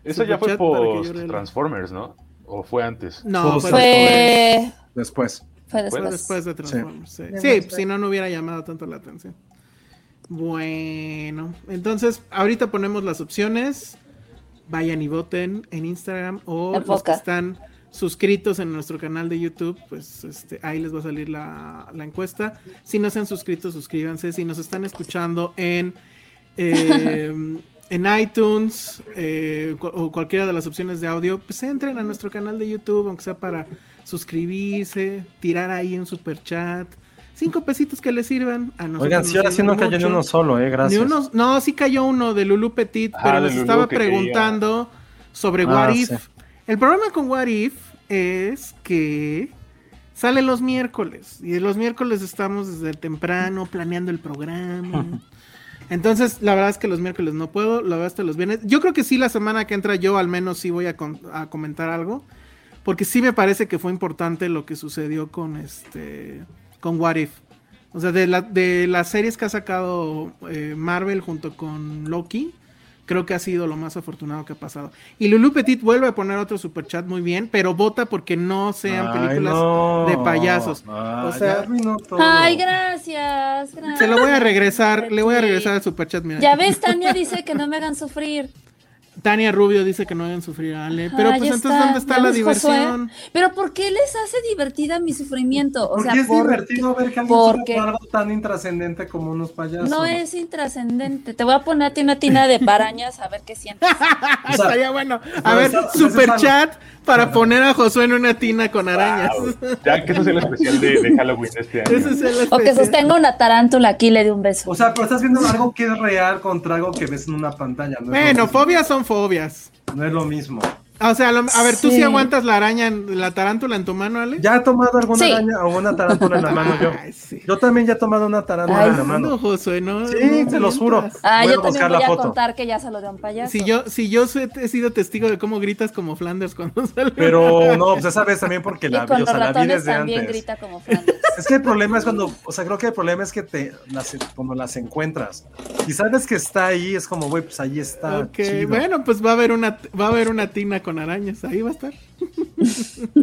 Eso ya fue el- Transformers, ¿no? ¿O fue antes? No, Fue- fue, Fue, Después. fue fue después. después de Transformers. Sí, Después. Sí, si no, no hubiera llamado tanto la atención. Bueno, entonces ahorita ponemos las opciones. Vayan y voten en Instagram o los que están suscritos en nuestro canal de YouTube, pues este, ahí les va a salir la, la encuesta. Si no se han suscrito, suscríbanse. Si nos están escuchando en, eh, en iTunes eh, o cualquiera de las opciones de audio, pues entren a nuestro canal de YouTube, aunque sea para suscribirse, tirar ahí un super chat. Cinco pesitos que les sirvan. A nosotros Oigan, sí, ahora sí no cayó ni uno solo, eh, Ni gracias. uno- no, sí cayó uno de Lulu Petit, Ah, pero Lulu estaba quería- preguntando sobre Ah, What If. sí. El problema con What If es que sale los miércoles y los miércoles estamos desde temprano planeando el programa. Entonces, la verdad es que los miércoles no puedo, la verdad es que los viernes. Yo creo que sí, la semana que entra yo al menos sí voy a, con- a comentar algo, porque sí me parece que fue importante lo que sucedió con este, con What If. O sea, de, la- de las series que ha sacado eh, Marvel junto con Loki, creo que ha sido lo más afortunado que ha pasado. Y Lulu Petit vuelve a poner otro super chat muy bien, pero vota porque no sean Ay, películas no. de payasos. Ay, o sea, ya arruinó todo. Ay, gracias, gracias. se lo voy a regresar, le voy a regresar al super chat, mira. Ya ves, Tania dice que no me hagan sufrir. Tania Rubio dice que no deben sufrir a Ale, pero pues entonces ¿dónde está ¿Ya la Josué? diversión? Pero ¿por qué les hace divertida mi sufrimiento? O Porque sea, es ¿por divertido ver que alguien porque- algo tan intrascendente como unos payasos. No es intrascendente. Te voy a poner a ti una tina de parañas a ver qué sientes. O sea, Estaría bueno. A ver, esa- super chat para poner a Josué en una tina con arañas. Wow. Ya que eso es el especial de, de Halloween este año. Ese es el O que sostenga una tarántula aquí y le dé un beso. O sea, pero estás viendo algo que es real contra algo que ves en una pantalla. No Bueno, fobias son fobias. No es lo mismo. O sea, lo- a ver, ¿tú sí. Sí. aguantas la araña, en- la tarántula en tu mano, Ale? ¿Ya he tomado alguna Sí. araña o una tarántula en la mano yo? Ay, sí. Yo también ya he tomado una tarántula Ay, en la No, mano. Josué, no. Sí, no te los juro. Ah, Voy a yo también voy a foto. contar que ya se lo dio un payaso. Si yo, si yo soy- he sido testigo de cómo gritas como Flanders cuando sale. Pero no, pues esa vez también porque y la con vi, o sea, la vi ratones desde también antes. grita como Flanders. Es que el problema es cuando, o sea, creo que el problema es que te las, cuando las encuentras y sabes que está ahí, es como, güey, pues ahí está. Ok, chido. bueno, pues va a haber una va a haber una tina con arañas, ahí va a estar.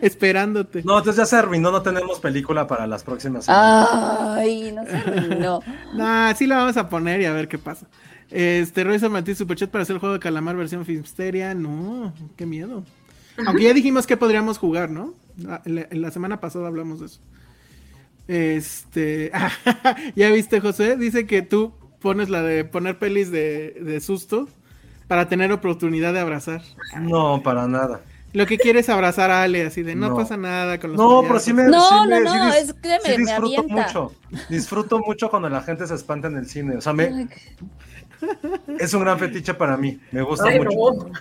Esperándote. No, entonces ya se arruinó, no tenemos película para las próximas semanas. Ay, no sé, no. Nah, sí la vamos a poner y a ver qué pasa. Este, Royce Martínez Superchat para hacer el juego de calamar versión Filmsteria. No, qué miedo. Aunque ya dijimos que podríamos jugar, ¿no? La, la- la semana pasada hablamos de eso. Este, ya viste, José, dice que tú pones la de poner pelis de, de susto para tener oportunidad de abrazar. No, para nada. Lo que quiere es abrazar a Ale, así de no, No. pasa nada con los No, pero payasos". sí me. No, sí no, me- no, sí dis- es que me- sí disfruto avienta. mucho. Disfruto mucho cuando la gente se espanta en el cine. O sea, me, es un gran fetiche para mí. Me gusta Ay, mucho. no.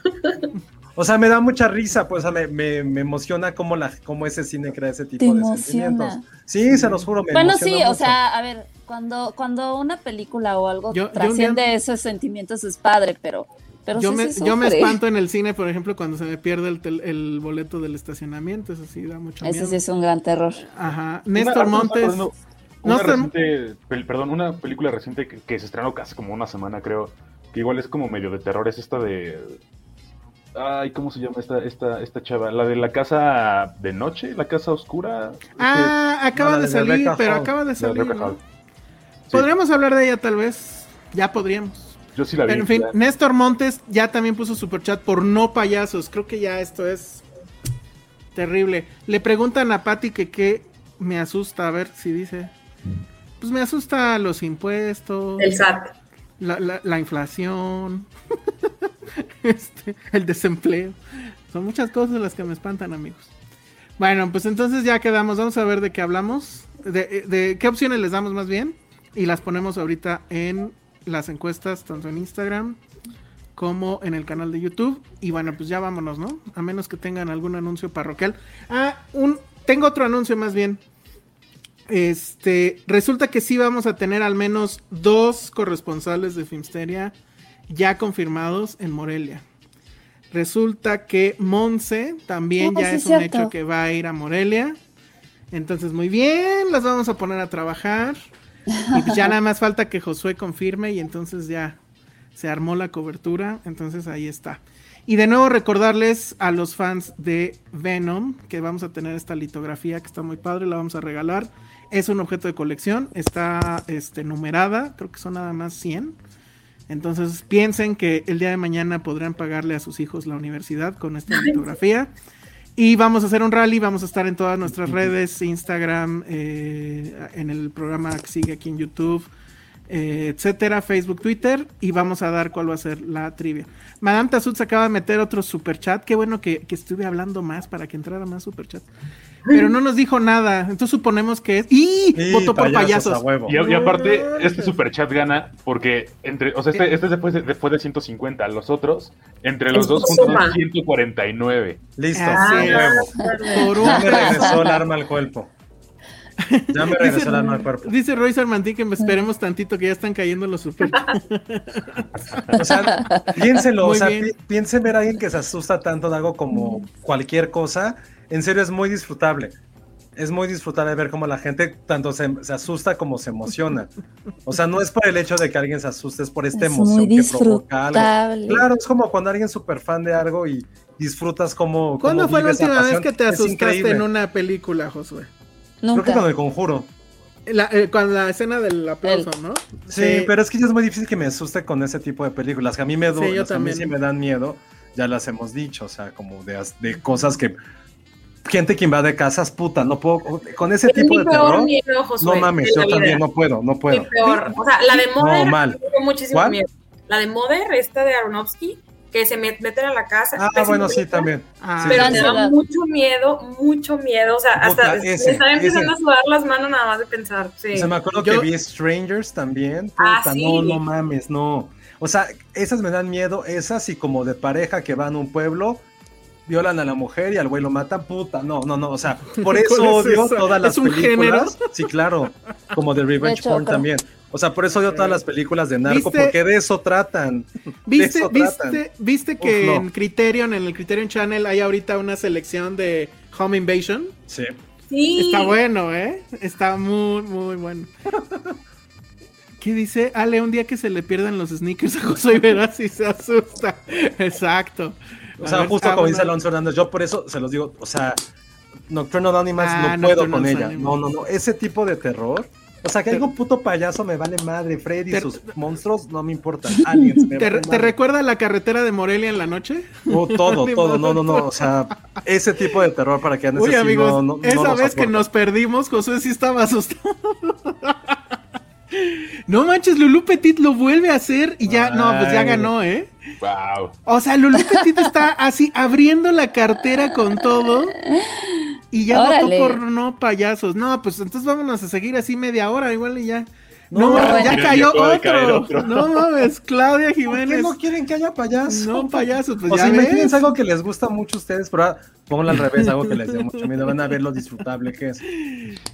O sea, me da mucha risa, pues, o sea, me, me, me emociona cómo, la, cómo ese cine crea ese tipo Te de emociona. sentimientos. Sí, se los juro, me Bueno, emociona sí, o sea, a ver, cuando, cuando una película o algo Yo- trasciende día- esos sentimientos es padre, pero, pero yo, sí me, se yo me espanto en el cine, por ejemplo, cuando se me pierde el, tel- el boleto del estacionamiento. Eso sí da mucho Ese miedo. sí es un gran terror. Ajá. Néstor Montes. Una, reciente, perdón, una película reciente que, que se estrenó casi como una semana, creo, que igual es como medio de terror, es esta de... Ay, ¿cómo se llama esta, esta, esta chava? La de la casa de noche, la casa oscura. Ah, acaba No, de de salir, pero Hall. acaba de salir. ¿no? Sí, Podríamos hablar de ella tal vez. Ya podríamos. Yo sí la vi. En fin, ya. Néstor Montes ya también puso superchat por no payasos. Creo que ya esto es terrible. Le preguntan a Patti que qué me asusta. A ver si dice. Pues me asusta los impuestos. El SAT. La, la- la inflación, este, el desempleo. Son muchas cosas las que me espantan, amigos. Bueno, pues entonces ya quedamos. Vamos a ver de qué hablamos. De, de qué opciones les damos más bien. Y las ponemos ahorita en las encuestas, tanto en Instagram como en el canal de YouTube. Y bueno, pues ya vámonos, ¿no? A menos que tengan algún anuncio parroquial. Ah, un, tengo otro anuncio más bien. Este, resulta que sí vamos a tener al menos dos corresponsales de Filmsteria ya confirmados en Morelia. Resulta que Monse también Ah, ya es un hecho que va a ir a Morelia. Entonces, muy bien, las vamos a poner a trabajar. Y pues ya nada más falta que Josué confirme y entonces ya se armó la cobertura. Entonces ahí está. Y de nuevo recordarles a los fans de Venom que vamos a tener esta litografía que está muy padre, la vamos a regalar. Es un objeto de colección, está este, numerada, creo que son nada más 100. Entonces piensen que el día de mañana podrán pagarle a sus hijos la universidad con esta litografía. Y vamos a hacer un rally, vamos a estar en todas nuestras redes, Instagram, eh, en el programa que sigue aquí en YouTube, eh, etcétera, Facebook, Twitter, y vamos a dar cuál va a ser la trivia. Madame Tazut se acaba de meter otro super chat, qué bueno que, que estuve hablando más para que entrara más super chat. Pero no nos dijo nada, entonces suponemos que es... ¡Y! Sí, Votó por payasos. Y, y aparte, este superchat gana porque entre, o sea, este, este después de, después de 150, los otros, entre los dos juntos suma. son 149. Listo, Así a es. huevo. Por un Ya me regresó el arma al cuerpo. Ya me regresó el arma al cuerpo. Dice Royce Armantí que me esperemos tantito que ya están cayendo los super O sea, piénselo, Muy o sea, pi- piensen ver a alguien que se asusta tanto de algo como cualquier cosa. En serio, es muy disfrutable. es muy disfrutable ver cómo la gente tanto se, se asusta como se emociona. O sea, no es por el hecho de que alguien se asuste, es por esta Es emoción muy que provoca algo. disfrutable. Claro, es como cuando alguien es súper fan de algo y disfrutas como. ¿Cuándo fue la última vez que te asustaste increíble. en una película, Josué? Creo Nunca. que con el conjuro. La, eh, con la escena del aplauso, ¿no? Sí, pero es que ya es muy difícil que me asuste con ese tipo de películas. Que a mí me, Sí, yo a mí también. sí me dan miedo, ya las hemos dicho, o sea, como de cosas que. Gente que invade casas, puta, no puedo. Con ese Es tipo mi de peor terror. miedo, Josué, no mames, yo vida. también no puedo, no puedo. Mi peor. O sea, la de Mother No, mal. me dio muchísimo ¿Cuál? miedo. La de Mother, esta de Aronofsky, que se met- meten a la casa. Ah, bueno, sí, también. Ah, Pero sí, da mucho miedo, mucho miedo. O sea, hasta Puta, ese, me están empezando ese. a sudar las manos nada más de pensar. Sí. O sea, me acuerdo Yo- que vi Strangers también. Ah, Puta, sí. no, no mames, no. O sea, esas me dan miedo, esas y como de pareja que van a un pueblo, violan a la mujer y al güey lo matan, puta, no, no, no. O sea, por eso ¿Cuál es odio esa? todas las ¿Es un películas. Sí, claro. Como de Revenge hecho, Porn creo- también. O sea, por eso odio todas las películas de narco, ¿Viste? porque de eso tratan. ¿Viste, eso tratan. viste, viste que Uf, no. en Criterion, en el Criterion Channel, hay ahorita una selección de Home Invasion? Sí. Sí. Está bueno, ¿eh? Está muy, muy bueno. ¿Qué dice? Ale, un día que se le pierdan los sneakers a Josué verás si se asusta. Exacto. O sea, ver, justo ah, como dice. Alonso Hernández, yo por eso se los digo, o sea, Nocturnal Animals Ah, no puedo Nocturnal con ella. Animals. No, no, no. Ese tipo de terror. O sea, que algún puto payaso me vale madre. Freddy y sus monstruos no me importan. Aliens me ¿Te, vale te madre. recuerda la carretera de Morelia en la noche? Oh, todo, todo. No, no, no. O sea, ese tipo de terror para que andes Uy, así, amigos, no, no, no esa vez que nos perdimos, Josué sí estaba asustado. no manches, Lulú Petit lo vuelve a hacer y ya, no, pues ya ganó, ¿eh? Wow. O sea, Lulú Petit está así abriendo la cartera con todo y ya Órale. votó por no payasos. No, pues entonces vámonos a seguir así media hora, igual y ya. No, No, ya cayó otro. otro. No mames, Claudia ¿Por qué Jiménez. no quieren que haya payasos? No, payasos, pues o ya sea, ves. imagínense algo que les gusta mucho a ustedes, pero ahora pónganlo al revés, algo que les dé mucho miedo. Van a ver lo disfrutable que es.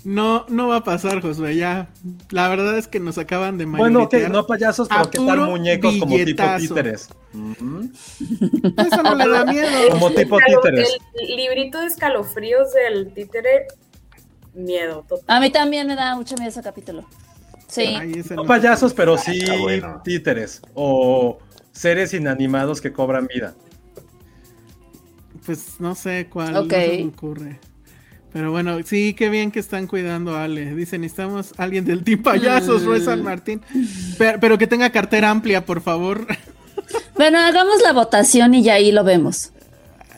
No, no va a pasar, Josué, ya. La verdad es que nos acaban de Bueno, mayoritear. no payasos, pero A ¿qué tal muñecos como tipo títeres? Eso no le da miedo. Como tipo títeres. El librito de escalofríos del títere, miedo total. A mí también me da mucho miedo ese capítulo. Sí. No no. payasos, pero sí bueno. títeres. O seres inanimados que cobran vida. Pues no sé cuál Ok. no se me ocurre. Pero bueno, sí, qué bien que están cuidando a Ale. Dicen, necesitamos alguien del Team Payasos, Roy San Martín. Pero, pero que tenga cartera amplia, por favor. Bueno, hagamos la votación y ya ahí lo vemos.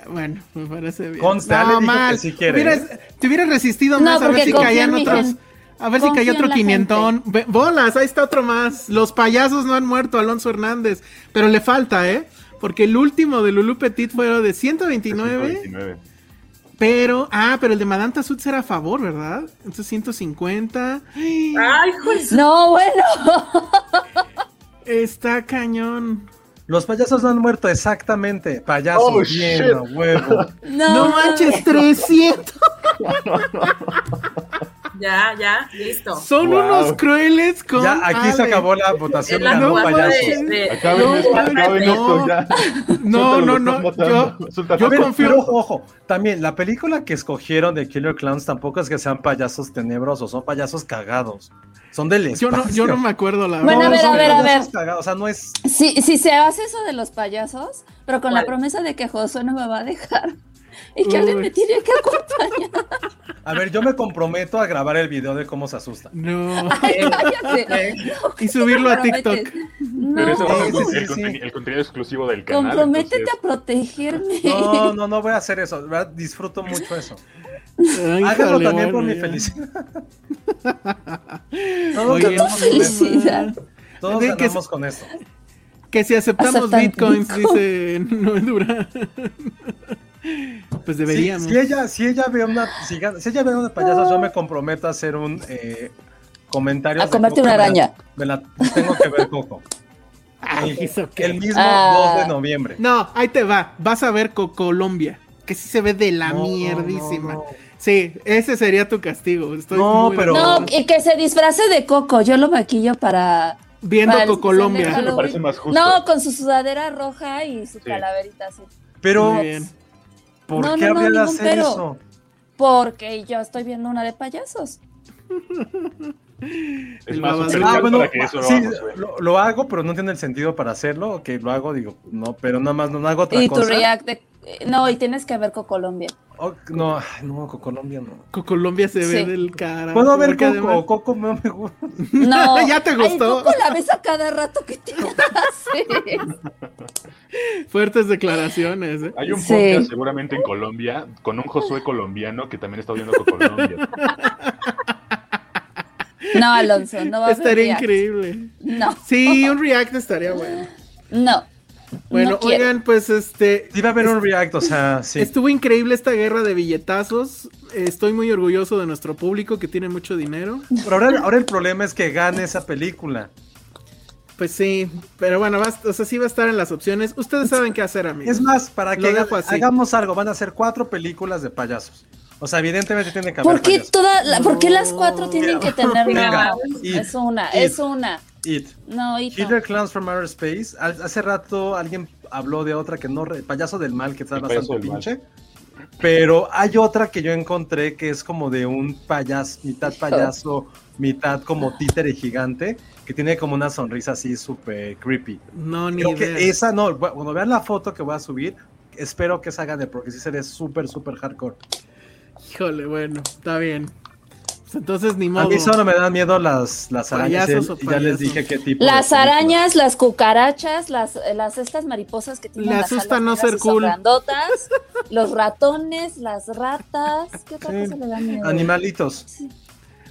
bueno, me parece bien. Conste, Ale dijo que Hubieras- ¿eh? Te hubieras resistido No, más a ver si caían otros. gente. A ver si Confío en otro quinientón. Ve- Bolas, ahí está otro más. Los payasos no han muerto, Alonso Hernández. Pero le falta, ¿eh? Porque el último de Lulu Petit fue de 129. 129. Pero, ah, pero el de Madame Tussauds era a favor, ¿verdad? Entonces 150. Ay, pues. No, bueno. Está cañón. Los payasos no han muerto, exactamente. Payasos, Oh, bien, huevo. No, No manches, 300. Ya, ya, listo. Son Wow. unos crueles con Ya, aquí se acabó la votación. La ganó no payasos. manches. de- de- Acaben No, esto, manches, acaben no. esto ya. No, Yo, yo confío. pero ojo, también la película que escogieron de Killer Clowns tampoco es que sean payasos tenebrosos, son payasos cagados. Son del Yo espacio. no, yo no me acuerdo la Bueno, verdad. a ver, son a ver, a payasos ver. cagados, O sea, no es. Si, si se hace eso de los payasos, pero con la promesa de que Josué no me va a dejar y que alguien me tiene que acompañar. A ver, yo me comprometo a grabar el video de cómo se asusta. No. Ay, cállate. Y subirlo a. TikTok. Pero eso No, va a ser Sí, sí, el, sí, conteni- sí. el contenido exclusivo del canal. comprométete entonces- a protegerme. No, no, no voy a hacer eso. ¿verdad? Disfruto mucho eso. Ay, Háganlo también por mi felicidad. Oye, ganamos con Felicidad. Todos que con esto. Que si aceptamos Aceptan bitcoins, Bitcoin. dice no dura. Pues deberíamos. si ella, si ella ve una, si, ella ve una payasos, yo me comprometo a hacer un eh, comentario. A comerte Coco, una me la- araña. Me la, tengo que ver Coco. Ay, ¿eso qué? El mismo Ah. 2 de noviembre. No, ahí te va. Vas a ver Co- Colombia. Que sí se ve de la No, mierdísima. no, no. Sí, ese sería tu castigo. Estoy No, muy pero- No, y que se disfrace de Coco. Yo lo maquillo para. Viendo el Colombia. especial de Eso me parece más justo. No, con su sudadera roja y su Sí. calaverita así. Pero, Muy bien. ¿Por No, qué no, no, habría de hacer pero. eso? Porque yo estoy viendo una de payasos. Es más Ah, bueno, para que eso lo sí, hagamos, güey. lo, lo hago, pero no tiene el sentido para hacerlo. Ok, lo hago, digo, no, pero nada más no, no hago otra Y tu cosa. react de- No, y tienes que ver con Colombia. Oh, no, ay, no, con Colombia no. Con Colombia se ve Sí. del cara. Puedo ver Coco, además- Coco no me gusta. No. Ya te Ay, gustó. Coco la ves a cada rato que te haces. Fuertes declaraciones, ¿eh? Hay un Sí. podcast seguramente en Colombia con un Josué colombiano que también está viendo con Colombia. No, Alonso, no va a haber Estaría increíble. No, Sí, un react estaría bueno. no. Bueno, no oigan, pues este. Iba a haber un react, o sea, sí. Estuvo increíble esta guerra de billetazos. Estoy muy orgulloso de nuestro público que tiene mucho dinero. Pero ahora, ahora el problema es que gane esa película. Pues sí, pero bueno, va, o sea, sí va a estar en las opciones. Ustedes saben qué hacer, amigos. Es más, para que haga- hagamos algo, van a ser cuatro películas de payasos. O sea, evidentemente tiene que haber ¿Por qué, toda la- ¿Por qué las cuatro tienen que tener? It, Es una, It. es una. It. No, y no. Killer Clowns from Outer Space. Hace rato alguien habló de otra que no, Payaso del Mal, que está El bastante Mal. pinche. Pero hay otra que yo encontré que es como de un payaso, mitad payaso, mitad como títere gigante, que tiene como una sonrisa así súper creepy. No, ni Creo idea. que esa, no, cuando vean la foto que voy a subir, espero que esa gane, porque sí se ve súper, súper hardcore. Híjole, bueno, está bien. Pues entonces ni A modo. mí solo me dan miedo las, las arañas, Payasos ya les payasos. dije qué tipo. Las arañas, las cucarachas, las, las estas mariposas que tienen Le las asusta alas no ser cool. grandotas, los ratones, las ratas, ¿qué otra Sí. cosa le da miedo? Animalitos.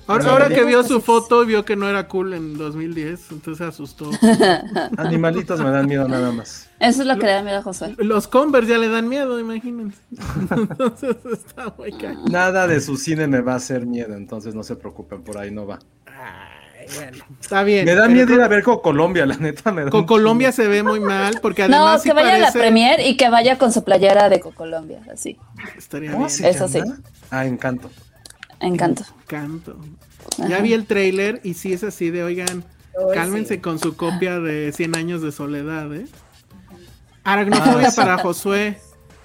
Ahora, No, ahora no, que no, vio no, su no. foto, vio que no era cool en 2010, entonces se asustó. Animalitos me dan miedo nada más. Eso es lo que le da miedo a Josué. Los Converse ya le dan miedo, imagínense. Entonces está muy cañón. Nada de su cine me va a hacer miedo, entonces no se preocupen, por ahí no va. Ay, bueno, está bien. Me da pero miedo ir a ver con Colombia, la neta me da Con Colombia se ve muy mal, porque No, además que sí vaya a la parece- premier y que vaya con su playera de Colombia, así. Estaría ¿Cómo bien. se Eso llama? Ah, Encanto. Encanto. Canto. Ya vi el trailer y sí es así de, oigan, Ay, cálmense sí. con su copia de 100 años de soledad, ¿eh? Aracnofobia Ah, sí. para Josué.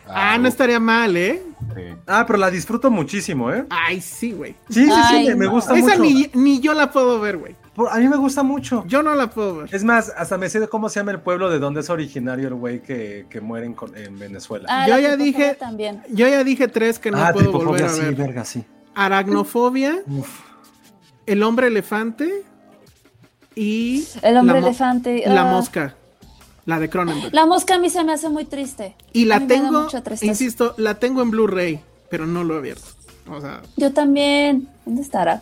Ah, no estaría mal, ¿eh? Sí. Ah, pero la disfruto muchísimo, ¿eh? Ay, sí, güey. Sí, sí, sí, Ay, me, gusta Esa mucho. ni, ni yo la puedo ver, güey. A mí me gusta mucho. Yo no la puedo ver. Es más, hasta me sé de cómo se llama el pueblo de donde es originario el güey que, que muere en, Venezuela. Ah, Yo ya dije- también. Yo ya dije tres que no ah, puedo volver a sí, ver. verga, sí. Aracnofobia, Uf. el hombre elefante y El hombre la elefante. la ah. mosca, la de Cronenberg. La mosca a mí se me hace muy triste. Y la tengo, insisto, la tengo en Blu-ray, pero no lo he abierto. O sea, Yo también. ¿Dónde estará?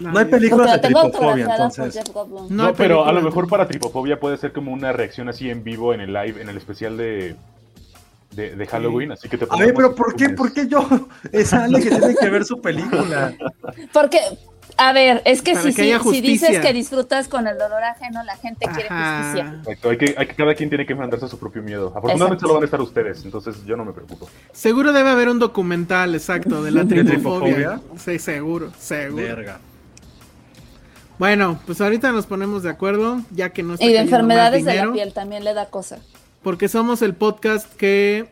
No hay películas de tripofobia, entonces. No pero a lo mejor para tripofobia puede ser como una reacción así en vivo en el live, en el especial de, de, de Halloween, así que te A ver, pero ¿por qué, por qué yo? Es Ale que tiene que ver su película. Porque, a ver, es que si, que si, dices que disfrutas con el dolor ajeno, la gente quiere justicia. Exacto, hay que, hay que- cada quien tiene que enfrentarse a su propio miedo. Afortunadamente solo van a estar ustedes, entonces yo no me preocupo. Seguro debe haber un documental exacto de la ¿De tripofobia. Sí, seguro, seguro. Verga. Bueno, pues ahorita nos ponemos de acuerdo, ya que no está Y de enfermedades de la piel también le da cosa. Porque somos el podcast que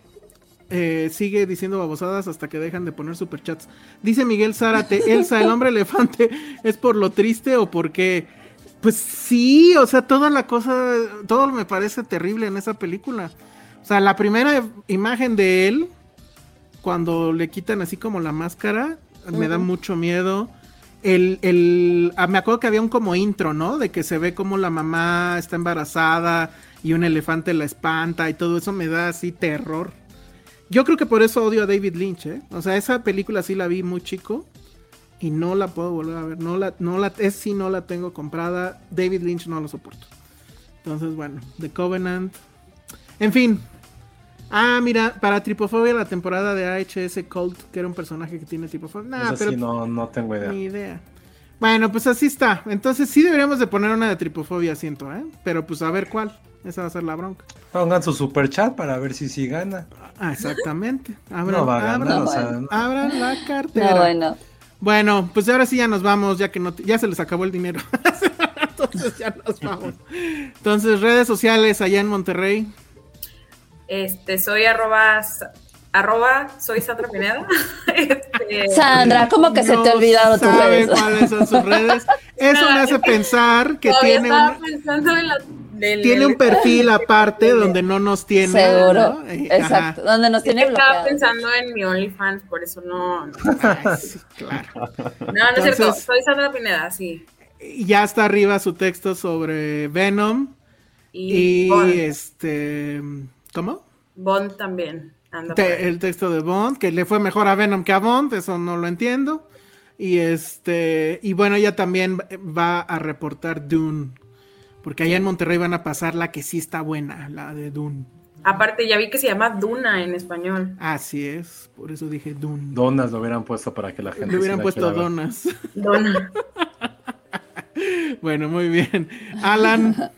eh, sigue diciendo babosadas hasta que dejan de poner superchats. Dice Miguel Zárate, Elsa, el hombre elefante, ¿es por lo triste o por qué? Pues sí, o sea, toda la cosa, todo me parece terrible en esa película. O sea, la primera imagen de él, cuando le quitan así como la máscara, me da mucho miedo. El, el, ah, me acuerdo que había un como intro, ¿no? De que se ve como la mamá está embarazada y un elefante la espanta y todo eso me da así terror. Yo creo que por eso odio a David Lynch, ¿eh? O sea, esa película sí la vi muy chico y no la puedo volver a ver. No la, no la, es sí no la tengo comprada. David Lynch no lo soporto. Entonces, bueno, The Covenant. En fin. Ah, mira, para Tripofobia la temporada de AHS Colt, que era un personaje que tiene tripofobia. Nah, pero sí, no, no tengo idea. ni idea. Bueno, pues así está. Entonces sí deberíamos de poner una de tripofobia, siento, ¿eh? Pero pues a ver cuál. Esa va a ser la bronca. Pongan su super chat para ver si sí gana. Ah, exactamente. Abran, No va a ganar, abran- o sea, no. abran la cartera. No, bueno. Bueno, pues ahora sí ya nos vamos, ya que no te- ya se les acabó el dinero. Entonces ya nos vamos. Entonces, redes sociales allá en Monterrey. Este, soy arroba, arroba soy Sandra Pineda. Este, Sandra, ¿cómo que se te olvidado tus sabe redes? cuáles son sus redes. Eso me hace pensar que todavía tiene estaba un, pensando en la- del- tiene un perfil aparte donde no nos tiene. Seguro. ¿no? Ajá. Exacto. Donde nos tiene estaba bloqueado. pensando en mi OnlyFans, por eso no. No, Ay, sí, claro. no es cierto. Soy Sandra Pineda, sí. Y Ya está arriba su texto sobre Venom Y, y Bond, este, ¿cómo? Bond también. Anda Te- el texto de Bond, que le fue mejor a Venom que a Bond, eso no lo entiendo. Y este, y bueno, ella también va a reportar Dune. Porque allá en Monterrey van a pasar la que sí está buena, la de Dune. Aparte, ya vi que se llama Duna en español. Así es, por eso dije Dune. Donas lo hubieran puesto para que la gente. Le hubieran puesto donas. Duna. bueno, muy bien. Alan,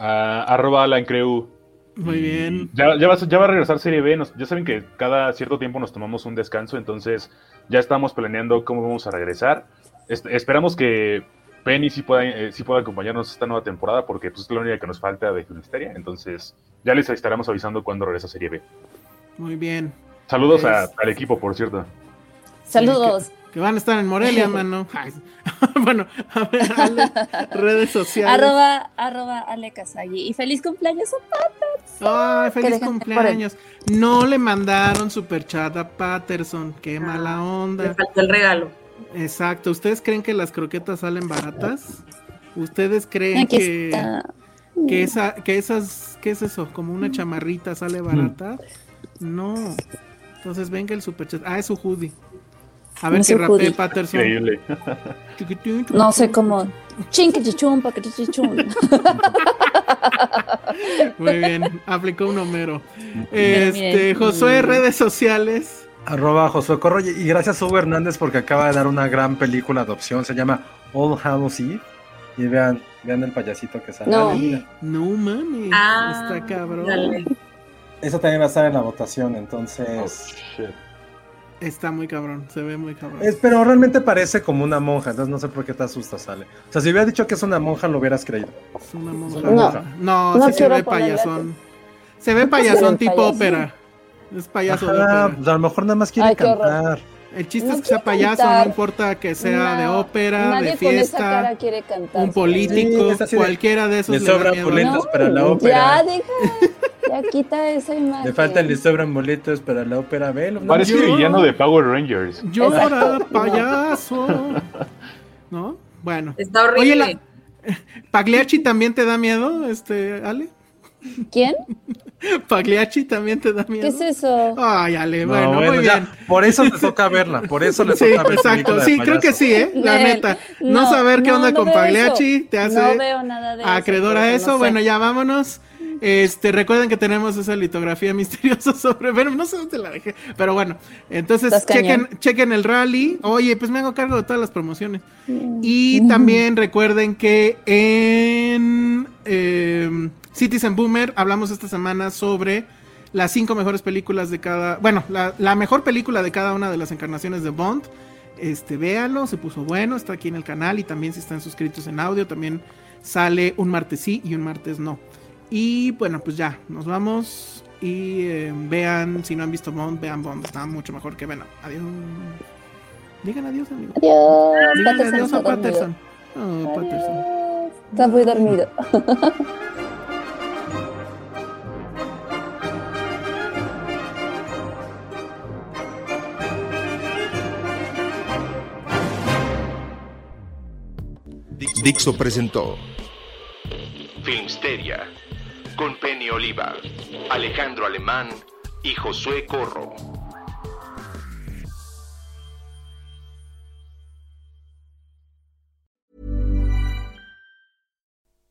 Ah, arroba Alan Creu. muy bien. Ya, ya, va, a- ya va a regresar Serie B. Nos- ya saben que cada cierto tiempo nos tomamos un descanso, entonces ya estamos planeando cómo vamos a regresar. Est- esperamos que Penny sí pueda, eh, sí pueda acompañarnos esta nueva temporada, porque pues, es la única que nos falta de Filisteria. Entonces ya les estaremos avisando cuando regresa Serie B. Muy bien. Saludos a- Es- al equipo, por cierto. Saludos. Que van a estar en Morelia, mano. Bueno, a ver, Ale, redes sociales. Arroba, arroba Ale Kazagi. Y feliz cumpleaños a Patterson. Ay, feliz cumpleaños. No le mandaron superchat a Patterson. Qué mala Le onda. faltó el regalo. Exacto. ¿Ustedes creen que las croquetas salen baratas? ¿Ustedes creen Aquí que, está. que, esa, que esas, qué es eso? Como una chamarrita sale barata? No. Entonces venga el superchat. Ah, es su hoodie. A ver Es que rapee hoodie. Patterson. Increíble. No sé cómo. Muy bien, aplicó un Homero. Bien, Este, bien. Josué, redes sociales. Arroba Josué Corro y gracias a Hugo Hernández porque acaba de dar una gran película de opción, se llama All Hallows Eve y vean, vean el payasito que sale. No. Mira. No mames, Ah, está cabrón. dale. Eso también va a estar en la votación, Oh, entonces... shit. Está muy cabrón, se ve muy cabrón. Es- pero realmente parece como una monja, entonces no sé por qué te asustas, Ale. O sea, si hubiera dicho que es una monja, lo hubieras creído. Es una monja. una No. monja. No, No sí se ve payasón. Se ve payasón tipo ópera. Es payaso Ajá, pues a lo mejor nada más quiere Ay, cantar. El chiste No es que sea payaso, cantar. no importa que sea de ópera, Nadie de con esa cara fiesta, quiere cantar. un político, Sí, cualquiera de esos le sobran boletos. No, para la ópera. Ya, deja. Ya quita esa imagen. Le faltan, le sobran boletos para la ópera Velo. Parece yo- villano de Power Rangers. Llora, payaso. ¿No? Bueno. Está horrible. Oye, la- ¿Pagliacci también te da miedo, este, Ale? ¿Quién? ¿Pagliacci también te da miedo? ¿Qué es eso? Ay, Ale, No, bueno, bueno, muy ya, bien. por eso le toca verla, por eso le Sí, toca ver exacto, sí, creo que sí, ¿eh? La neta. No, saber qué no, onda no con Pagliacci eso. te hace No veo nada de eso, acreedor por a eso eso. sé. Bueno, ya vámonos. Este, recuerden que tenemos esa litografía misteriosa sobre Venom, no sé dónde la dejé, pero bueno, entonces chequen, el rally. Oye, pues me hago cargo de todas las promociones. Y también recuerden que en eh, Citizen Boomer hablamos esta semana sobre las cinco mejores películas de cada, bueno, la, la mejor película de cada una de las encarnaciones de Bond. Este, véanlo, se puso bueno, está aquí en el canal y también si están suscritos en audio, también sale un martes sí y un martes no. Y bueno, pues ya, nos vamos y eh, vean, si no han visto Bond, vean Bond, está mucho mejor que Venom. Adiós. Digan adiós, amigos. Adiós. Digan Patterson adiós está a. Patterson. Oh, Patterson. Está muy dormido. Dixo presentó Filmsteria con Penny Oliva, Alejandro Alemán y Josué Corro.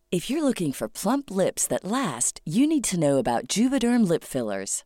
If you're looking for plump lips that last, you need to know about Juvederm lip fillers.